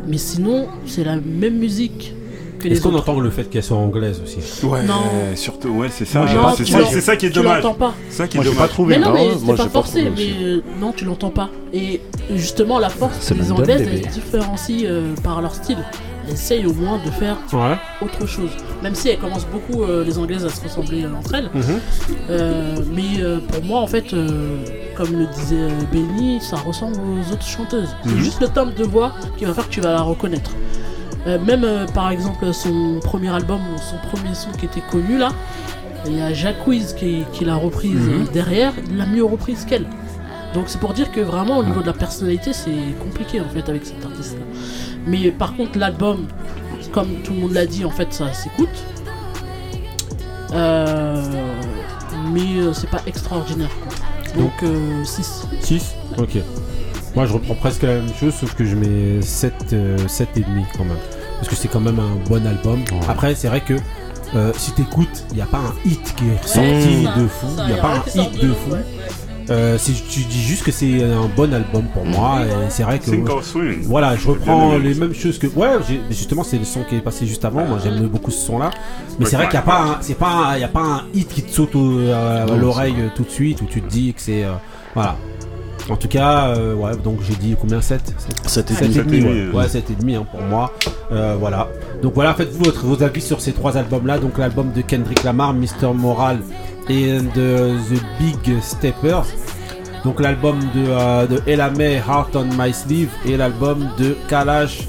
Mais sinon, c'est la même musique que les Est-ce qu'on autres. entend le fait qu'elle soit anglaise aussi? Ouais, Non. surtout, ouais, c'est ça. Moi, c'est ça, l'en- c'est ça qui est tu dommage. l'entends pas. C'est ça qui est Moi, j'ai dommage. pas trouvé. Mais non, mais c'est moi, pas j'ai pas forcé, trouvé mais aussi. euh, non, tu l'entends pas. Et justement, la force, C'est les London, Anglaises, bébé. elles se différencient euh, par leur style. Essayent au moins de faire Ouais. autre chose. Même si elles commencent beaucoup, euh, les Anglaises, à se ressembler euh, entre elles. Mhm. Euh, mais euh, pour moi, en fait, comme le disait Benny, ça ressemble aux autres chanteuses. C'est Mhm. juste le timbre de voix qui va faire que tu vas la reconnaître. Même par exemple son premier album, son premier son qui était connu là, il y a Jacques Wiz qui, qui l'a reprise Mhm. derrière, il l'a mieux reprise qu'elle. Donc c'est pour dire que vraiment au niveau de la personnalité c'est compliqué en fait avec cet artiste là. Mais par contre l'album, comme tout le monde l'a dit en fait ça s'écoute. Euh, mais euh, c'est pas extraordinaire. quoi. Donc 6. 6 Ok. Moi je reprends presque la même chose sauf que je mets 7, euh, 7 et demi quand même. Parce que c'est quand même un bon album. Après c'est vrai que euh, si t'écoutes, il n'y a pas un hit qui est ressorti ça, de fou. Il n'y a y a pas un hit de fou. ouais. Euh, tu dis juste que c'est un bon album pour moi et c'est vrai que swim. voilà je reprends les mêmes choses que ouais j'ai- justement c'est le son qui est passé juste avant moi j'aime beaucoup ce son là mais c'est vrai qu'il n'y a pas un, c'est pas un- il y a pas un hit qui te saute au- à, l'oreille euh, tout de suite où tu te dis que c'est euh, voilà. En tout cas euh, ouais donc j'ai dit combien 7 Sept. Et 7 demi. et demi Sept et ouais, demi, ouais 7 et demi hein, pour moi. Euh, voilà. Donc voilà faites-vous votre, vos avis sur ces trois albums là donc l'album de Kendrick Lamar Mr Moral de The Big Steppers donc l'album de, euh, de Ella May, Heart on My Sleeve et l'album de Kalash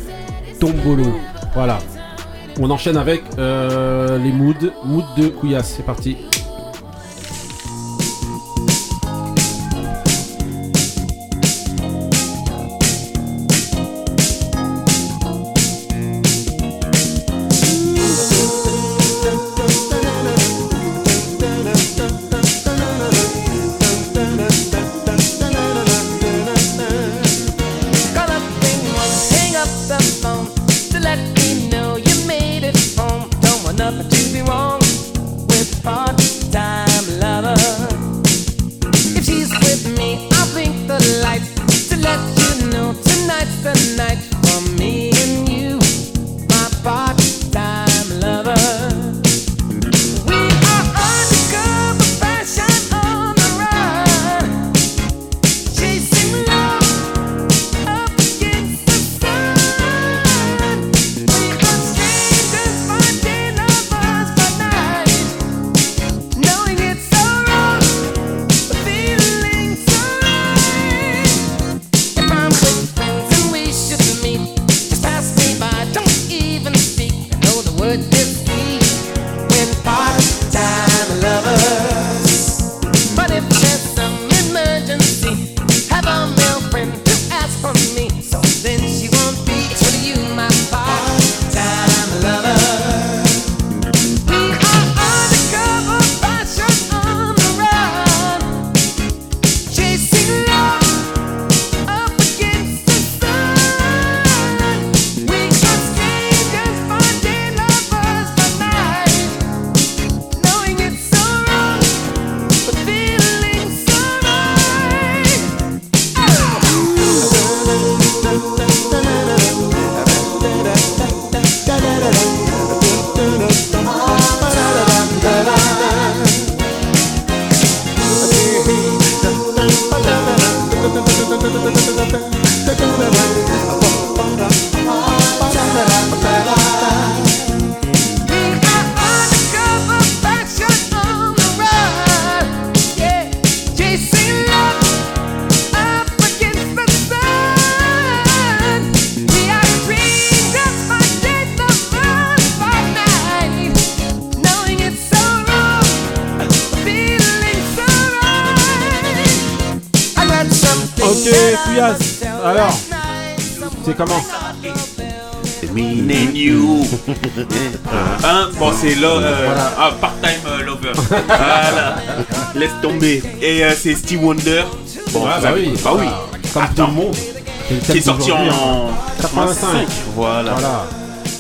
Tombolo. Voilà. On enchaîne avec euh, les moods. Mood de Kouyas, c'est parti. Know Et euh, c'est Steve Wonder. Bon, Ouais, vous bah avez- oui. Bah oui. Comme tout le monde. Qui est sorti en 85. Voilà. Voilà.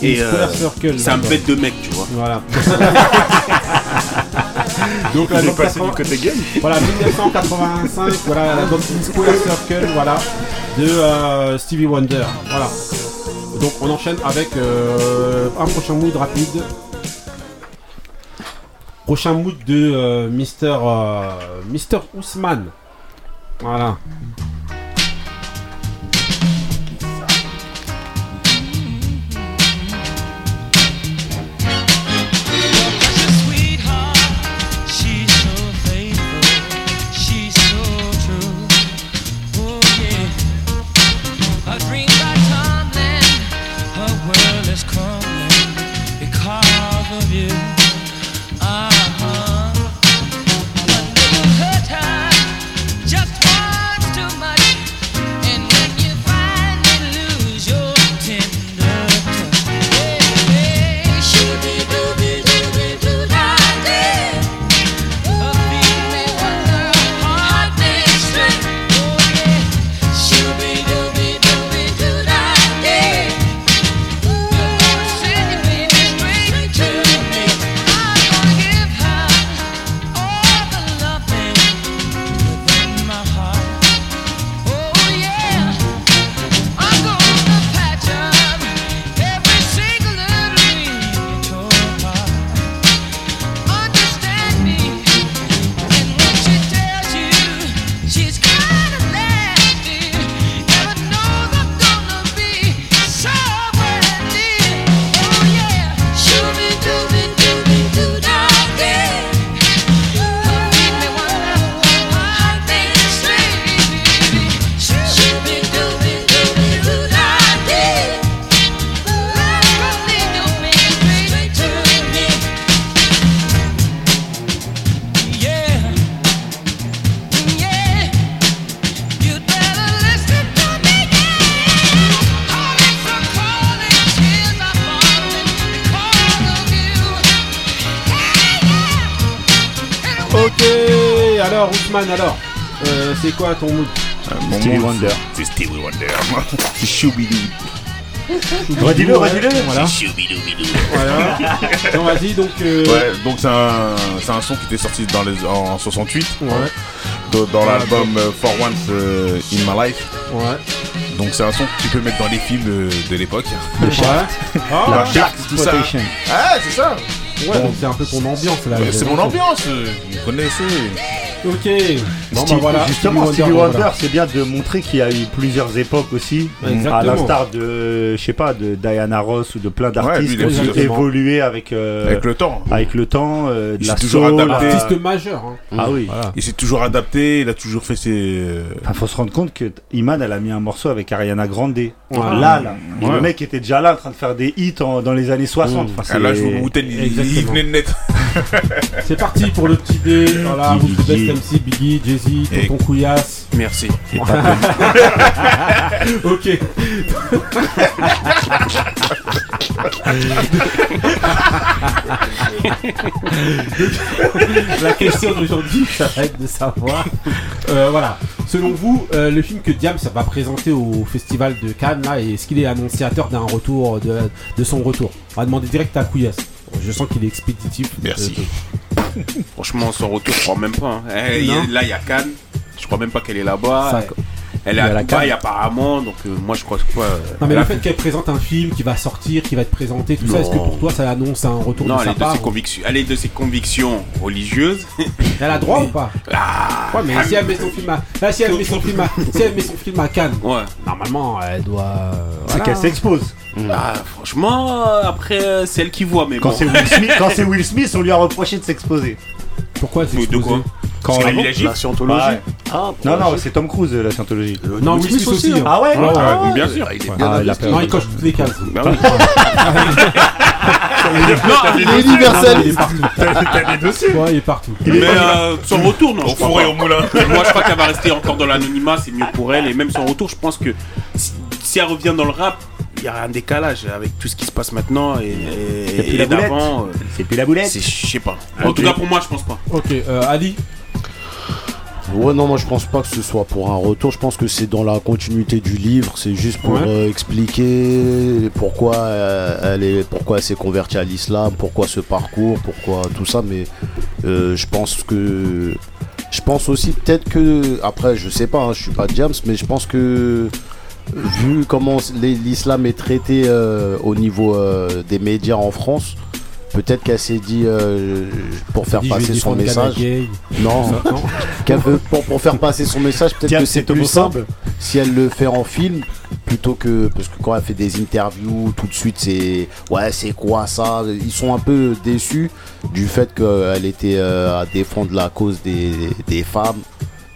Et euh, Circle, c'est un bête de mec, tu vois. Voilà. Donc Il est passé 80 du côté game. Voilà, 1985, voilà l'album In Square Circle, voilà, de euh, Stevie Wonder. Voilà. Donc on enchaîne avec euh, un prochain mood rapide. Prochain mood de euh, Mister euh, Mister Ousmane. Voilà. Alors Ousmane, alors, euh, c'est quoi ton mood Mon Stevie mood, Wonder. C'est Stevie Wonder. C'est Choubidou. Redis-le, redis-le. Voilà. Voilà. Non, vas-y, donc. euh, Ouais, donc c'est un, c'est un son qui était sorti dans les, en 68. Ouais. Dans, dans l'album euh, For Once euh, in My Life. Ouais. Donc c'est un son que tu peux mettre dans les films euh, de l'époque. Le chat. Ah, La Shark, tout ça. Exploitation. Ah, c'est ça. Ouais, donc c'est un peu ton ambiance là. Ouais, c'est mon ambiance. euh, Vous connaissez. Ok. Bon, bah Steve- voilà. Justement, Stevie Wonder, Wonder, voilà. c'est bien de montrer qu'il y a eu plusieurs époques aussi. Exactement. À l'instar de, je sais pas, de Diana Ross ou de plein d'artistes lui, qui ont évolué avec, euh, Avec le temps. avec le temps, euh, de Il la s'est toujours soul, adapté. la- Artiste majeur. Hein. Ah oui. Voilà. Il s'est toujours adapté. Il a toujours fait ses. euh, Il faut se rendre compte que Iman, elle a mis un morceau avec Ariana Grande. Ouais. Là, là. Et Ouais. Le mec était déjà là en train de faire des hits en- dans les années 60. Enfin, Ah, là, c'est- je vous il, il venait de naître. C'est parti pour le petit dé. Voilà, vous best MC, Biggie, Jay-Z, Et- Tonton Couillasse. Merci. Ok. La question d'aujourd'hui, ça va être de savoir. euh, voilà. Selon vous, euh, le film que Diam va présenter au festival de Cannes, là, est-ce qu'il est annonciateur d'un retour, de, de son retour? On va demander direct à Couillasse. Je sens qu'il est expéditif. Merci. Euh, Franchement, son retour, je crois même pas. hein. Eh, là, il y a Cannes. Je crois même pas qu'elle est là-bas. Elle est Il y a à la Dubaï Cannes. apparemment, donc euh, moi je crois que quoi. euh, Non mais le a fait qu'elle présente un film qui va sortir, qui va être présenté, tout ça, est-ce que pour toi ça annonce un retour Non, de elle sa est, de part ses ou- convictions, elle est de ses convictions religieuses. Elle a droit ou pas? Ah, Ouais, mais si elle met son film à, ah, si elle met son film à, si elle met son film à Cannes, ouais. normalement elle doit. C'est voilà. qu'elle s'expose. Ah, franchement, après, euh, c'est elle qui voit, mais Quand bon. c'est Will Smith, quand c'est Will Smith, on lui a reproché de s'exposer. Pourquoi c'est De quoi Quand la La scientologie. Ouais. Ah, Non, non, c'est Tom Cruise la scientologie. Non, Will Smith aussi. hein. Ah ouais Ouais, ouais, Ah, ouais. bien sûr. Il est bien Ah, il a investi. Non, il coche toutes les cases. Bah oui. Il est universel. Il est partout. T'as des dossiers Ouais, il est partout. Mais euh, son retour, non. Au four et pas. au moulin. Moi, je crois qu'elle va rester encore dans l'anonymat, c'est mieux pour elle. Et même son retour, je pense que si, elle revient dans le rap, y aura un décalage avec tout ce qui se passe maintenant et, et, puis et la boulette. d'avant. euh, C'est plus la boulette. c'est- Je sais pas. En tout cas, pour moi, je pense pas. Ok, euh, Ali. Ouais, non, moi je pense pas que ce soit pour un retour. Je pense que c'est dans la continuité du livre. C'est juste pour Ouais. euh, expliquer pourquoi euh, elle est, pourquoi elle s'est convertie à l'islam, pourquoi ce parcours, pourquoi tout ça. Mais euh, je pense que, je pense aussi peut-être que, après, je sais pas, hein, je suis pas James, mais je pense que vu comment l'islam est traité euh, au niveau euh, des médias en France, peut-être qu'elle s'est dit euh, pour faire dit, passer son message. Non, non. qu'elle veut pour, pour faire passer son message, peut-être que c'est plus simple si elle le fait en film plutôt que parce que quand elle fait des interviews, tout de suite c'est ouais c'est quoi ça? Ils sont un peu déçus du fait qu'elle était euh, à défendre la cause des, des femmes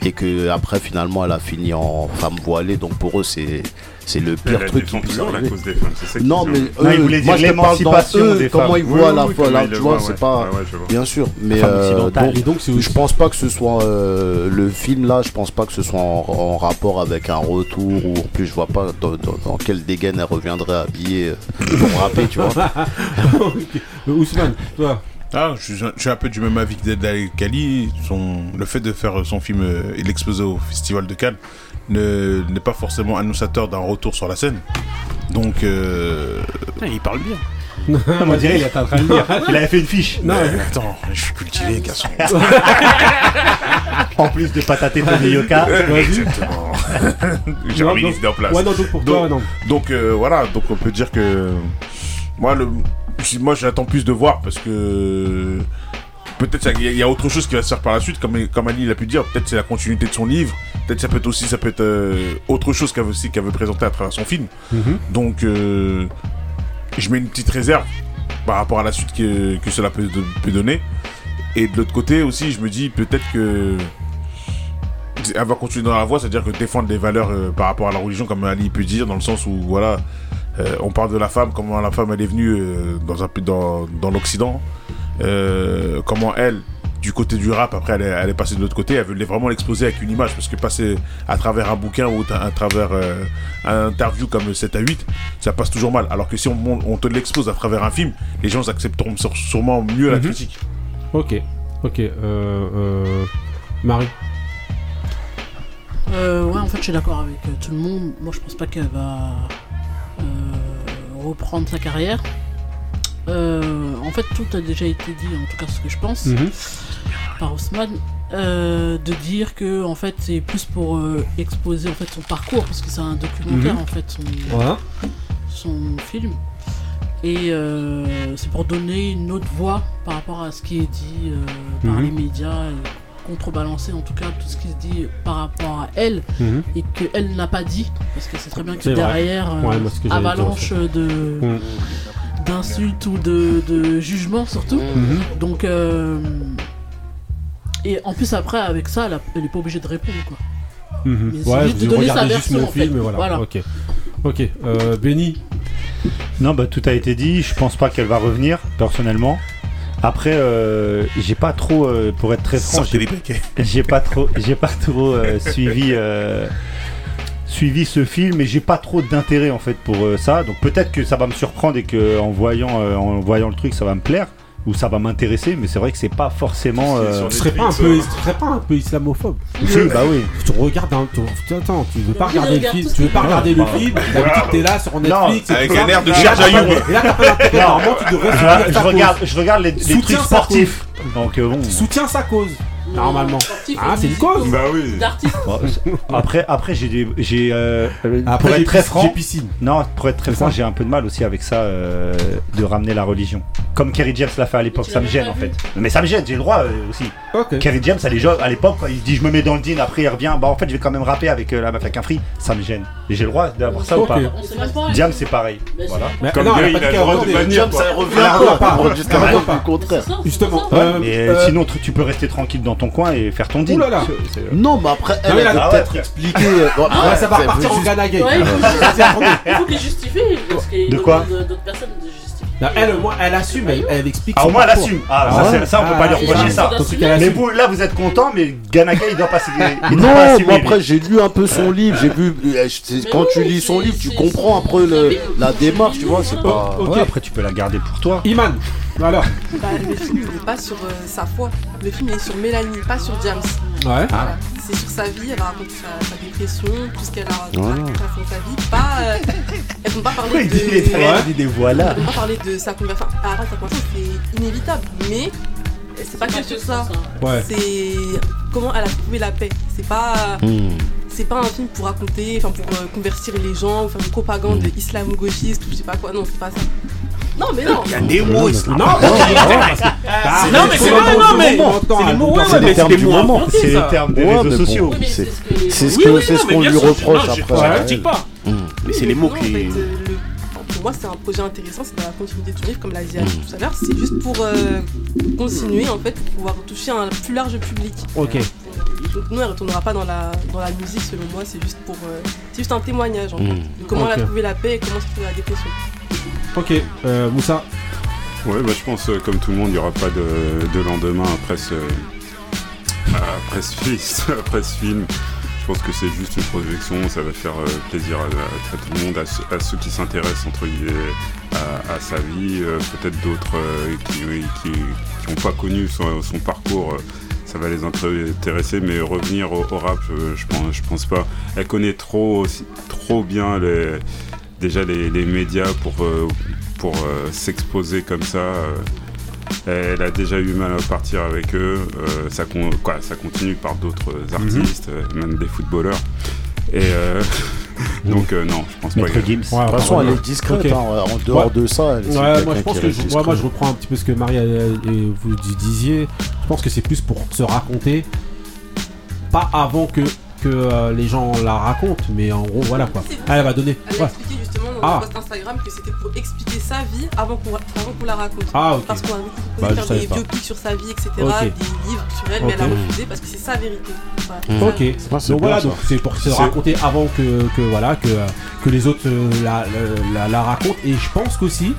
et que après finalement elle a fini en femme voilée donc pour eux c'est c'est le pire truc qui puisse arriver. cause des femmes, c'est ça qu'ils Non mais Non, eux, moi je parle dans eux, des comment ils voient oui, la oui, fois là tu vois c'est pas Ouais, ouais, je vois. bien sûr mais euh, donc, je pense pas que ce soit euh, le film là, je pense pas que ce soit en, en rapport avec un retour ou en plus je vois pas dans, dans, dans quelle dégaine elle reviendrait habillée euh, pour rapper, tu vois. Ousmane, toi. Ah, je, suis un- je suis un peu du même avis que Dead Ali Kali. Son, le fait de faire son film euh, et l'exposer au Festival de Cannes ne- n'est pas forcément annonciateur d'un retour sur la scène. Donc, euh, Putain, il parle bien. On dirait il était en train de lire. Il avait fait une fiche. Non, mais attends, je suis cultivé, garçon. En plus de patater Tony Yoka. Exactement. J'ai Non, remis l'idée en place. Ouais, non, donc pour Donc- toi, non. Donc euh, voilà, donc on peut dire que moi, le, moi j'attends plus de voir parce que peut-être il y, a- il y a autre chose qui va se faire par la suite, comme, comme Ali l'a pu dire, peut-être c'est la continuité de son livre, peut-être ça peut être aussi ça peut être euh, autre chose qu'elle veut, aussi- qu'elle veut présenter à travers son film. Mhm. Donc euh, je mets une petite réserve par rapport à la suite que, que cela peut, peut donner. Et de l'autre côté aussi, je me dis peut-être que elle va continuer dans la voie, c'est-à-dire que défendre des valeurs euh, par rapport à la religion, comme Ali peut dire, dans le sens où voilà, euh, on parle de la femme, comment la femme elle est venue euh, dans, un, pays- dans, dans l'Occident, euh, comment elle, du côté du rap, après elle est, elle est passée de l'autre côté, elle veut vraiment l'exposer avec une image, parce que passer à travers un bouquin ou à, à travers euh, un interview comme 7 à 8, ça passe toujours mal. Alors que si on, te l'expose à travers un film, les gens accepteront sûre- sûrement mieux la Mhm. critique. Ok, ok. Euh, euh, Marie. Euh, ouais, en fait, je suis d'accord avec tout le monde. Moi, je pense pas qu'elle va reprendre sa carrière. Euh, en fait, tout a déjà été dit, en tout cas, ce que je pense, Mhm. par Haussmann, euh, de dire que, en fait, c'est plus pour euh, exposer en fait son parcours, parce que c'est un documentaire, Mhm. en fait, son, Voilà. son film. Et euh, c'est pour donner une autre voix par rapport à ce qui est dit euh, par Mhm. les médias et contrebalancer en tout cas tout ce qui se dit par rapport à elle Mhm. et qu'elle n'a pas dit parce que c'est très bien que C'est derrière euh, Ouais, que dire avalanche de Mhm. d'insultes ou de, de jugements surtout Mhm. donc euh, et en plus après avec ça elle, a- elle est pas obligée de répondre quoi Mhm. Mais c'est Ouais, juste de vous donner regardez sa juste version, mon en fait. film et voilà. Voilà. Ok. Ok. Euh, Benny? Non, bah tout a été dit. Je pense pas qu'elle va revenir, personnellement. Après, euh, j'ai pas trop, euh, pour être très franc, j'ai pas trop, j'ai pas trop euh, suivi, euh, suivi ce film et j'ai pas trop d'intérêt en fait pour euh, ça. Donc peut-être que ça va me surprendre et que en voyant, euh, en voyant le truc, ça va me plaire ou ça va m'intéresser. Mais c'est vrai que c'est pas forcément. euh, Tu serais pas un peu, tu serais pas un peu islamophobe Si, bah oui. Tu regardes un, tu, attends, tu veux pas regarder le film, tu veux ce pas regarder le film. D'habitude t'es là sur Netflix. et Avec un air de pas- Jayoub. Et là t'as pas d'intérêt. Normalement tu devrais soutenir je, regarde, cause. je regarde les, trucs sportifs. Donc euh, bon. Soutiens sa cause. Normalement. Ah, c'est une cause. Bah oui. après, après j'ai des, j'ai, euh, pour Après, être très franc, j'ai piscine. non, pour être très franc, j'ai un peu de mal aussi avec ça euh, de ramener la religion. Comme Kerry James l'a fait à l'époque, ça me gêne en fait. Mais ça me gêne, j'ai le droit euh, aussi. Ok. Kerry James à l'éjo- à l'époque, quand il dit je me mets dans le dean, après il revient, bah en fait je vais quand même rapper avec euh, la meuf avec un free, ça me gêne. Et j'ai le droit d'avoir ça ou pas on pas Diam c'est pareil. C'est- Voilà. Mais Comme non, elle a gay, pas il a le qu'elle droit de revenait. bannir, James, ça Elle revient revient pas. Jusqu'à Elle revient preuve pas. du contraire. Justement. Euh, Mais euh, sinon tu tu peux rester tranquille dans ton coin et faire ton deal. Ouh là là. C'est- c'est- Non, mais après, elle mais elle là- a peut-être expliqué. euh, bon, après, Ouais, ça va c'est- repartir en juste- Ghana. Ouais, il faut- il parce qu'il De quoi demande d'autres personnes de justifier Non, elle, au moins, elle assume, elle, elle explique. Ah, son au moins elle parcours. assume. Ah, Ah ça, ouais c'est- ça, on peut pas lui Ah, reprocher ouais. ça. Elle Mais assume. vous, là, vous êtes content, mais Ganaga, il doit passer. il doit pas Non, assumer, moi lui. après j'ai lu un peu son livre, j'ai vu. euh, c'est- Mais Quand tu oui, lis son c'est- livre, tu c'est- comprends peu le- la démarche, tu vois. C'est c'est- pas. Ok. Ouais, après, tu peux la garder pour toi. Iman, alors. Bah, le film il n'est pas sur euh, sa foi. Le film il est sur Mélanie, pas sur James. Ouais. Voilà. C'est sur sa vie, elle raconte sa, sa dépression, tout ce qu'elle a raconté de sa vie. Pas, euh, elles vont pas parler de. des voilà. Elles vont pas parler de sa conversion. Ah, sa conversion, c'est inévitable. Mais c'est pas que sur ça. Ouais. C'est comment elle a trouvé la paix. C'est pas. Hmm. c'est pas un film pour raconter, enfin pour euh, convertir les gens, ou faire une propagande Mm. islamo-gauchiste, ou je sais pas quoi. Non, c'est pas ça. Non, mais non. Il y a des mots. Non, Non, non, mais c'est vrai, non, mais c'est les mots, ouais, C'est les mais c'est termes les du mots C'est les ça. termes des réseaux sociaux. c'est- ce qu'on lui reproche après. je critique pas. Mm. Mais c'est les mots qui. pour moi, c'est un projet intéressant, c'est dans la continuité de son livre, comme l'a dit Mm. Tout à l'heure. C'est juste pour euh, continuer, en fait, pour pouvoir toucher un plus large public. Ok. Donc, nous, elle retournera pas dans la, dans la musique, selon moi, c'est juste pour. euh, c'est juste un témoignage, en fait, de comment elle a trouvé la paix et comment se trouve la dépression. Ok, euh, Moussa. Ouais, bah, je pense, euh, comme tout le monde, il n'y aura pas de, de lendemain après ce, après, ce, fi- après ce film. Je pense que c'est juste une projection, ça va faire euh, plaisir à, à- à tout le monde, à, ceux- à ceux qui s'intéressent entre guillemets à, à sa vie, euh, peut-être d'autres euh, qui n'ont pas connu son, son parcours. Euh, ça va les intéresser, mais revenir au, au rap, je, je pense, je pense pas. Elle connaît trop, trop bien les, déjà les, les médias pour, euh, pour euh, s'exposer comme ça. euh. Elle a déjà eu mal à partir avec eux. euh, ça, con- quoi, ça continue par d'autres artistes, euh, même des footballeurs. Et euh, donc, euh, non, je pense Maître pas. Gims. De toute façon, elle est discrète. Hein, En dehors Ouais. de ça, elle c'est Ouais, moi je qui pense que reste je, moi, discret. moi, je reprends un petit peu ce que Marie euh, et vous disiez. Je pense que c'est plus pour se raconter, pas avant que que euh, les gens la racontent, mais en gros voilà quoi. Ah, elle va donner. Elle a Ouais. expliqué justement dans Ah. le post Instagram que c'était pour expliquer sa vie avant qu'on avant qu'on la raconte. Ah, ok. Parce qu'on a beaucoup Bah, faire des pas. biopics sur sa vie, etc., des livres sur elle, mais elle a refusé parce que c'est sa vérité. Voilà. Mm. Ok. Donc bien, voilà, ça. donc c'est pour se raconter avant que, que voilà que que les autres euh, la, la, la- la racontent. Et je pense qu'aussi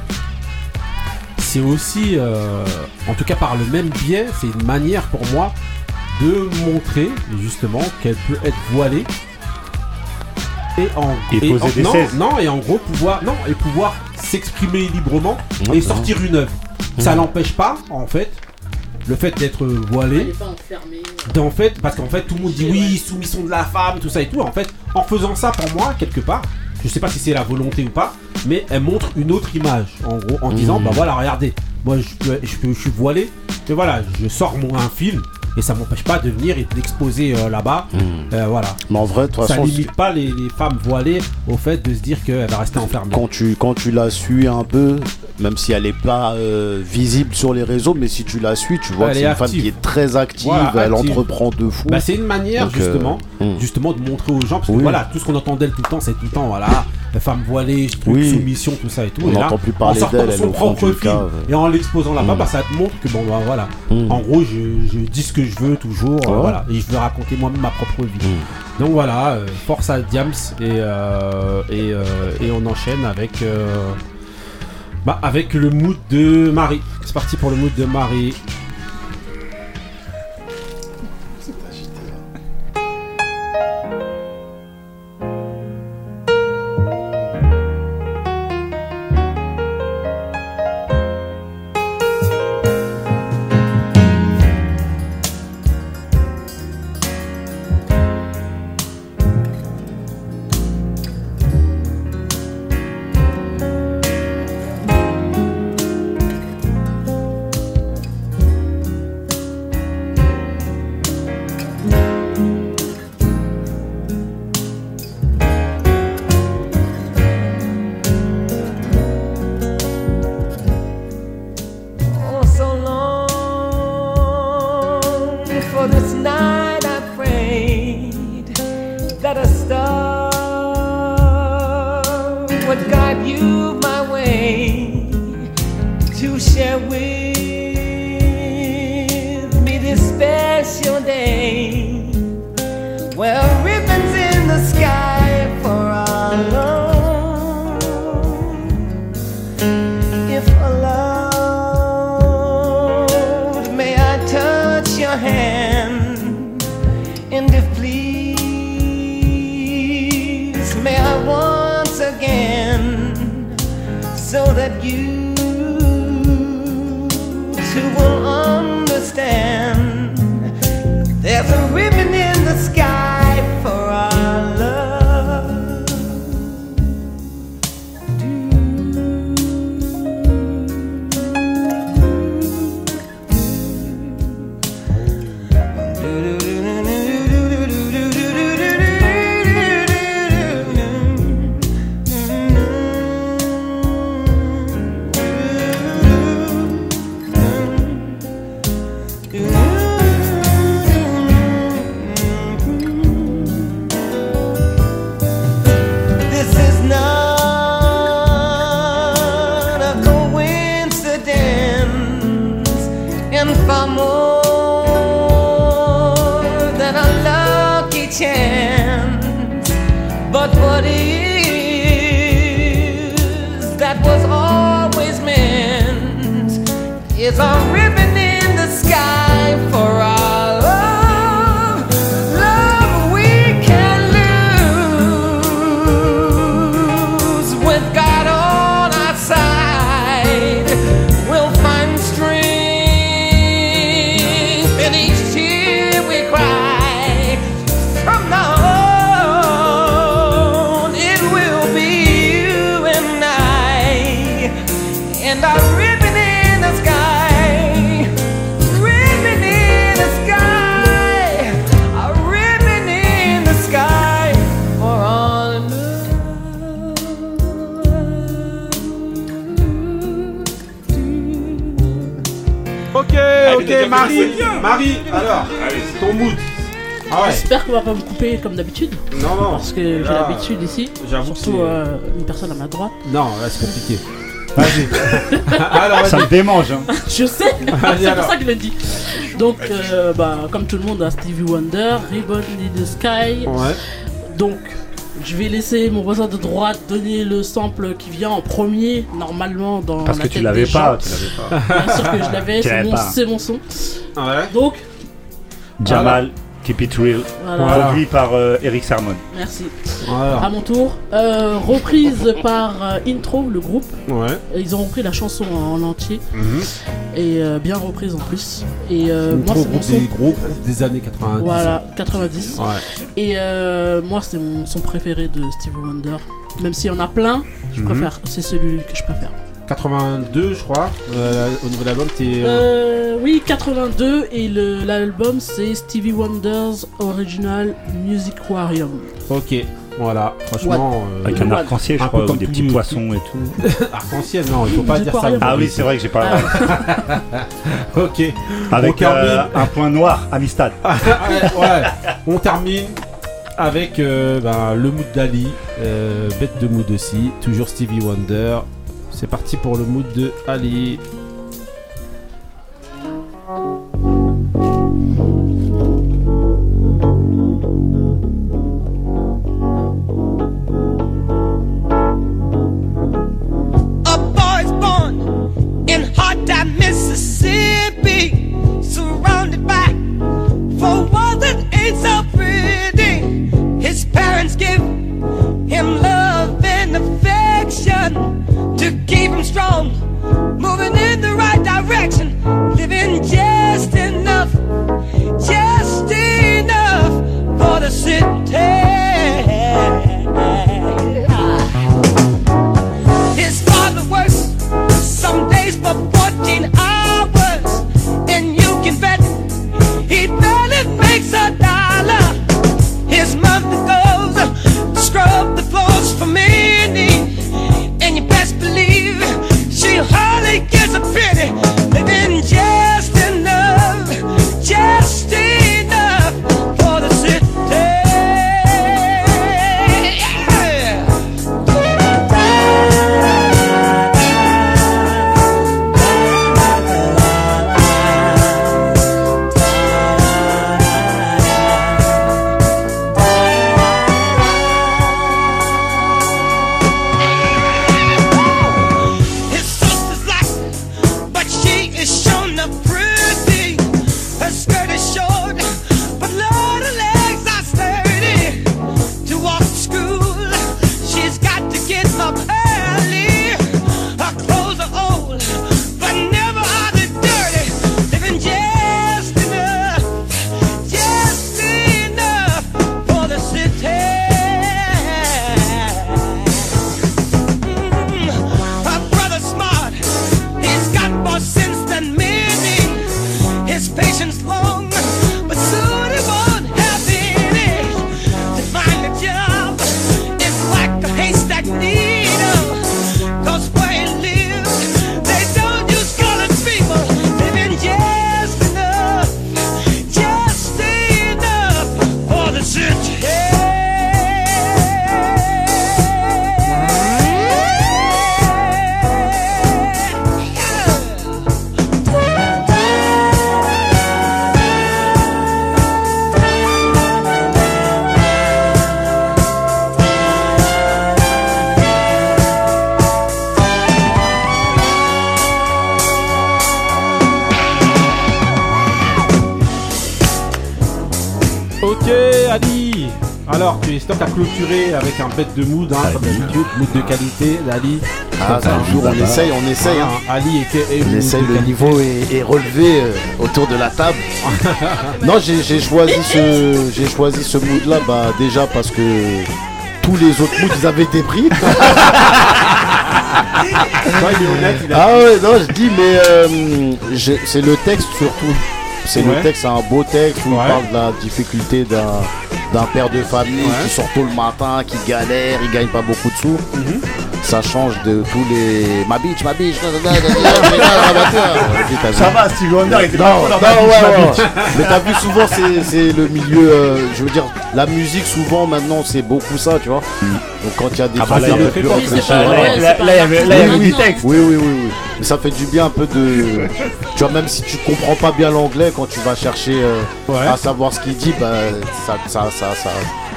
c'est aussi, euh, en tout cas par le même biais, c'est une manière pour moi de montrer justement qu'elle peut être voilée et en Et poser en- des non, 16. non et en gros pouvoir non et pouvoir s'exprimer librement Ouais, et ouais. sortir une œuvre. Ça n'empêche pas en fait le fait d'être Elle voilé est pas enfermée. d'en fait parce qu'en fait tout le monde dit oui soumission de la femme tout ça et tout en fait en faisant ça pour moi quelque part je sais pas si c'est la volonté ou pas mais elle montre une autre image en gros en disant Mhm. bah voilà regardez moi je, peux- je, peux- je suis voilé et voilà je sors mon un film et ça m'empêche pas de venir et d'exposer euh, là-bas Mm. Euh, voilà Mais en vrai, de toute ça façon, limite pas les, les femmes voilées au fait de se dire qu'elle va rester enfermée quand tu, quand tu la suis un peu, même si elle n'est pas euh, visible sur les réseaux, mais si tu la suis, tu vois Elle que est c'est une femme qui est très active, Voilà, elle active. entreprend de fou. Bah, c'est une manière Donc, justement, hmm. justement de montrer aux gens parce que Oui. voilà tout ce qu'on entend d'elle tout le temps c'est tout le temps voilà la femme voilée Oui. soumission tout ça et tout On et là, plus en parler sortant d'elle, elle est son propre film et en l'exposant là-bas Hmm. bah, ça te montre que bon bah, voilà Mm. en gros je, je dis ce que je veux toujours euh, voilà et je veux raconter moi-même ma propre vie Mm. donc voilà euh, force à Diams et euh, et, euh, et on enchaîne avec bah, avec le mood de Marie c'est parti pour le mood de Marie Parce que j'ai Là, l'habitude ici. j'avoue Surtout euh, une personne à ma droite. Non, là c'est compliqué. Vas-y. alors, Ça me démange. Hein. Je sais, c'est pour ça que je le dis. Donc, euh, bah, comme tout le monde, à Stevie Wonder, Ribbon in the Sky. Ouais. Donc, je vais laisser mon voisin de droite donner le sample qui vient en premier, normalement, dans Parce la que tu tête l'avais pas, tu l'avais pas. Bien sûr que je l'avais, c'est mon, son. Ouais. Donc, Jamal, Keep It Real. Voilà. Produit par euh, Eric Sermon. merci. Voilà. À mon tour, euh, reprise par euh, Intro, le groupe. Ouais. Ils ont repris la chanson en entier Mhm. et euh, bien reprise en plus. Et euh, moi, c'est mon groupe son. des gros des années 90. Voilà, 90. Ouais. Et euh, moi, c'est mon son préféré de Stevie Wonder. Même s'il y en a plein, je Mhm. préfère. C'est celui que je préfère. 82, je crois. euh, au niveau de l'album, t'es. Euh, oui, 82 et le- l'album c'est Stevie Wonder's Original Music Aquarium. Ok, voilà, franchement. euh, Avec un arc-en-ciel, je un crois, ou des petits poissons et tout. Arc-en-ciel, non, il faut pas dire ça. aquarium. Ah oui, c'est vrai que j'ai pas. ok. On Avec termine. euh, un point noir, Amistad. ouais, ouais. On termine avec euh, ben, le mood d'Ali, euh, bête de mood aussi, toujours Stevie Wonder. C'est parti pour le mood de Ali. Clôturer avec un bête de mood, hein, comme d'habitude, mood de qualité, Ali. Ah, ça, toujours, on essaye, on essaye, hein. Ali était On essaye, le niveau est, est relevé euh, autour de la table. non, j'ai choisi ce, j'ai choisi ce mood-là, bah déjà parce que tous les autres moods ils avaient été pris. il est honnête, il a- Ah ouais, non, je dis, mais euh, c'est le texte surtout. C'est Ouais. le texte, c'est un beau texte où Ouais. il parle de la difficulté d'un d'un père de famille Ouais. qui sort tôt le matin, qui galère, il gagne pas beaucoup de sous. Mhm ça change de tous les. Ma bitch, ma bitch. Ça va, Stevie Wonder, était pas Non. Mais t'as vu souvent, c'est- le milieu. je veux dire, la musique, souvent, maintenant, c'est beaucoup ça, tu vois. Donc quand il y a des. Ah, là, il y avait plus. Oui, oui, oui, oui. Mais ça fait du bien un peu de. Tu vois, même si tu comprends pas bien l'anglais, quand tu vas chercher à savoir ce qu'il dit, bah, ça, ça, ça,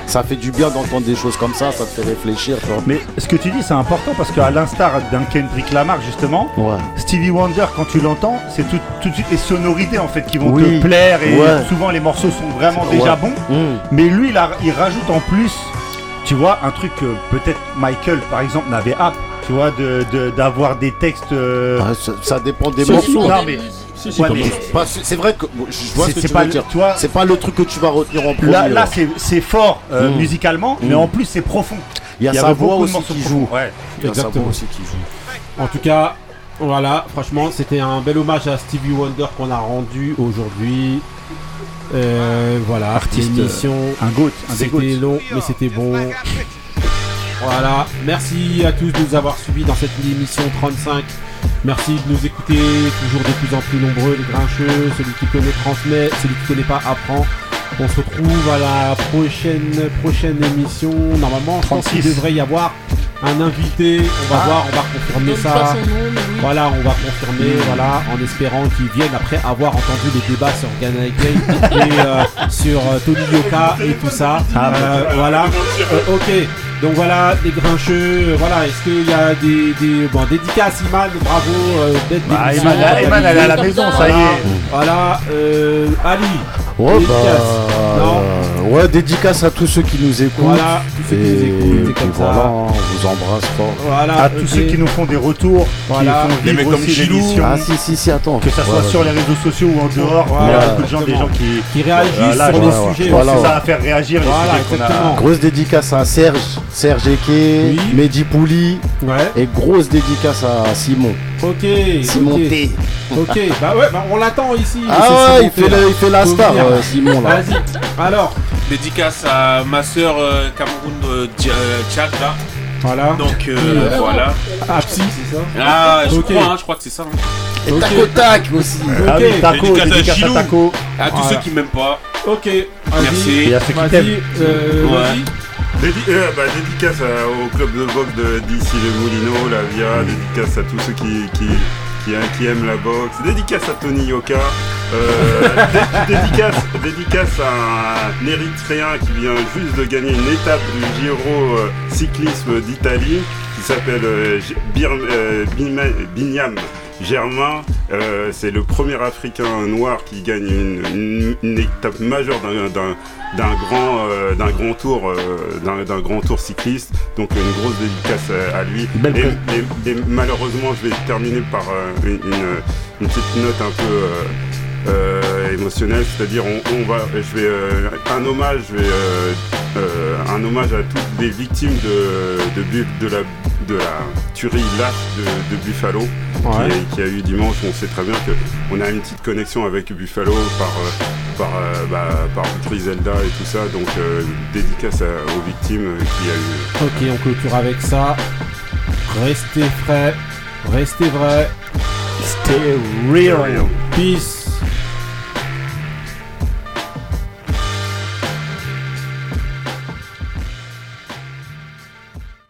ça fait du bien d'entendre des choses comme ça, ça te fait réfléchir, tu vois. Mais ce que tu dis, c'est important parce qu'à l'instar d'un Kendrick Lamar, justement, Ouais. Stevie Wonder, quand tu l'entends, c'est tout, tout de suite les sonorités en fait qui vont Oui. te plaire et Ouais. souvent les morceaux sont vraiment déjà Ouais. bons. Mm. Mais lui, il, a- il rajoute en plus, tu vois, un truc que peut-être Michael, par exemple, n'avait pas. Tu vois, de- de- d'avoir des textes. euh, Ah, ça, ça dépend des morceaux. si, non, mais- Si, si, Ouais, comme- mais- Bah, c'est vrai que je vois C'est- ce que c'est tu pas veux le- dire. tu vois- C'est pas le truc que tu vas retenir en premier. Là, là c'est fort euh, Mm. musicalement, mais Mm. en plus c'est profond. Il y a sa voix aussi qui joue. Ouais. Exactement. aussi qui joue. En tout cas, voilà, franchement, c'était un bel hommage à Stevie Wonder qu'on a rendu aujourd'hui. Euh, voilà, Artiste, l'émission. euh, un goat, un C'était long, mais c'était bon. Voilà, merci à tous de nous avoir suivis dans cette émission 35. Merci de nous écouter, toujours de plus en plus nombreux, les grincheux. Celui qui connaît transmet, celui qui connaît pas apprend. On se retrouve à la prochaine, prochaine émission. Normalement, je pense qu'il 36. devrait y avoir un invité. On va Ah. voir, on va confirmer ça. nom, oui. Voilà, on va confirmer, voilà, en espérant qu'ils viennent après avoir entendu les débats sur Ghana Game et euh, sur euh, Tony Yoka et tout ça. Ah, Euh, voilà. Euh, ok. Donc voilà, les grincheux, euh, voilà, est-ce qu'il y a des, des bon, dédicaces Iman, bravo euh, d'être Bah, Iman, elle- Iman, elle est à la maison, ça y Voilà. est. Voilà, euh, Ali. Ouais, dédicace. bah, Non. ouais, dédicace à tous ceux qui nous écoutent. Voilà, tous ceux qui nous Et écoutent, c'est puis comme ça. voilà, on vous embrasse fort. Voilà, à tous ceux qui nous font des retours, Voilà. qui font mecs vivre comme aussi l'émission. Ah si, si, si, attends. Que ça soit Ouais, sur ouais. les réseaux sociaux ou en dehors, il y a beaucoup de gens, des gens qui, Qui réagissent Voilà, sur vois, sujets. voilà, ça va faire réagir les Voilà, sujets qu'on a. exactement. Grosse dédicace à Serge, Serge Eke, Oui. Mehdi Pouli Ouais. et grosse dédicace à Simon. Ok. Simon ok. T. Ok, bah ouais, bah on l'attend ici. Ah ouais, il fait, il fait la Faut star, venir. euh, Simon là. Vas-y. Alors, Dédicace à ma soeur euh, Cameroun euh, Tchad là. voilà. Donc euh, euh, voilà. Ah, psy, c'est ça Ah, je Ok. crois, hein, je crois que c'est ça. hein. Et Ok. tac au tac aussi. Ah Ok. oui, Taco, Dédicace à dédicace à Gilou. Taco. À tous Voilà. ceux qui m'aiment pas. Ok. Merci. Et à ceux qui Vas-y, t'aiment. Euh. Dédi- euh, bah, dédicace à- au club de boxe de d'ici les Moulineaux, la Via, dédicace à tous ceux qui, qui, qui, qui aiment la boxe, dédicace à Tony Yoka, euh, dé- dédicace, dédicace à un Érythréen qui vient juste de gagner une étape du Giro euh, cyclisme d'Italie qui s'appelle Binyam. Germain, euh, c'est le premier Africain noir qui gagne une, une- une étape majeure d'un- grand, euh, d'un grand tour, euh, d'un grand tour cycliste. Donc une grosse dédicace à, à lui. Et, pré- et- et malheureusement, je vais terminer par une, petite note un peu émotionnelle, c'est-à-dire on, on va, je vais un hommage, je vais, un hommage à toutes les victimes de, de la de la tuerie lâche de, de Buffalo Ouais. qui, a, qui a eu dimanche. On sait très bien que on a une petite connexion avec Buffalo par euh, par euh, bah, par Zelda et tout ça. Donc euh, dédicace à- aux victimes qui a eu. Ok, on clôture avec ça. Restez frais, restez vrai. Stay real. Peace.